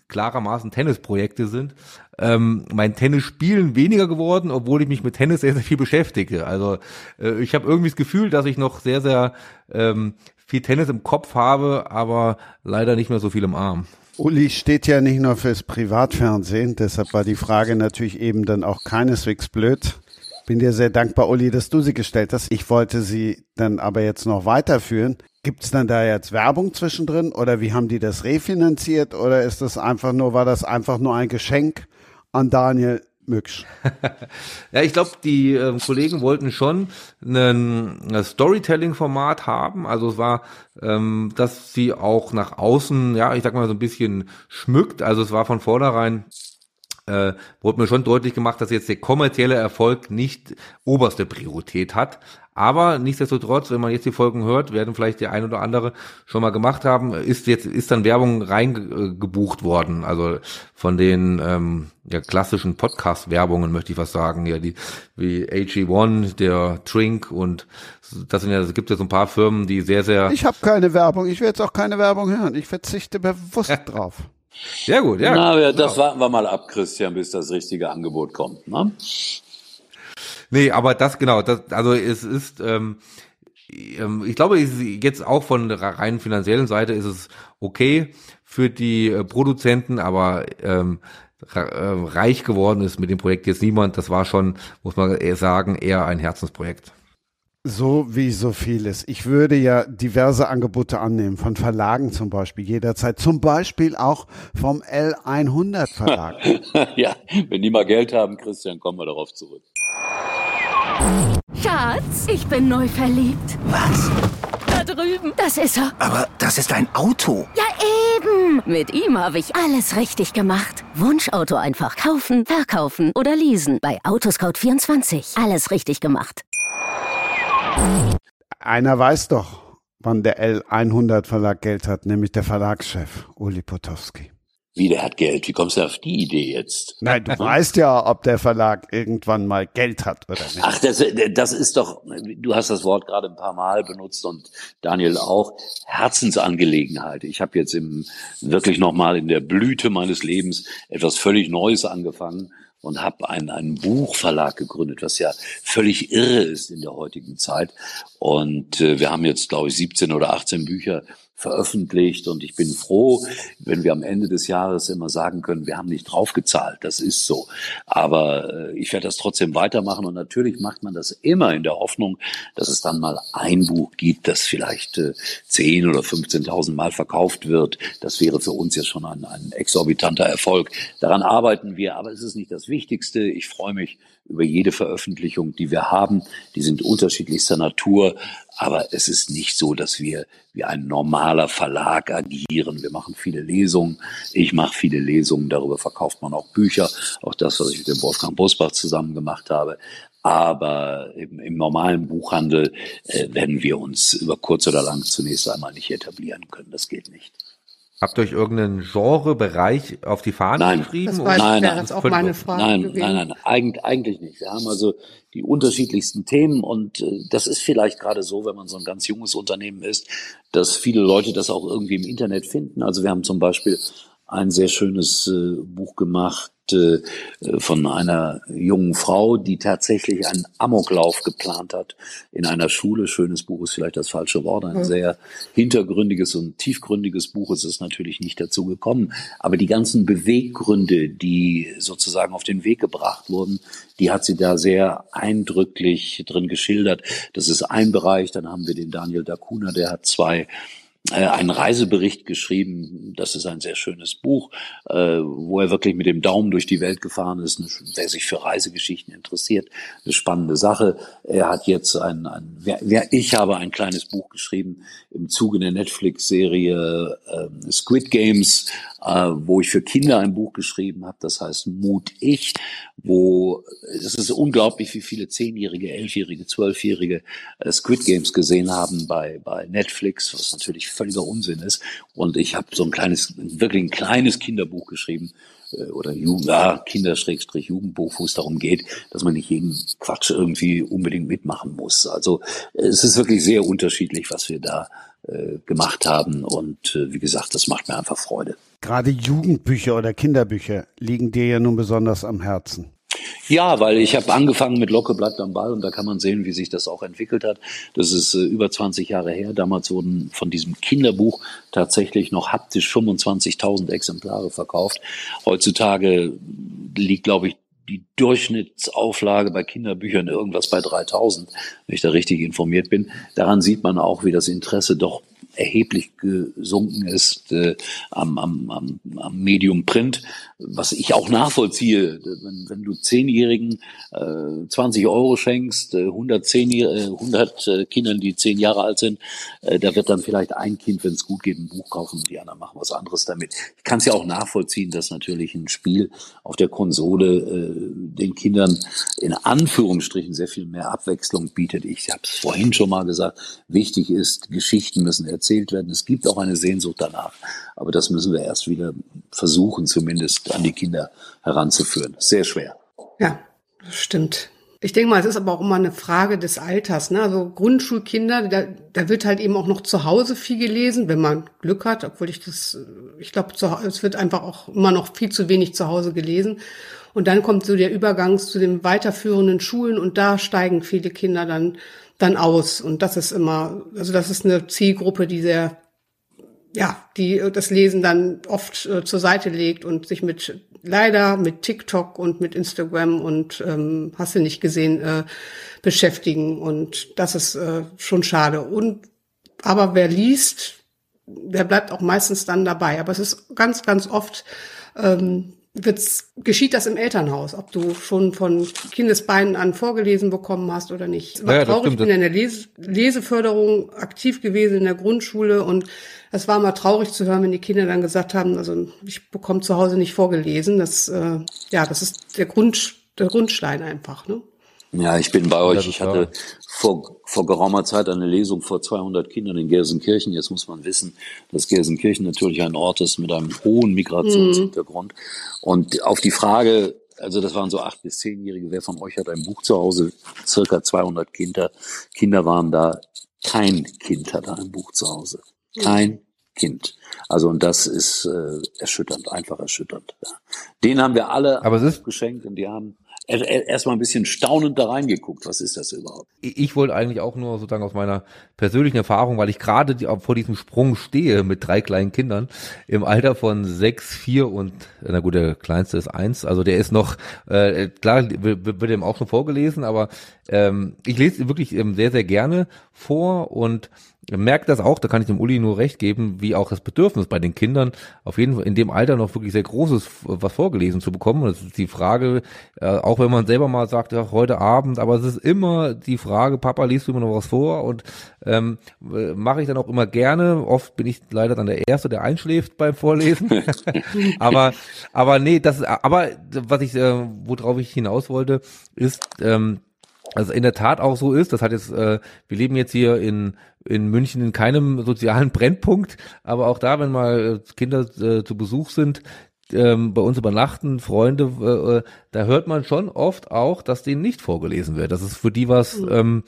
klarermaßen Tennisprojekte sind, ähm, mein Tennisspielen weniger geworden, obwohl ich mich mit Tennis sehr, sehr viel beschäftige. Also äh, ich habe irgendwie das Gefühl, dass ich noch sehr, sehr ähm, viel Tennis im Kopf habe, aber leider nicht mehr so viel im Arm. Uli steht ja nicht nur fürs Privatfernsehen, deshalb war die Frage natürlich eben dann auch keineswegs blöd. Bin dir sehr dankbar, Uli, dass du sie gestellt hast. Ich wollte sie dann aber jetzt noch weiterführen. Gibt es dann da jetzt Werbung zwischendrin oder wie haben die das refinanziert oder ist das einfach nur, war das einfach nur ein Geschenk an Daniel Mücksch. ja, ich glaube, die äh, Kollegen wollten schon ein Storytelling-Format haben. Also es war, ähm, dass sie auch nach außen, ja, ich sag mal so ein bisschen schmückt. Also es war von vornherein äh, wurde mir schon deutlich gemacht, dass jetzt der kommerzielle Erfolg nicht oberste Priorität hat. Aber nichtsdestotrotz, wenn man jetzt die Folgen hört, werden vielleicht der ein oder andere schon mal gemacht haben, ist jetzt ist dann Werbung reingebucht worden. Also von den ähm, ja, klassischen Podcast-Werbungen möchte ich was sagen, ja die wie AG1, der Trink und das sind ja, es gibt ja so ein paar Firmen, die sehr sehr. Ich habe keine Werbung, ich will jetzt auch keine Werbung hören. Ich verzichte bewusst drauf. Sehr gut, ja. Na, ja, das warten wir mal ab, Christian, bis das richtige Angebot kommt. Ne? Nee, aber das genau, das, also es ist, ähm, ähm ich glaube, jetzt auch von der rein finanziellen Seite ist es okay für die äh, Produzenten, aber ähm, äh, reich geworden ist mit dem Projekt jetzt niemand. Das war schon, muss man sagen, eher ein Herzensprojekt. So wie so vieles. Ich würde ja diverse Angebote annehmen, von Verlagen zum Beispiel, jederzeit. Zum Beispiel auch vom L100 Verlag. ja, wenn die mal Geld haben, Christian, kommen wir darauf zurück. Schatz, ich bin neu verliebt. Was? Da drüben. Das ist er. Aber das ist ein Auto. Ja, eben. Mit ihm habe ich alles richtig gemacht. Wunschauto einfach kaufen, verkaufen oder leasen. Bei Autoscout24. Alles richtig gemacht. Einer weiß doch, wann der L100 Verlag Geld hat, nämlich der Verlagschef Uli Potowski. Wie, der hat Geld? Wie kommst du auf die Idee jetzt? Nein, du weißt ja, ob der Verlag irgendwann mal Geld hat oder nicht. Ach, das, das ist doch, du hast das Wort gerade ein paar Mal benutzt und Daniel auch, Herzensangelegenheit. Ich habe jetzt im, wirklich nochmal in der Blüte meines Lebens etwas völlig Neues angefangen und habe einen, einen Buchverlag gegründet, was ja völlig irre ist in der heutigen Zeit. Und äh, wir haben jetzt, glaube ich, 17 oder 18 Bücher veröffentlicht und ich bin froh, wenn wir am Ende des Jahres immer sagen können, wir haben nicht draufgezahlt, das ist so. Aber äh, ich werde das trotzdem weitermachen und natürlich macht man das immer in der Hoffnung, dass es dann mal ein Buch gibt, das vielleicht äh, 10 oder 15.000 Mal verkauft wird. Das wäre für uns ja schon ein, ein exorbitanter Erfolg. Daran arbeiten wir, aber es ist nicht das Wichtigste. Ich freue mich über jede Veröffentlichung, die wir haben. Die sind unterschiedlichster Natur, aber es ist nicht so, dass wir wie ein normaler Verlag agieren. Wir machen viele Lesungen. Ich mache viele Lesungen. Darüber verkauft man auch Bücher. Auch das, was ich mit dem Wolfgang Bosbach zusammen gemacht habe. Aber im, im normalen Buchhandel äh, werden wir uns über kurz oder lang zunächst einmal nicht etablieren können. Das geht nicht. Habt ihr euch irgendeinen Genrebereich auf die Fahne nein. geschrieben? Das war nein, nein, jetzt auch meine Frage nein, gewesen. Nein, nein, eigentlich, eigentlich nicht. Wir haben also die unterschiedlichsten Themen und äh, das ist vielleicht gerade so, wenn man so ein ganz junges Unternehmen ist, dass viele Leute das auch irgendwie im Internet finden. Also wir haben zum Beispiel ein sehr schönes äh, Buch gemacht äh, von einer jungen Frau, die tatsächlich einen Amoklauf geplant hat in einer Schule. Schönes Buch ist vielleicht das falsche Wort, ein mhm. sehr hintergründiges und tiefgründiges Buch. Es ist natürlich nicht dazu gekommen, aber die ganzen Beweggründe, die sozusagen auf den Weg gebracht wurden, die hat sie da sehr eindrücklich drin geschildert. Das ist ein Bereich. Dann haben wir den Daniel Dacuna, der hat zwei einen Reisebericht geschrieben. Das ist ein sehr schönes Buch, äh, wo er wirklich mit dem Daumen durch die Welt gefahren ist. Wer sich für Reisegeschichten interessiert, eine spannende Sache. Er hat jetzt ein, ein ich habe ein kleines Buch geschrieben im Zuge der Netflix-Serie äh, Squid Games, äh, wo ich für Kinder ein Buch geschrieben habe. Das heißt Mut ich, wo es ist unglaublich, wie viele zehnjährige, elfjährige, zwölfjährige äh, Squid Games gesehen haben bei bei Netflix, was natürlich völliger Unsinn ist. Und ich habe so ein kleines, wirklich ein kleines Kinderbuch geschrieben äh, oder Jugend, ja, Kinder-Jugendbuch, wo es darum geht, dass man nicht jeden Quatsch irgendwie unbedingt mitmachen muss. Also es ist wirklich sehr unterschiedlich, was wir da äh, gemacht haben. Und äh, wie gesagt, das macht mir einfach Freude. Gerade Jugendbücher oder Kinderbücher liegen dir ja nun besonders am Herzen. Ja, weil ich habe angefangen mit Locke bleibt am Ball und da kann man sehen, wie sich das auch entwickelt hat. Das ist äh, über 20 Jahre her. Damals wurden von diesem Kinderbuch tatsächlich noch haptisch 25.000 Exemplare verkauft. Heutzutage liegt, glaube ich, die Durchschnittsauflage bei Kinderbüchern irgendwas bei 3000, wenn ich da richtig informiert bin. Daran sieht man auch, wie das Interesse doch erheblich gesunken ist äh, am, am, am, am Medium Print. Was ich auch nachvollziehe, wenn, wenn du Zehnjährigen äh, 20 Euro schenkst, äh, 110, äh, 100 äh, Kindern, die zehn Jahre alt sind, äh, da wird dann vielleicht ein Kind, wenn es gut geht, ein Buch kaufen und die anderen machen was anderes damit. Ich kann es ja auch nachvollziehen, dass natürlich ein Spiel auf der Konsole äh, den Kindern in Anführungsstrichen sehr viel mehr Abwechslung bietet. Ich habe es vorhin schon mal gesagt, wichtig ist, Geschichten müssen erzählt werden. Es gibt auch eine Sehnsucht danach, aber das müssen wir erst wieder versuchen, zumindest an die Kinder heranzuführen. Sehr schwer. Ja, das stimmt. Ich denke mal, es ist aber auch immer eine Frage des Alters. Ne? Also Grundschulkinder, da, da wird halt eben auch noch zu Hause viel gelesen, wenn man Glück hat, obwohl ich das, ich glaube, es wird einfach auch immer noch viel zu wenig zu Hause gelesen. Und dann kommt so der Übergang zu den weiterführenden Schulen und da steigen viele Kinder dann, dann aus. Und das ist immer, also das ist eine Zielgruppe, die sehr ja, die das Lesen dann oft äh, zur Seite legt und sich mit leider mit TikTok und mit Instagram und ähm, hast du nicht gesehen äh, beschäftigen und das ist äh, schon schade. Und aber wer liest, der bleibt auch meistens dann dabei. Aber es ist ganz, ganz oft ähm, wird's, geschieht das im Elternhaus, ob du schon von Kindesbeinen an vorgelesen bekommen hast oder nicht. War ja, traurig, ich bin in der Lese Leseförderung aktiv gewesen in der Grundschule und es war mal traurig zu hören, wenn die Kinder dann gesagt haben, also ich bekomme zu Hause nicht vorgelesen. Das, äh, ja, das ist der Grund, der Grundstein einfach, ne? Ja, ich bin bei euch. Ich hatte vor, vor geraumer Zeit eine Lesung vor 200 Kindern in Gelsenkirchen. Jetzt muss man wissen, dass Gelsenkirchen natürlich ein Ort ist mit einem hohen Migrationshintergrund. Mhm. Und auf die Frage, also das waren so acht bis zehnjährige, wer von euch hat ein Buch zu Hause? Circa 200 Kinder, Kinder waren da. Kein Kind hatte ein Buch zu Hause. Kein Kind. Also und das ist äh, erschütternd, einfach erschütternd. Ja. Den haben wir alle Aber es ist geschenkt und die haben erstmal ein bisschen staunend da reingeguckt. Was ist das überhaupt? Ich wollte eigentlich auch nur sozusagen aus meiner persönlichen Erfahrung, weil ich gerade vor diesem Sprung stehe mit drei kleinen Kindern im Alter von sechs, vier und na gut, der kleinste ist eins, also der ist noch äh, klar wird ihm auch schon vorgelesen, aber ähm, ich lese wirklich ähm, sehr sehr gerne vor und merkt das auch, da kann ich dem Uli nur recht geben, wie auch das Bedürfnis bei den Kindern auf jeden Fall in dem Alter noch wirklich sehr großes was vorgelesen zu bekommen. Und das ist die Frage, äh, auch wenn man selber mal sagt, ja, heute Abend, aber es ist immer die Frage, Papa, liest du immer noch was vor? Und ähm, mache ich dann auch immer gerne. Oft bin ich leider dann der Erste, der einschläft beim Vorlesen. aber, aber nee, das, aber was ich, äh, worauf ich hinaus wollte, ist, ähm, also in der Tat auch so ist. Das hat jetzt, äh, wir leben jetzt hier in in München in keinem sozialen Brennpunkt, aber auch da, wenn mal äh, Kinder äh, zu Besuch sind, ähm, bei uns übernachten, Freunde, äh, äh, da hört man schon oft auch, dass denen nicht vorgelesen wird. Das ist für die was, mhm. ähm,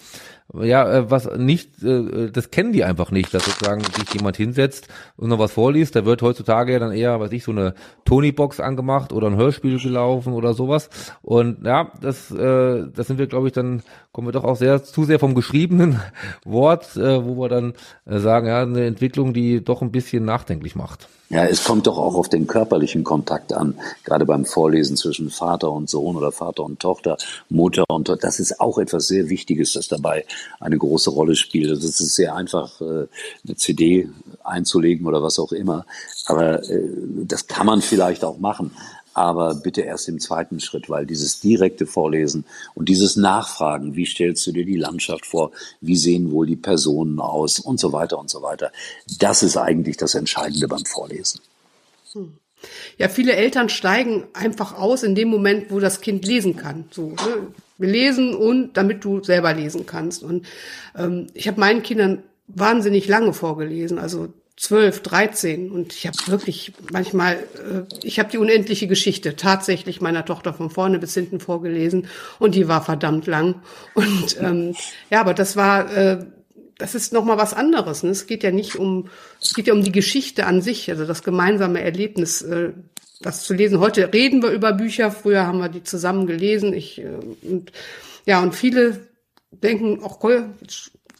ja, äh, was nicht, äh, das kennen die einfach nicht, dass sozusagen sich jemand hinsetzt und noch was vorliest. Da wird heutzutage ja dann eher, weiß ich, so eine Tony-Box angemacht oder ein Hörspiel gelaufen oder sowas. Und ja, das, äh, das sind wir, glaube ich, dann kommen wir doch auch sehr zu sehr vom geschriebenen Wort, äh, wo wir dann äh, sagen, ja, eine Entwicklung, die doch ein bisschen nachdenklich macht. Ja, es kommt doch auch auf den körperlichen Kontakt an, gerade beim Vorlesen zwischen Vater und Sohn oder Vater und Tochter, Mutter und Tochter. Das ist auch etwas sehr Wichtiges, das dabei eine große Rolle spielt. Also es ist sehr einfach, äh, eine CD einzulegen oder was auch immer. Aber äh, das kann man vielleicht auch machen aber bitte erst im zweiten Schritt, weil dieses direkte Vorlesen und dieses Nachfragen, wie stellst du dir die Landschaft vor, wie sehen wohl die Personen aus und so weiter und so weiter, das ist eigentlich das Entscheidende beim Vorlesen. Hm. Ja, viele Eltern steigen einfach aus in dem Moment, wo das Kind lesen kann. So, ne? Wir lesen und damit du selber lesen kannst. Und ähm, ich habe meinen Kindern wahnsinnig lange vorgelesen. Also zwölf, dreizehn und ich habe wirklich manchmal, äh, ich habe die unendliche Geschichte tatsächlich meiner Tochter von vorne bis hinten vorgelesen und die war verdammt lang und ähm, ja, aber das war, äh, das ist noch mal was anderes. Ne? Es geht ja nicht um, es geht ja um die Geschichte an sich, also das gemeinsame Erlebnis, äh, das zu lesen. Heute reden wir über Bücher, früher haben wir die zusammen gelesen. Ich äh, und ja und viele denken, auch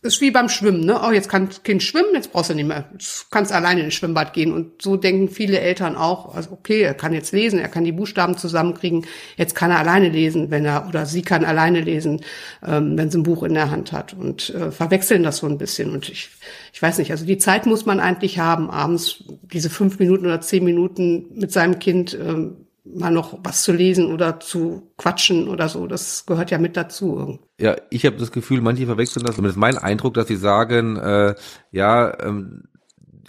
ist wie beim Schwimmen, ne? Oh, jetzt kann das Kind schwimmen, jetzt brauchst du nicht mehr. Jetzt kannst alleine ins Schwimmbad gehen. Und so denken viele Eltern auch, also okay, er kann jetzt lesen, er kann die Buchstaben zusammenkriegen, jetzt kann er alleine lesen, wenn er, oder sie kann alleine lesen, ähm, wenn sie ein Buch in der Hand hat. Und äh, verwechseln das so ein bisschen. Und ich, ich weiß nicht, also die Zeit muss man eigentlich haben, abends diese fünf Minuten oder zehn Minuten mit seinem Kind ähm, mal noch was zu lesen oder zu quatschen oder so. Das gehört ja mit dazu. Ja, ich habe das Gefühl, manche verwechseln das. Zumindest mein Eindruck, dass sie sagen, äh, ja, ähm,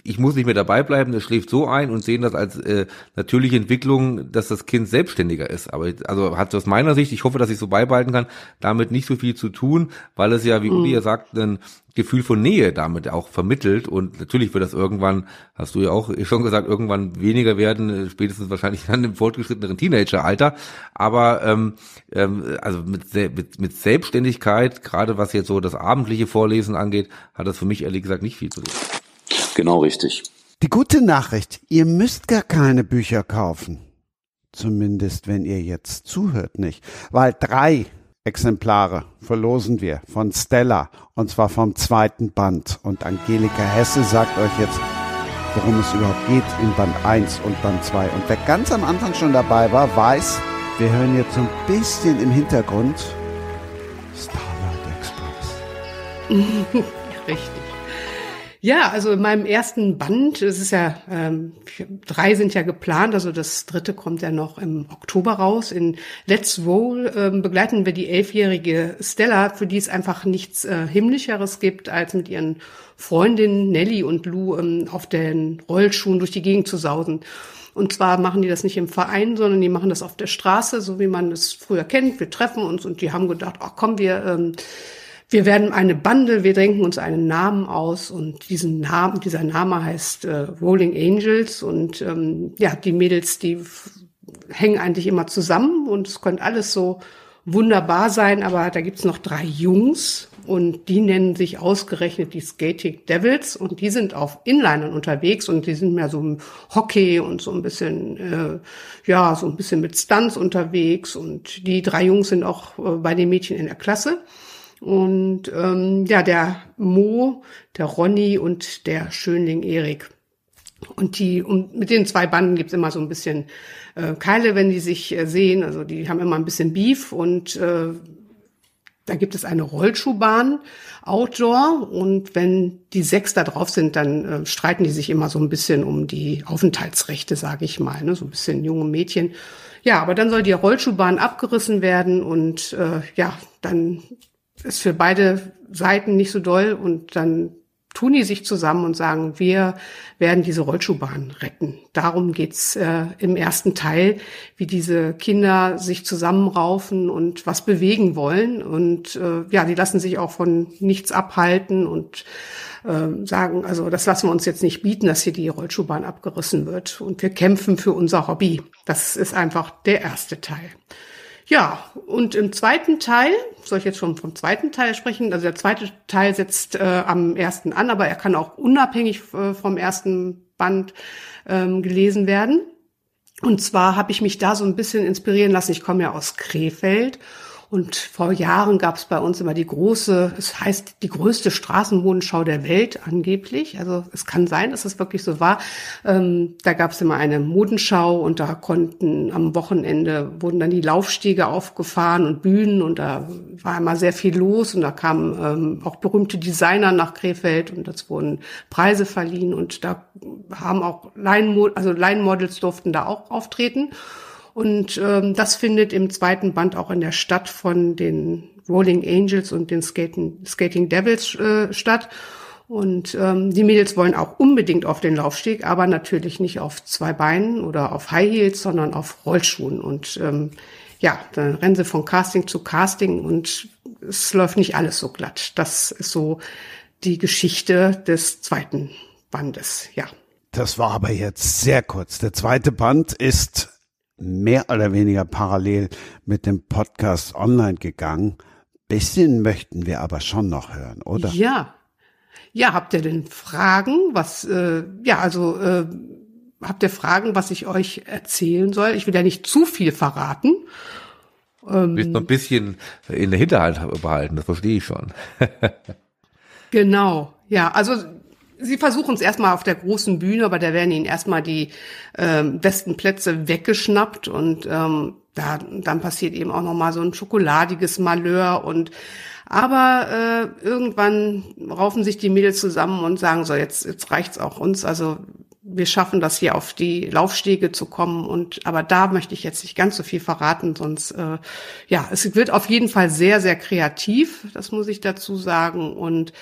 ich muss nicht mehr dabei bleiben, es schläft so ein und sehen das als äh, natürliche Entwicklung, dass das Kind selbstständiger ist. Aber also hat aus meiner Sicht, ich hoffe, dass ich so beibehalten kann, damit nicht so viel zu tun, weil es ja, wie Uli ja mhm. sagt, ein Gefühl von Nähe damit auch vermittelt und natürlich wird das irgendwann, hast du ja auch schon gesagt, irgendwann weniger werden, äh, spätestens wahrscheinlich dann im fortgeschritteneren Teenageralter. Aber ähm, ähm, also mit, mit, mit Selbstständigkeit, gerade was jetzt so das abendliche Vorlesen angeht, hat das für mich ehrlich gesagt nicht viel zu tun. Genau richtig. Die gute Nachricht, ihr müsst gar keine Bücher kaufen. Zumindest wenn ihr jetzt zuhört nicht. Weil drei Exemplare verlosen wir von Stella und zwar vom zweiten Band. Und Angelika Hesse sagt euch jetzt, worum es überhaupt geht in Band 1 und Band 2. Und wer ganz am Anfang schon dabei war, weiß, wir hören jetzt so ein bisschen im Hintergrund Starlight Express. Richtig. Ja, also in meinem ersten Band, es ist ja, ähm, drei sind ja geplant, also das dritte kommt ja noch im Oktober raus. In Let's Roll ähm, begleiten wir die elfjährige Stella, für die es einfach nichts äh, Himmlischeres gibt, als mit ihren Freundinnen Nelly und Lou ähm, auf den Rollschuhen durch die Gegend zu sausen. Und zwar machen die das nicht im Verein, sondern die machen das auf der Straße, so wie man es früher kennt. Wir treffen uns und die haben gedacht, ach komm, wir ähm, wir werden eine Bande, wir denken uns einen Namen aus und diesen Namen, dieser Name heißt äh, Rolling Angels und ähm, ja, die Mädels, die hängen eigentlich immer zusammen und es könnte alles so wunderbar sein, aber da gibt's noch drei Jungs und die nennen sich ausgerechnet die Skating Devils und die sind auf Inlinern unterwegs und die sind mehr so im Hockey und so ein bisschen, äh, ja, so ein bisschen mit Stunts unterwegs und die drei Jungs sind auch äh, bei den Mädchen in der Klasse. Und ähm, ja, der Mo, der Ronny und der Schönling Erik. Und die, und mit den zwei Banden gibt's immer so ein bisschen äh, Keile, wenn die sich äh, sehen. Also die haben immer ein bisschen Beef und äh, da gibt es eine Rollschuhbahn Outdoor und wenn die sechs da drauf sind, dann äh, streiten die sich immer so ein bisschen um die Aufenthaltsrechte, sage ich mal, ne? so ein bisschen junge Mädchen. Ja, aber dann soll die Rollschuhbahn abgerissen werden und äh, ja, dann ist für beide Seiten nicht so doll und dann tun die sich zusammen und sagen, wir werden diese Rollschuhbahn retten. Darum geht's äh, im ersten Teil, wie diese Kinder sich zusammenraufen und was bewegen wollen. Und äh, ja, die lassen sich auch von nichts abhalten und äh, sagen, also das lassen wir uns jetzt nicht bieten, dass hier die Rollschuhbahn abgerissen wird. Und wir kämpfen für unser Hobby. Das ist einfach der erste Teil. Ja, und im zweiten Teil, soll ich jetzt schon vom zweiten Teil sprechen? Also der zweite Teil setzt äh, am ersten an, aber er kann auch unabhängig äh, vom ersten Band ähm, gelesen werden. Und zwar habe ich mich da so ein bisschen inspirieren lassen. Ich komme ja aus Krefeld und vor Jahren gab es bei uns immer die große, es heißt die größte Straßenmodenschau der Welt angeblich. Also es kann sein, dass es wirklich so war. Ähm, da gab es immer eine Modenschau und da konnten am Wochenende wurden dann die Laufstege aufgefahren und Bühnen und da war immer sehr viel los und da kamen ähm, auch berühmte Designer nach Krefeld und das wurden Preise verliehen und da haben auch Line, also Line Models durften da auch auftreten. Und ähm, das findet im zweiten Band auch in der Stadt von den Rolling Angels und den Skating, Skating Devils äh, statt. Und ähm, die Mädels wollen auch unbedingt auf den Laufsteg, aber natürlich nicht auf zwei Beinen oder auf High Heels, sondern auf Rollschuhen. Und ähm, ja, dann rennen sie von Casting zu Casting und es läuft nicht alles so glatt. Das ist so die Geschichte des zweiten Bandes, ja. Das war aber jetzt sehr kurz. Der zweite Band ist mehr oder weniger parallel mit dem Podcast online gegangen. Bisschen möchten wir aber schon noch hören, oder? Ja. Ja, habt ihr denn Fragen? Was, äh, ja, also äh, habt ihr Fragen, was ich euch erzählen soll? Ich will ja nicht zu viel verraten. Ähm, Willst noch ein bisschen in der Hinterhalt behalten, das verstehe ich schon. genau, ja, also Sie versuchen es erstmal auf der großen Bühne, aber da werden ihnen erstmal die ähm, besten Plätze weggeschnappt und ähm, da, dann passiert eben auch nochmal so ein schokoladiges Malheur und aber äh, irgendwann raufen sich die Mädels zusammen und sagen so, jetzt, jetzt reicht's auch uns. Also wir schaffen das hier auf die Laufstege zu kommen. Und aber da möchte ich jetzt nicht ganz so viel verraten, sonst äh, ja, es wird auf jeden Fall sehr, sehr kreativ, das muss ich dazu sagen. Und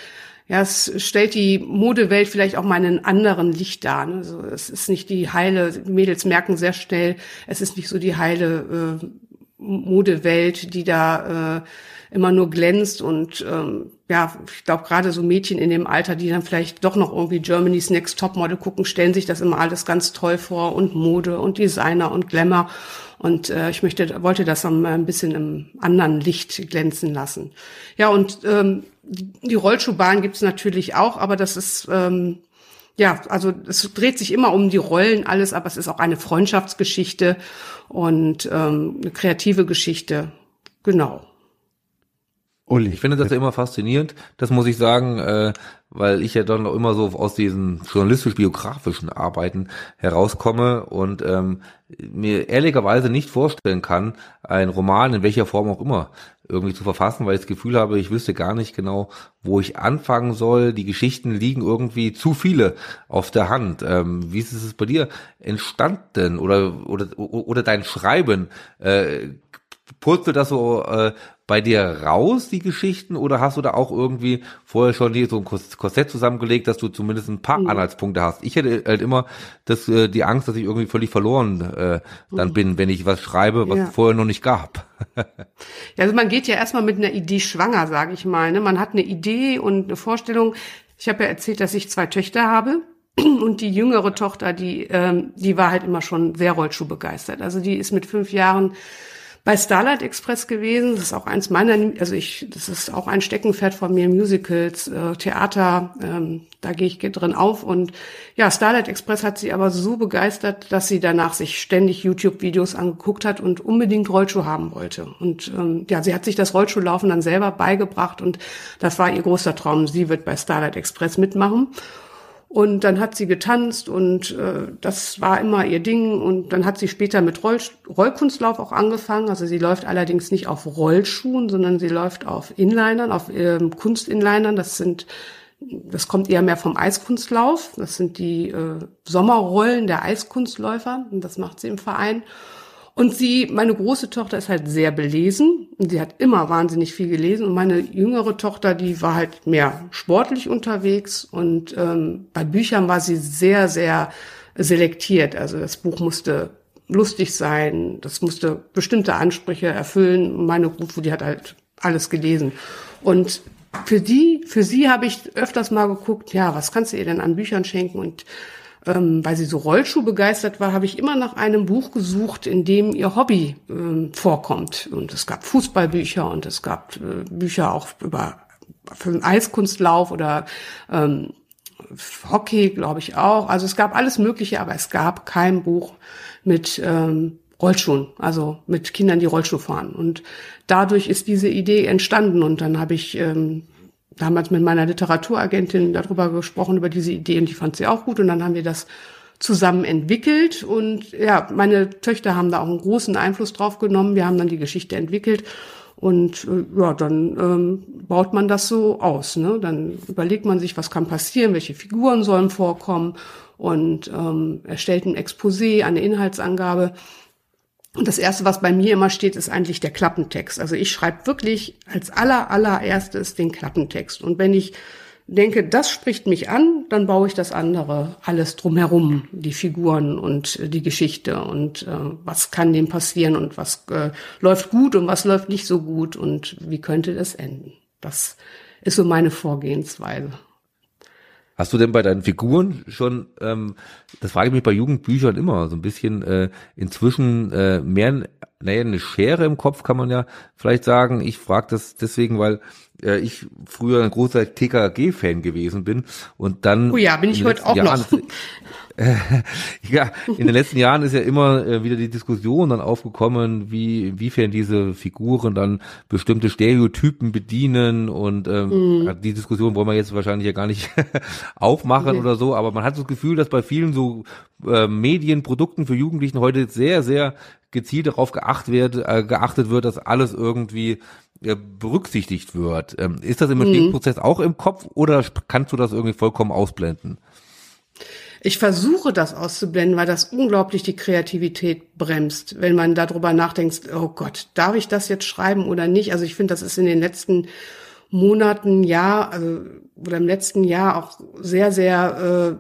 ja, es stellt die Modewelt vielleicht auch mal in einem anderen Licht dar. Ne? Also es ist nicht die heile, Mädels merken sehr schnell, es ist nicht so die heile äh, Modewelt, die da äh, immer nur glänzt und ähm, ja, ich glaube gerade so Mädchen in dem Alter, die dann vielleicht doch noch irgendwie Germany's Next Topmodel gucken, stellen sich das immer alles ganz toll vor und Mode und Designer und Glamour und äh, ich möchte wollte das dann mal ein bisschen im anderen Licht glänzen lassen. Ja und ähm, die Rollschuhbahn gibt's natürlich auch, aber das ist ähm, ja, also es dreht sich immer um die Rollen alles, aber es ist auch eine Freundschaftsgeschichte und ähm, eine kreative Geschichte. Genau. Uli. Ich finde das ja immer faszinierend, das muss ich sagen, äh, weil ich ja dann auch immer so aus diesen journalistisch-biografischen Arbeiten herauskomme und ähm, mir ehrlicherweise nicht vorstellen kann, einen Roman in welcher Form auch immer irgendwie zu verfassen, weil ich das Gefühl habe, ich wüsste gar nicht genau, wo ich anfangen soll. Die Geschichten liegen irgendwie zu viele auf der Hand. Ähm, wie ist es bei dir entstanden oder oder oder dein Schreiben? Äh, purzelt das so äh, bei dir raus, die Geschichten, oder hast du da auch irgendwie vorher schon dir so ein Korsett zusammengelegt, dass du zumindest ein paar mhm. Anhaltspunkte hast? Ich hätte halt immer das, äh, die Angst, dass ich irgendwie völlig verloren äh, dann mhm. bin, wenn ich was schreibe, was ja. es vorher noch nicht gab. ja, also man geht ja erstmal mit einer Idee schwanger, sage ich mal. Ne? Man hat eine Idee und eine Vorstellung. Ich habe ja erzählt, dass ich zwei Töchter habe. Und die jüngere Tochter, die, ähm, die war halt immer schon sehr Rollschuh begeistert. Also die ist mit fünf Jahren bei Starlight Express gewesen. Das ist auch eins meiner, also ich, das ist auch ein Steckenpferd von mir, Musicals, äh, Theater, ähm, da gehe ich drin auf. Und ja, Starlight Express hat sie aber so begeistert, dass sie danach sich ständig YouTube-Videos angeguckt hat und unbedingt Rollschuh haben wollte. Und ähm, ja, sie hat sich das Rollschuhlaufen dann selber beigebracht und das war ihr großer Traum. Sie wird bei Starlight Express mitmachen. Und dann hat sie getanzt und äh, das war immer ihr Ding. Und dann hat sie später mit Roll Rollkunstlauf auch angefangen. Also sie läuft allerdings nicht auf Rollschuhen, sondern sie läuft auf Inlinern, auf ähm, Kunstinlinern. Das sind, das kommt eher mehr vom Eiskunstlauf. Das sind die äh, Sommerrollen der Eiskunstläufer. Und das macht sie im Verein. Und sie, meine große Tochter ist halt sehr belesen. Und sie hat immer wahnsinnig viel gelesen. Und meine jüngere Tochter, die war halt mehr sportlich unterwegs. Und ähm, bei Büchern war sie sehr, sehr selektiert. Also das Buch musste lustig sein, das musste bestimmte Ansprüche erfüllen. Meine Gruppe, die hat halt alles gelesen. Und für die, für sie habe ich öfters mal geguckt, ja, was kannst du ihr denn an Büchern schenken? Und ähm, weil sie so Rollschuh begeistert war, habe ich immer nach einem Buch gesucht, in dem ihr Hobby ähm, vorkommt. Und es gab Fußballbücher und es gab äh, Bücher auch über für den Eiskunstlauf oder ähm, Hockey, glaube ich auch. Also es gab alles Mögliche, aber es gab kein Buch mit ähm, Rollschuhen, also mit Kindern, die Rollschuh fahren. Und dadurch ist diese Idee entstanden. Und dann habe ich ähm, damals mit meiner Literaturagentin darüber gesprochen, über diese Idee und die fand sie auch gut und dann haben wir das zusammen entwickelt und ja, meine Töchter haben da auch einen großen Einfluss drauf genommen. Wir haben dann die Geschichte entwickelt und äh, ja, dann ähm, baut man das so aus. Ne? Dann überlegt man sich, was kann passieren, welche Figuren sollen vorkommen und ähm, erstellt ein Exposé, eine Inhaltsangabe. Und das erste, was bei mir immer steht, ist eigentlich der Klappentext. Also ich schreibe wirklich als aller, allererstes den Klappentext. Und wenn ich denke, das spricht mich an, dann baue ich das andere alles drumherum, die Figuren und äh, die Geschichte und äh, was kann dem passieren und was äh, läuft gut und was läuft nicht so gut und wie könnte das enden. Das ist so meine Vorgehensweise. Hast du denn bei deinen Figuren schon, ähm, das frage ich mich bei Jugendbüchern immer, so ein bisschen äh, inzwischen äh, mehr, naja, eine Schere im Kopf kann man ja vielleicht sagen. Ich frage das deswegen, weil äh, ich früher ein großer TKG-Fan gewesen bin und dann. Oh ja, bin ich heute auch Jahren, noch. ja, in den letzten Jahren ist ja immer äh, wieder die Diskussion dann aufgekommen, wie inwiefern diese Figuren dann bestimmte Stereotypen bedienen und ähm, mhm. die Diskussion wollen wir jetzt wahrscheinlich ja gar nicht aufmachen nee. oder so, aber man hat das Gefühl, dass bei vielen so äh, Medienprodukten für Jugendlichen heute sehr, sehr gezielt darauf geachtet wird, äh, geachtet wird, dass alles irgendwie äh, berücksichtigt wird. Ähm, ist das im mhm. Prozess auch im Kopf oder kannst du das irgendwie vollkommen ausblenden? Ich versuche das auszublenden, weil das unglaublich die Kreativität bremst, wenn man darüber nachdenkt, oh Gott, darf ich das jetzt schreiben oder nicht? Also ich finde, das ist in den letzten Monaten, ja, also, oder im letzten Jahr auch sehr, sehr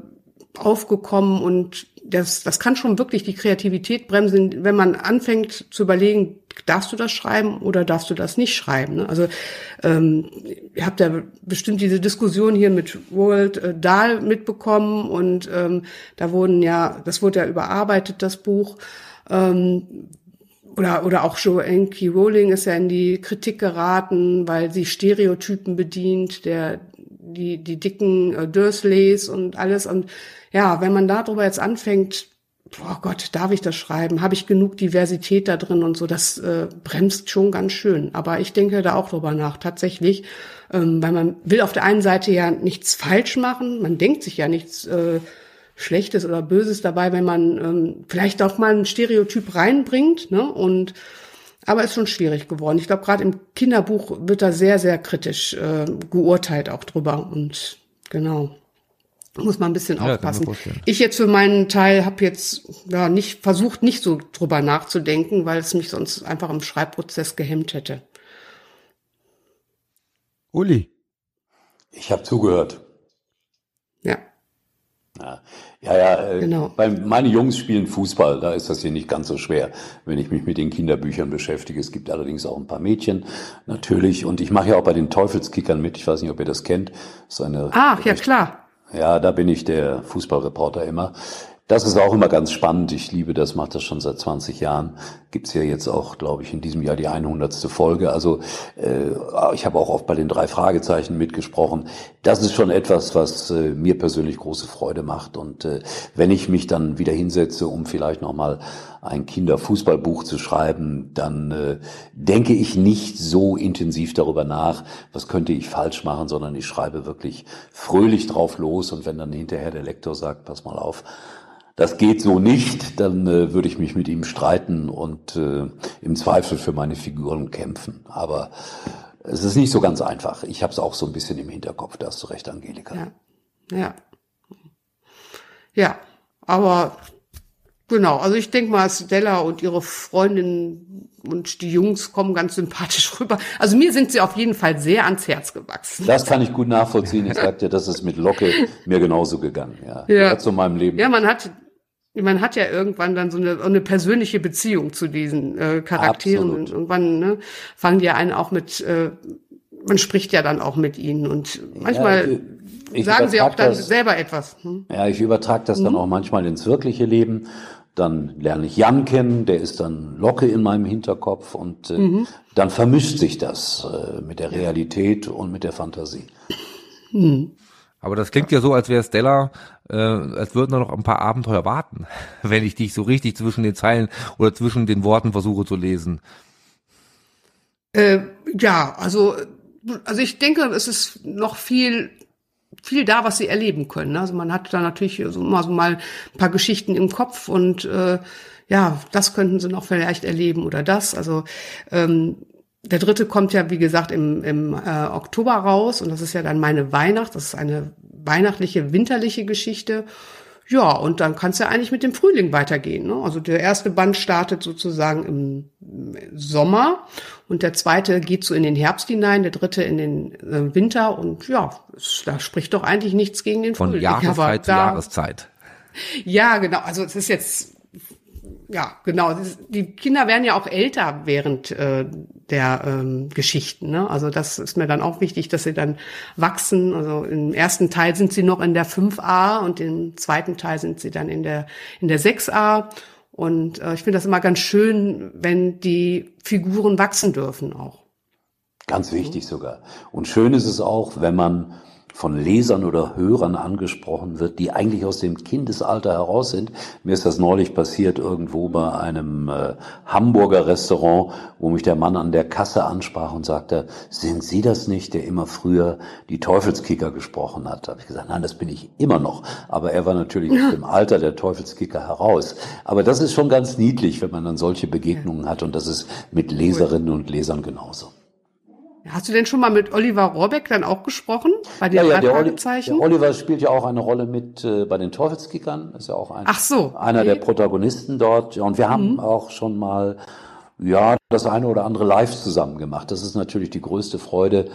äh, aufgekommen und das, das kann schon wirklich die Kreativität bremsen, wenn man anfängt zu überlegen, darfst du das schreiben oder darfst du das nicht schreiben? Ne? Also ähm, ihr habt ja bestimmt diese Diskussion hier mit Roald äh, Dahl mitbekommen und ähm, da wurden ja, das wurde ja überarbeitet, das Buch. Ähm, oder, oder auch Joanne Rowling ist ja in die Kritik geraten, weil sie Stereotypen bedient, der, die, die dicken äh, Dursleys und alles. Und ja, wenn man darüber jetzt anfängt, boah Gott, darf ich das schreiben? Habe ich genug Diversität da drin und so? Das äh, bremst schon ganz schön. Aber ich denke da auch drüber nach, tatsächlich. Ähm, weil man will auf der einen Seite ja nichts falsch machen. Man denkt sich ja nichts äh, Schlechtes oder Böses dabei, wenn man ähm, vielleicht auch mal ein Stereotyp reinbringt. Ne? Und aber ist schon schwierig geworden. Ich glaube, gerade im Kinderbuch wird da sehr, sehr kritisch äh, geurteilt auch drüber. Und genau muss man ein bisschen ja, aufpassen. Ich jetzt für meinen Teil habe jetzt ja nicht versucht, nicht so drüber nachzudenken, weil es mich sonst einfach im Schreibprozess gehemmt hätte. Uli. Ich habe zugehört. Ja. Ja, ja, ja äh, genau. Bei, meine Jungs spielen Fußball, da ist das hier nicht ganz so schwer, wenn ich mich mit den Kinderbüchern beschäftige. Es gibt allerdings auch ein paar Mädchen, natürlich. Und ich mache ja auch bei den Teufelskickern mit. Ich weiß nicht, ob ihr das kennt. So eine Ach, ja klar. Ja, da bin ich der Fußballreporter immer. Das ist auch immer ganz spannend. Ich liebe das, mache das schon seit 20 Jahren. Gibt's ja jetzt auch, glaube ich, in diesem Jahr die 100. Folge. Also äh, ich habe auch oft bei den drei Fragezeichen mitgesprochen. Das ist schon etwas, was äh, mir persönlich große Freude macht. Und äh, wenn ich mich dann wieder hinsetze, um vielleicht nochmal ein Kinderfußballbuch zu schreiben, dann äh, denke ich nicht so intensiv darüber nach, was könnte ich falsch machen, sondern ich schreibe wirklich fröhlich drauf los. Und wenn dann hinterher der Lektor sagt, pass mal auf, das geht so nicht, dann äh, würde ich mich mit ihm streiten und äh, im Zweifel für meine Figuren kämpfen. Aber es ist nicht so ganz einfach. Ich habe es auch so ein bisschen im Hinterkopf, da hast du recht, Angelika. Ja. Ja, ja aber genau, also ich denke mal, Stella und ihre Freundin und die Jungs kommen ganz sympathisch rüber. Also mir sind sie auf jeden Fall sehr ans Herz gewachsen. Das kann ich gut nachvollziehen. Ich sagte, das ist mit Locke mir genauso gegangen. Ja, ja. zu meinem Leben. Ja, man hat man hat ja irgendwann dann so eine, eine persönliche Beziehung zu diesen äh, Charakteren Absolut. und irgendwann ne, fangen die ja einen auch mit, äh, man spricht ja dann auch mit ihnen und manchmal ja, ich, ich sagen sie auch dann das, selber etwas. Hm? Ja, ich übertrage das mhm. dann auch manchmal ins wirkliche Leben. Dann lerne ich Jan kennen, der ist dann Locke in meinem Hinterkopf und äh, mhm. dann vermischt sich das äh, mit der Realität und mit der Fantasie. Mhm. Aber das klingt ja so, als wäre Stella, äh, als würden da noch ein paar Abenteuer warten, wenn ich dich so richtig zwischen den Zeilen oder zwischen den Worten versuche zu lesen. Äh, ja, also, also ich denke, es ist noch viel viel da, was sie erleben können. Also man hat da natürlich so immer so mal ein paar Geschichten im Kopf und äh, ja, das könnten sie noch vielleicht erleben oder das. Also ähm, der dritte kommt ja, wie gesagt, im, im äh, Oktober raus und das ist ja dann meine Weihnacht. Das ist eine weihnachtliche, winterliche Geschichte. Ja, und dann kann es ja eigentlich mit dem Frühling weitergehen. Ne? Also der erste Band startet sozusagen im Sommer und der zweite geht so in den Herbst hinein, der dritte in den äh, Winter und ja, da spricht doch eigentlich nichts gegen den Von Frühling. Jahreszeit zu Jahreszeit. Ja, genau. Also es ist jetzt ja, genau. Die Kinder werden ja auch älter während äh, der ähm, Geschichten. Ne? Also das ist mir dann auch wichtig, dass sie dann wachsen. Also im ersten Teil sind sie noch in der 5a und im zweiten Teil sind sie dann in der in der 6a. Und äh, ich finde das immer ganz schön, wenn die Figuren wachsen dürfen auch. Ganz wichtig sogar. Und schön ist es auch, wenn man von Lesern oder Hörern angesprochen wird, die eigentlich aus dem Kindesalter heraus sind. Mir ist das neulich passiert irgendwo bei einem äh, Hamburger Restaurant, wo mich der Mann an der Kasse ansprach und sagte, sind Sie das nicht, der immer früher die Teufelskicker gesprochen hat? Da habe ich gesagt, nein, das bin ich immer noch. Aber er war natürlich aus dem Alter der Teufelskicker heraus. Aber das ist schon ganz niedlich, wenn man dann solche Begegnungen hat und das ist mit Leserinnen und Lesern genauso. Hast du denn schon mal mit Oliver Rohrbeck dann auch gesprochen? Bei den Ja, ja, der, Oli der Oliver spielt ja auch eine Rolle mit äh, bei den Teufelskickern, ist ja auch ein, Ach so, einer okay. der Protagonisten dort. Ja, und wir haben Mhm. auch schon mal ja das eine oder andere live zusammen gemacht. Das ist natürlich die größte Freude,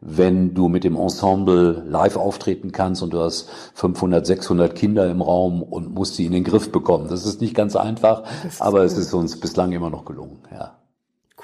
wenn du mit dem Ensemble live auftreten kannst und du hast 500, 600 Kinder im Raum und musst die in den Griff bekommen. Das ist nicht ganz einfach, aber es cool. ist uns bislang immer noch gelungen. Ja.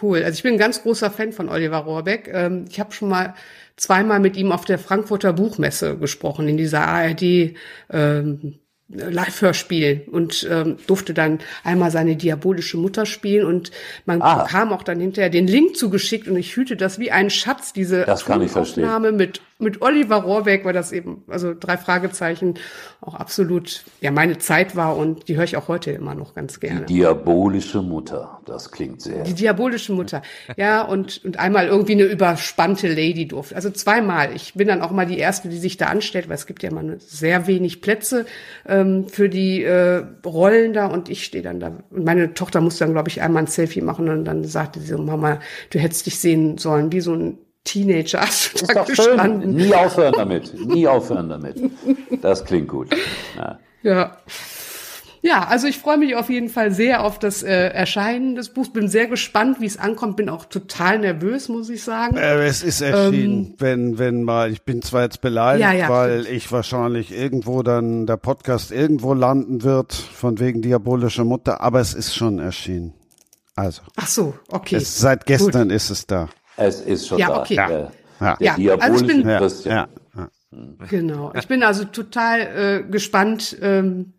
Cool. Also ich bin ein ganz großer Fan von Oliver Rohrbeck. Ähm, Ich habe schon mal zweimal mit ihm auf der Frankfurter Buchmesse gesprochen, in dieser ARD ähm, Live-Hörspiel und ähm, durfte dann einmal seine diabolische Mutter spielen und man Ah. bekam auch dann hinterher den Link zugeschickt und ich hüte das wie ein Schatz, diese Das kann ich verstehen. Mit, mit Oliver Rohrbeck, weil das eben, also drei Fragezeichen, auch absolut, ja, meine Zeit war und die höre ich auch heute immer noch ganz gerne. Diabolische Mutter, das klingt sehr. Die diabolische Mutter. Ja, und, und einmal irgendwie eine überspannte Lady durfte. Also zweimal. Ich bin dann auch mal die Erste, die sich da anstellt, weil es gibt ja immer nur sehr wenig Plätze ähm, für die äh, Rollen da und ich stehe dann da. Und meine Tochter musste dann, glaube ich, einmal ein Selfie machen und dann sagte sie so, Mama, du hättest dich sehen sollen, wie so ein Teenager hast du Ist da doch schön. Nie aufhören damit. Nie aufhören damit. Das klingt gut. Ja. Ja. Ja, also ich freue mich auf jeden Fall sehr auf das äh, Erscheinen des Buchs. Bin sehr gespannt, wie es ankommt. Bin auch total nervös, muss ich sagen. Äh, es ist erschienen, wenn, wenn mal, ich bin zwar jetzt beleidigt, Ja, ja, weil ich wahrscheinlich irgendwo dann der Podcast irgendwo landen wird, von wegen diabolische Mutter, aber es ist schon erschienen. Also. Ach so, okay. Es, seit gestern ist es da. Es ist schon Ja, da. okay. Der, Ja. der Ja, also ich bin- Ja, Christian. ja, ja. Genau. Ich bin also total äh, gespannt, ähm,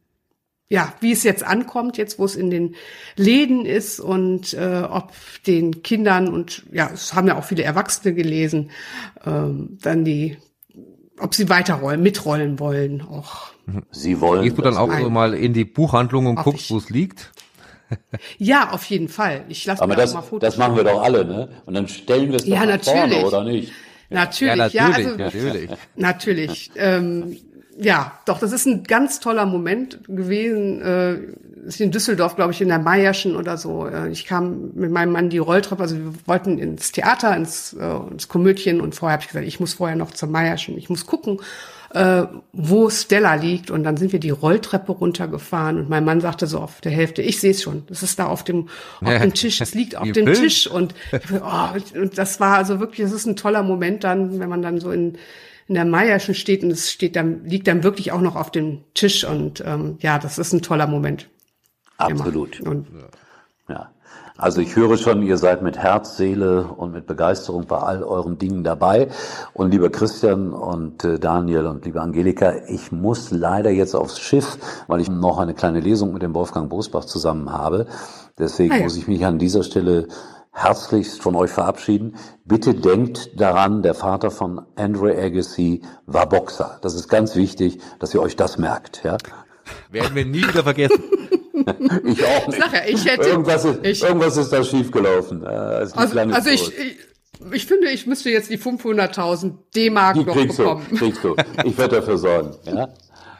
ja, wie es jetzt ankommt, jetzt wo es in den Läden ist und äh, ob den Kindern und ja, es haben ja auch viele Erwachsene gelesen, ähm, dann die, ob sie weiterrollen, mitrollen wollen. Auch. Sie wollen. Gehst du dann auch so mal in die Buchhandlung und guckst, wo es liegt? Ja, auf jeden Fall. Ich lasse Aber mir das, auch mal Fotos. das machen wir doch alle, ne? Und dann stellen wir es Ja, doch nach vorne, natürlich. oder nicht? Natürlich, ja, ja, natürlich, also, natürlich. Natürlich. Ähm, ja, doch, das ist ein ganz toller Moment gewesen. Äh, ist in Düsseldorf, glaube ich, in der Meierschen oder so. Äh, ich kam mit meinem Mann die Rolltreppe, also wir wollten ins Theater, ins, äh, ins Komödien und vorher habe ich gesagt, ich muss vorher noch zur Meierschen, ich muss gucken, äh, wo Stella liegt. Und dann sind wir die Rolltreppe runtergefahren und mein Mann sagte so auf der Hälfte, ich sehe es schon, das ist da auf dem, auf dem Tisch, es liegt auf dem. Tisch und, oh, und das war also wirklich, das ist ein toller Moment dann, wenn man dann so in, in der Meierschen steht und es steht dann, liegt dann wirklich auch noch auf dem Tisch und ähm, ja, das ist ein toller Moment. Absolut. Und Ja. Also ich höre schon, ihr seid mit Herz, Seele und mit Begeisterung bei all euren Dingen dabei. Und lieber Christian und äh, Daniel und liebe Angelika, ich muss leider jetzt aufs Schiff, weil ich noch eine kleine Lesung mit dem Wolfgang Bosbach zusammen habe. Deswegen Ah muss ich mich an dieser Stelle herzlichst von euch verabschieden. Bitte denkt daran, der Vater von Andre Agassi war Boxer. Das ist ganz wichtig, dass ihr euch das merkt. Ja? Werden wir nie wieder vergessen. Ich auch nicht. Sag ja, ich hätte- irgendwas, ist, ich- irgendwas ist da schiefgelaufen. Äh, also, lange also ich, ich, ich finde, ich müsste jetzt die 500.000 D-Mark Die noch kriegst du, bekommen. kriegst du. Ich werde dafür sorgen. Ja?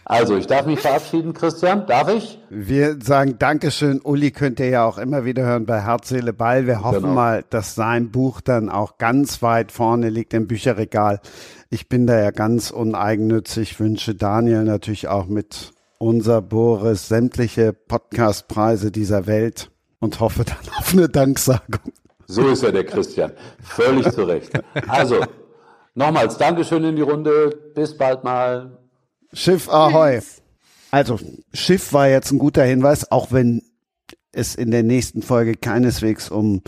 Also, ich darf mich verabschieden, Christian. Darf ich? Wir sagen Dankeschön. Uli könnt ihr ja auch immer wieder hören bei Herz, Seele, Ball. Wir hoffen Genau. mal, dass sein Buch dann auch ganz weit vorne liegt im Bücherregal. Ich bin da ja ganz uneigennützig, wünsche Daniel natürlich auch mit unser Boris sämtliche Podcastpreise dieser Welt und hoffe dann auf eine Danksagung. So ist er, der Christian. Völlig zu Recht. Also, nochmals Dankeschön in die Runde. Bis bald mal. Schiff Ahoi. Also, Schiff war jetzt ein guter Hinweis, auch wenn es in der nächsten Folge keineswegs um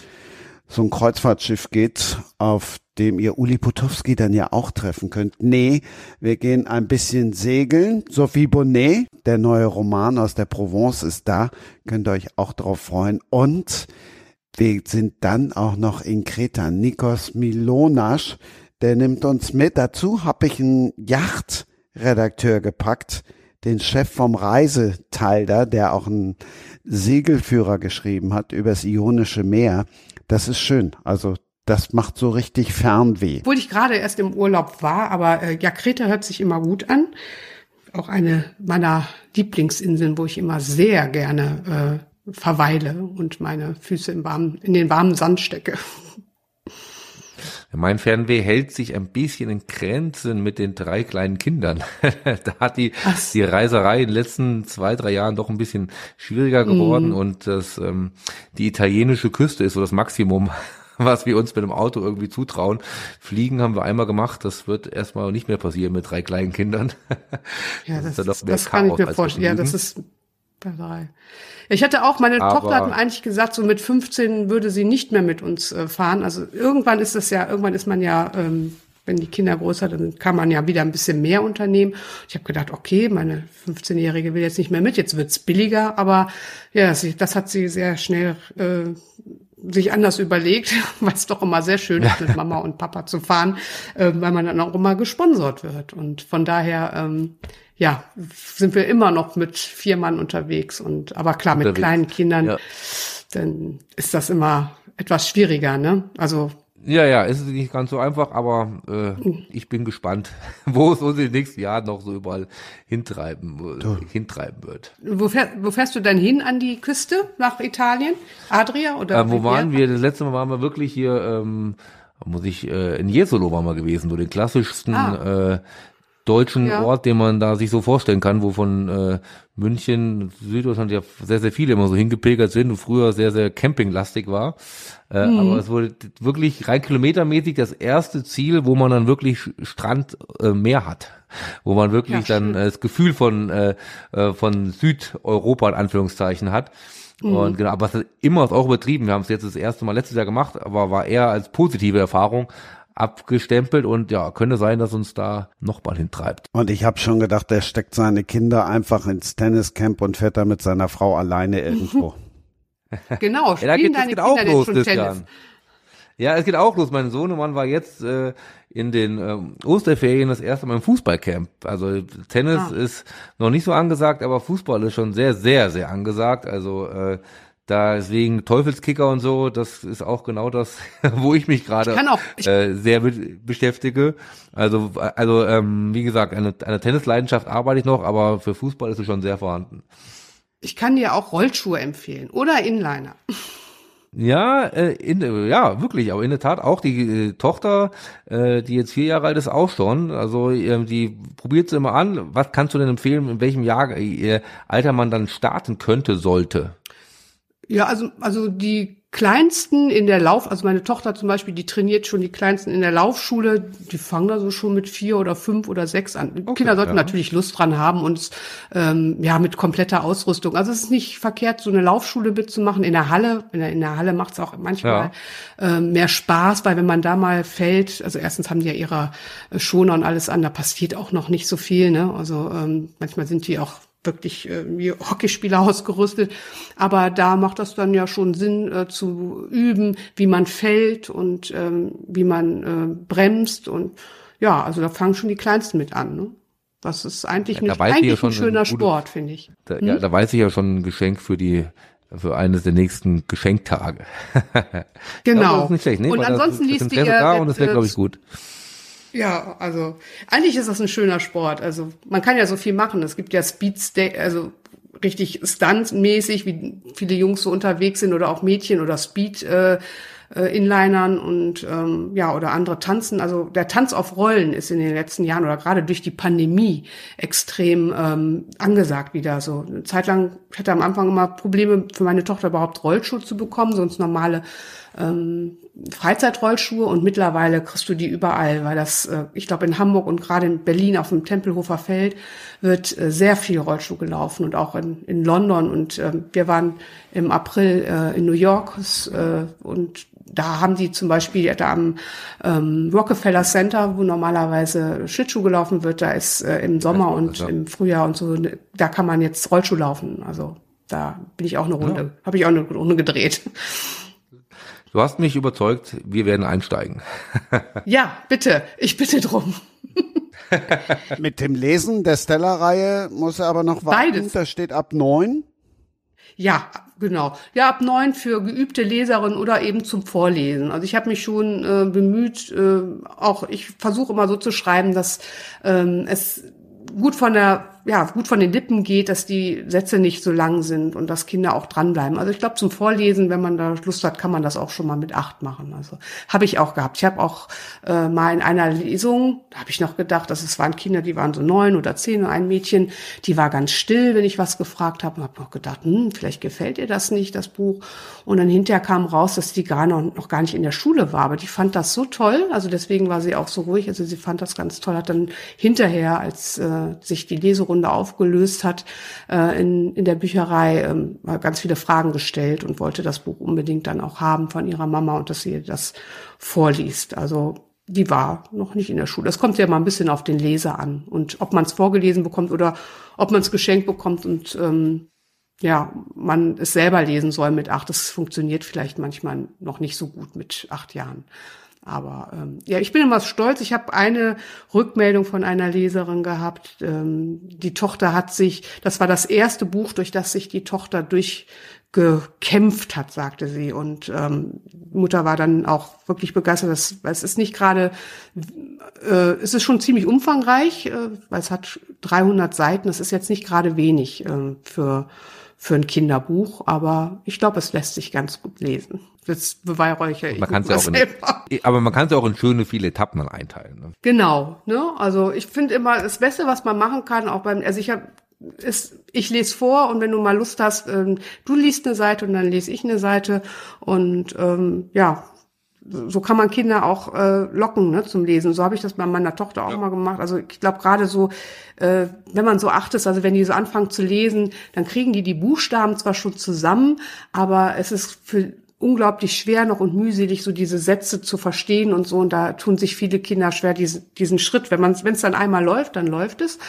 so ein Kreuzfahrtschiff geht, auf dem ihr Uli Potowski dann ja auch treffen könnt. Nee, wir gehen ein bisschen segeln. Sophie Bonnet, der neue Roman aus der Provence ist da. Könnt ihr euch auch drauf freuen. Und wir sind dann auch noch in Kreta. Nikos Milonas, der nimmt uns mit. Dazu habe ich einen Yachtredakteur gepackt, den Chef vom Reiseteil da, der auch einen Segelführer geschrieben hat übers Ionische Meer. Das ist schön. Also das macht so richtig Fernweh. Obwohl ich gerade erst im Urlaub war, aber äh, ja, Kreta hört sich immer gut an. Auch eine meiner Lieblingsinseln, wo ich immer sehr gerne äh, verweile und meine Füße im warmen, in den warmen Sand stecke. Mein Fernweh hält sich ein bisschen in Grenzen mit den drei kleinen Kindern. da hat die, die Reiserei in den letzten zwei, drei Jahren doch ein bisschen schwieriger geworden Mhm. und das, ähm, die italienische Küste ist so das Maximum, was wir uns mit dem Auto irgendwie zutrauen. Fliegen haben wir einmal gemacht, das wird erstmal nicht mehr passieren mit drei kleinen Kindern. Ja, das, ist das, mehr das kann ich mir vorstellen. Ja, das ist Bäckerei. Ich hatte auch, meine Aber- Tochter hat mir eigentlich gesagt, so mit 15 würde sie nicht mehr mit uns äh, fahren. Also irgendwann ist das ja, irgendwann ist man ja, ähm, wenn die Kinder größer sind, dann kann man ja wieder ein bisschen mehr unternehmen. Ich habe gedacht, okay, meine 15-Jährige will jetzt nicht mehr mit, jetzt wird's billiger, aber ja, das hat sie sehr schnell äh, sich anders überlegt, weil es doch immer sehr schön ist, mit Mama und Papa zu fahren, äh, weil man dann auch immer gesponsert wird. Und von daher, ähm, ja, sind wir immer noch mit vier Mann unterwegs. Und aber klar, mit Unterwegs. kleinen Kindern, Ja. dann ist das immer etwas schwieriger, ne? Also Ja, ja, es ist nicht ganz so einfach, aber äh, ich bin gespannt, wo es uns in den nächsten Jahren noch so überall hintreiben, äh, hintreiben wird. wo, fähr, wo fährst du denn hin an die Küste nach Italien? Adria oder Äh, wo Riviera? waren wir? Das letzte Mal waren wir wirklich hier, ähm, muss ich, äh, in Jesolo waren wir gewesen, so den klassischsten Ah. äh, deutschen Ja. Ort, den man da sich so vorstellen kann, wo von äh, München, Süddeutschland ja sehr, sehr viele immer so hingepilgert sind und früher sehr, sehr campinglastig war. Äh, Mhm. Aber es wurde wirklich rein kilometermäßig das erste Ziel, wo man dann wirklich Strand, äh, Meer hat. Wo man wirklich Ja, dann äh, das Gefühl von, äh, äh, von Südeuropa in Anführungszeichen hat. Mhm. Und genau, aber es ist immer ist auch übertrieben. Wir haben es jetzt das erste Mal letztes Jahr gemacht, aber war eher als positive Erfahrung abgestempelt und ja, könnte sein, dass uns da noch mal hintreibt. Und ich habe schon gedacht, der steckt seine Kinder einfach ins Tenniscamp und fährt da mit seiner Frau alleine irgendwo. Genau, Ja, da spielen geht, deine geht Kinder auch los, schon Christian. Tennis? Ja, es geht auch los. Mein Sohnemann war jetzt äh, in den ähm, Osterferien das erste Mal im Fußballcamp. Also Tennis Ah. ist noch nicht so angesagt, aber Fußball ist schon sehr, sehr, sehr angesagt. Also äh, da deswegen Teufelskicker und so, das ist auch genau das, wo ich mich gerade äh, sehr be beschäftige. Also also ähm, wie gesagt, eine, eine Tennisleidenschaft arbeite ich noch, aber für Fußball ist es schon sehr vorhanden. Ich kann dir auch Rollschuhe empfehlen oder Inliner. Ja, äh, in, äh, ja, wirklich, aber in der Tat auch die äh, Tochter, äh, die jetzt vier Jahre alt ist, auch schon. Also ähm, die probiert es immer an. Was kannst du denn empfehlen, in welchem Jahr, äh, Alter man dann starten könnte, sollte? Ja, also, also die Kleinsten in der Lauf, also meine Tochter zum Beispiel, die trainiert schon die Kleinsten in der Laufschule, die fangen da so schon mit vier oder fünf oder sechs an. Die Kinder sollten ja. natürlich Lust dran haben und ähm, ja, mit kompletter Ausrüstung. Also es ist nicht verkehrt, so eine Laufschule mitzumachen in der Halle. In der, in der Halle macht es auch manchmal ähm, mehr Spaß, weil wenn man da mal fällt, also erstens haben die ja ihre äh, Schoner und alles an, da passiert auch noch nicht so viel. Ne? Also ähm, manchmal sind die auch wirklich äh, wie Hockeyspieler ausgerüstet. Aber da macht das dann ja schon Sinn äh, zu üben, wie man fällt und ähm, wie man äh, bremst. Und ja, also da fangen schon die Kleinsten mit an. Ne? Das ist eigentlich, Ja, da ja eigentlich schon ein schöner ein gutes- Sport, finde ich. Da, Hm? Ja, da weiß ich ja schon ein Geschenk für die für eines der nächsten Geschenktage. Genau. Ja, das ist nicht schlecht, ne? Und Weil ansonsten liest Interesse ihr da und das wäre, glaube ich, gut. Ja, also eigentlich ist das ein schöner Sport. Also man kann ja so viel machen. Es gibt ja Speed, also richtig Stunt-mäßig, wie viele Jungs so unterwegs sind oder auch Mädchen oder Speed äh, äh, Inlinern und ähm, ja oder andere tanzen. Also der Tanz auf Rollen ist in den letzten Jahren oder gerade durch die Pandemie extrem ähm, angesagt wieder. So eine Zeit lang ich hatte am Anfang immer Probleme für meine Tochter überhaupt Rollschuhe zu bekommen, sonst normale ähm, Freizeitrollschuhe und mittlerweile kriegst du die überall, weil das, äh, ich glaube in Hamburg und gerade in Berlin auf dem Tempelhofer Feld wird äh, sehr viel Rollschuh gelaufen und auch in, in London und ähm, wir waren im April äh, in New York und da haben die zum Beispiel da am ähm, Rockefeller Center, wo normalerweise Schlittschuh gelaufen wird, da ist äh, im Sommer und ja. im Frühjahr und so, ne, da kann man jetzt Rollschuh laufen. Also da bin ich auch eine Runde, habe ich auch eine Runde gedreht. Du hast mich überzeugt, wir werden einsteigen. Ja, bitte. Ich bitte drum. Mit dem Lesen der Stella-Reihe muss er aber noch warten. Beides. Da steht ab neun. Ja, genau. Ja, ab neun für geübte Leserinnen oder eben zum Vorlesen. Also ich habe mich schon äh, bemüht, äh, auch ich versuche immer so zu schreiben, dass ähm, es gut von der ja gut von den Lippen geht, dass die Sätze nicht so lang sind und dass Kinder auch dranbleiben. Also ich glaube zum Vorlesen, wenn man da Lust hat, kann man das auch schon mal mit acht machen. Also habe ich auch gehabt. Ich habe auch äh, mal in einer Lesung, da habe ich noch gedacht, dass es waren Kinder, die waren so neun oder zehn und ein Mädchen, die war ganz still, wenn ich was gefragt habe und habe noch gedacht, hm, vielleicht gefällt ihr das nicht, das Buch. Und dann hinterher kam raus, dass die gar noch, noch gar nicht in der Schule war, aber die fand das so toll. Also deswegen war sie auch so ruhig. Also sie fand das ganz toll, hat dann hinterher, als äh, sich die Leserunde aufgelöst hat, äh, in, in der Bücherei äh, ganz viele Fragen gestellt und wollte das Buch unbedingt dann auch haben von ihrer Mama und dass sie das vorliest. Also die war noch nicht in der Schule. Das kommt ja mal ein bisschen auf den Leser an und ob man es vorgelesen bekommt oder ob man es geschenkt bekommt und ähm, ja, man es selber lesen soll mit acht. Das funktioniert vielleicht manchmal noch nicht so gut mit acht Jahren. Aber ähm, ja, ich bin immer stolz. Ich habe eine Rückmeldung von einer Leserin gehabt. Ähm, die Tochter hat sich, das war das erste Buch, durch das sich die Tochter durchgekämpft hat, sagte sie. Und ähm, Mutter war dann auch wirklich begeistert. Das, es ist nicht gerade, äh, es ist schon ziemlich umfangreich, äh, weil es hat 300 Seiten. Das ist jetzt nicht gerade wenig äh, für für ein Kinderbuch, aber ich glaube, es lässt sich ganz gut lesen. Das beweihräuchere ich man kann's ja auch in, Aber man kann es ja auch in schöne viele Etappen einteilen. Ne? Genau, ne? Also ich finde immer das Beste, was man machen kann, auch beim, also ich habe ist, ich lese vor und wenn du mal Lust hast, ähm, du liest eine Seite und dann lese ich eine Seite und ähm, ja, so kann man Kinder auch äh, locken ne, zum Lesen. So habe ich das bei meiner Tochter auch ja. mal gemacht. Also ich glaube gerade so, äh, wenn man so achtet, also wenn die so anfangen zu lesen, dann kriegen die die Buchstaben zwar schon zusammen, aber es ist für unglaublich schwer noch und mühselig, so diese Sätze zu verstehen und so. Und da tun sich viele Kinder schwer, diesen, diesen Schritt. Wenn man, wenn es dann einmal läuft, dann läuft es.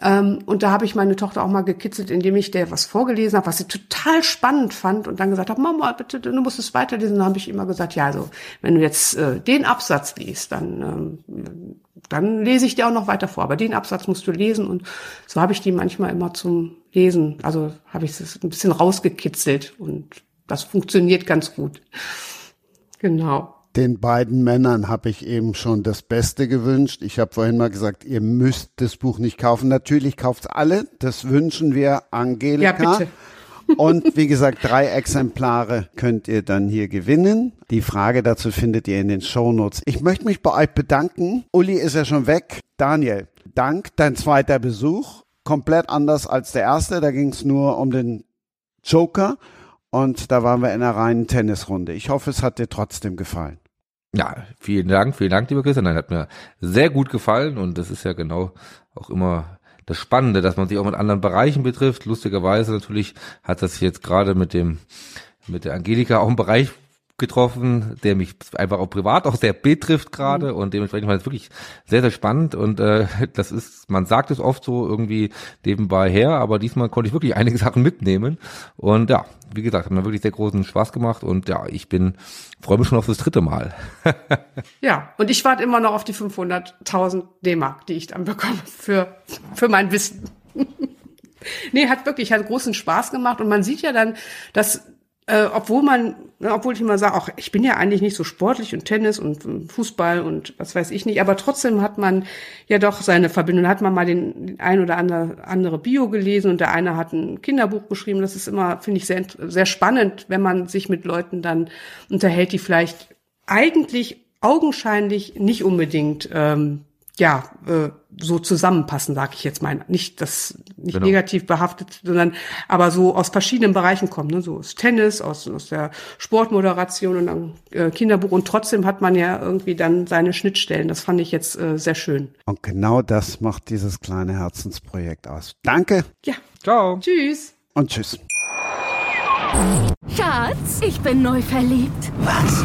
Ähm, und da habe ich meine Tochter auch mal gekitzelt, indem ich der was vorgelesen habe, was sie total spannend fand und dann gesagt habe, Mama, bitte, du musst es weiterlesen. Dann habe ich immer gesagt, ja, also wenn du jetzt äh, den Absatz liest, dann ähm, dann lese ich dir auch noch weiter vor. Aber den Absatz musst du lesen und so habe ich die manchmal immer zum Lesen, also habe ich es ein bisschen rausgekitzelt und das funktioniert ganz gut. Genau. Den beiden Männern habe ich eben schon das Beste gewünscht. Ich habe vorhin mal gesagt, ihr müsst das Buch nicht kaufen. Natürlich kauft's alle. Das wünschen wir Angelika. Ja, bitte. Und wie gesagt, drei Exemplare könnt ihr dann hier gewinnen. Die Frage dazu findet ihr in den Shownotes. Ich möchte mich bei euch bedanken. Uli ist ja schon weg. Daniel, Dank, dein zweiter Besuch. Komplett anders als der erste. Da ging es nur um den Joker. Und da waren wir in einer reinen Tennisrunde. Ich hoffe, es hat dir trotzdem gefallen. Ja, vielen Dank, vielen Dank, lieber Christian. Nein, hat mir sehr gut gefallen und das ist ja genau auch immer das Spannende, dass man sich auch mit anderen Bereichen betrifft. Lustigerweise natürlich hat das jetzt gerade mit dem mit der Angelika auch einen Bereich getroffen, der mich einfach auch privat auch sehr betrifft gerade mhm. und dementsprechend war es wirklich sehr, sehr spannend und äh, das ist, man sagt es oft so irgendwie nebenbei her, aber diesmal konnte ich wirklich einige Sachen mitnehmen und ja, wie gesagt, hat mir wirklich sehr großen Spaß gemacht und ja, ich bin, freue mich schon auf das dritte Mal. ja, und ich warte immer noch auf die 500.000 D-Mark, die ich dann bekomme für, für mein Wissen. nee, hat wirklich, hat großen Spaß gemacht und man sieht ja dann, dass äh, obwohl man, ne, obwohl ich immer sage, auch ich bin ja eigentlich nicht so sportlich und Tennis und Fußball und was weiß ich nicht, aber trotzdem hat man ja doch seine Verbindung. Hat man mal den, den ein oder andere, andere Bio gelesen und der eine hat ein Kinderbuch geschrieben. Das ist immer, finde ich, sehr, sehr spannend, wenn man sich mit Leuten dann unterhält, die vielleicht eigentlich augenscheinlich nicht unbedingt ähm, ja, äh, so zusammenpassen, sage ich jetzt mal. Nicht das nicht genau. negativ behaftet, sondern aber so aus verschiedenen Bereichen kommen, ne? so aus Tennis, aus, aus der Sportmoderation und dann äh, Kinderbuch und trotzdem hat man ja irgendwie dann seine Schnittstellen. Das fand ich jetzt äh, sehr schön. Und genau das macht dieses kleine Herzensprojekt aus. Danke. Ja. Ciao. Tschüss. Und tschüss. Schatz, ich bin neu verliebt. Was?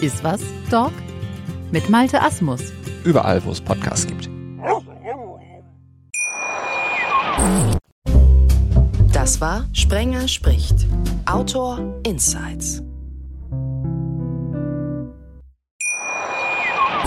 Ist was, Dog? Mit Malte Asmus. Überall, wo es Podcasts gibt. Das war Sprenger spricht. Autor Insights.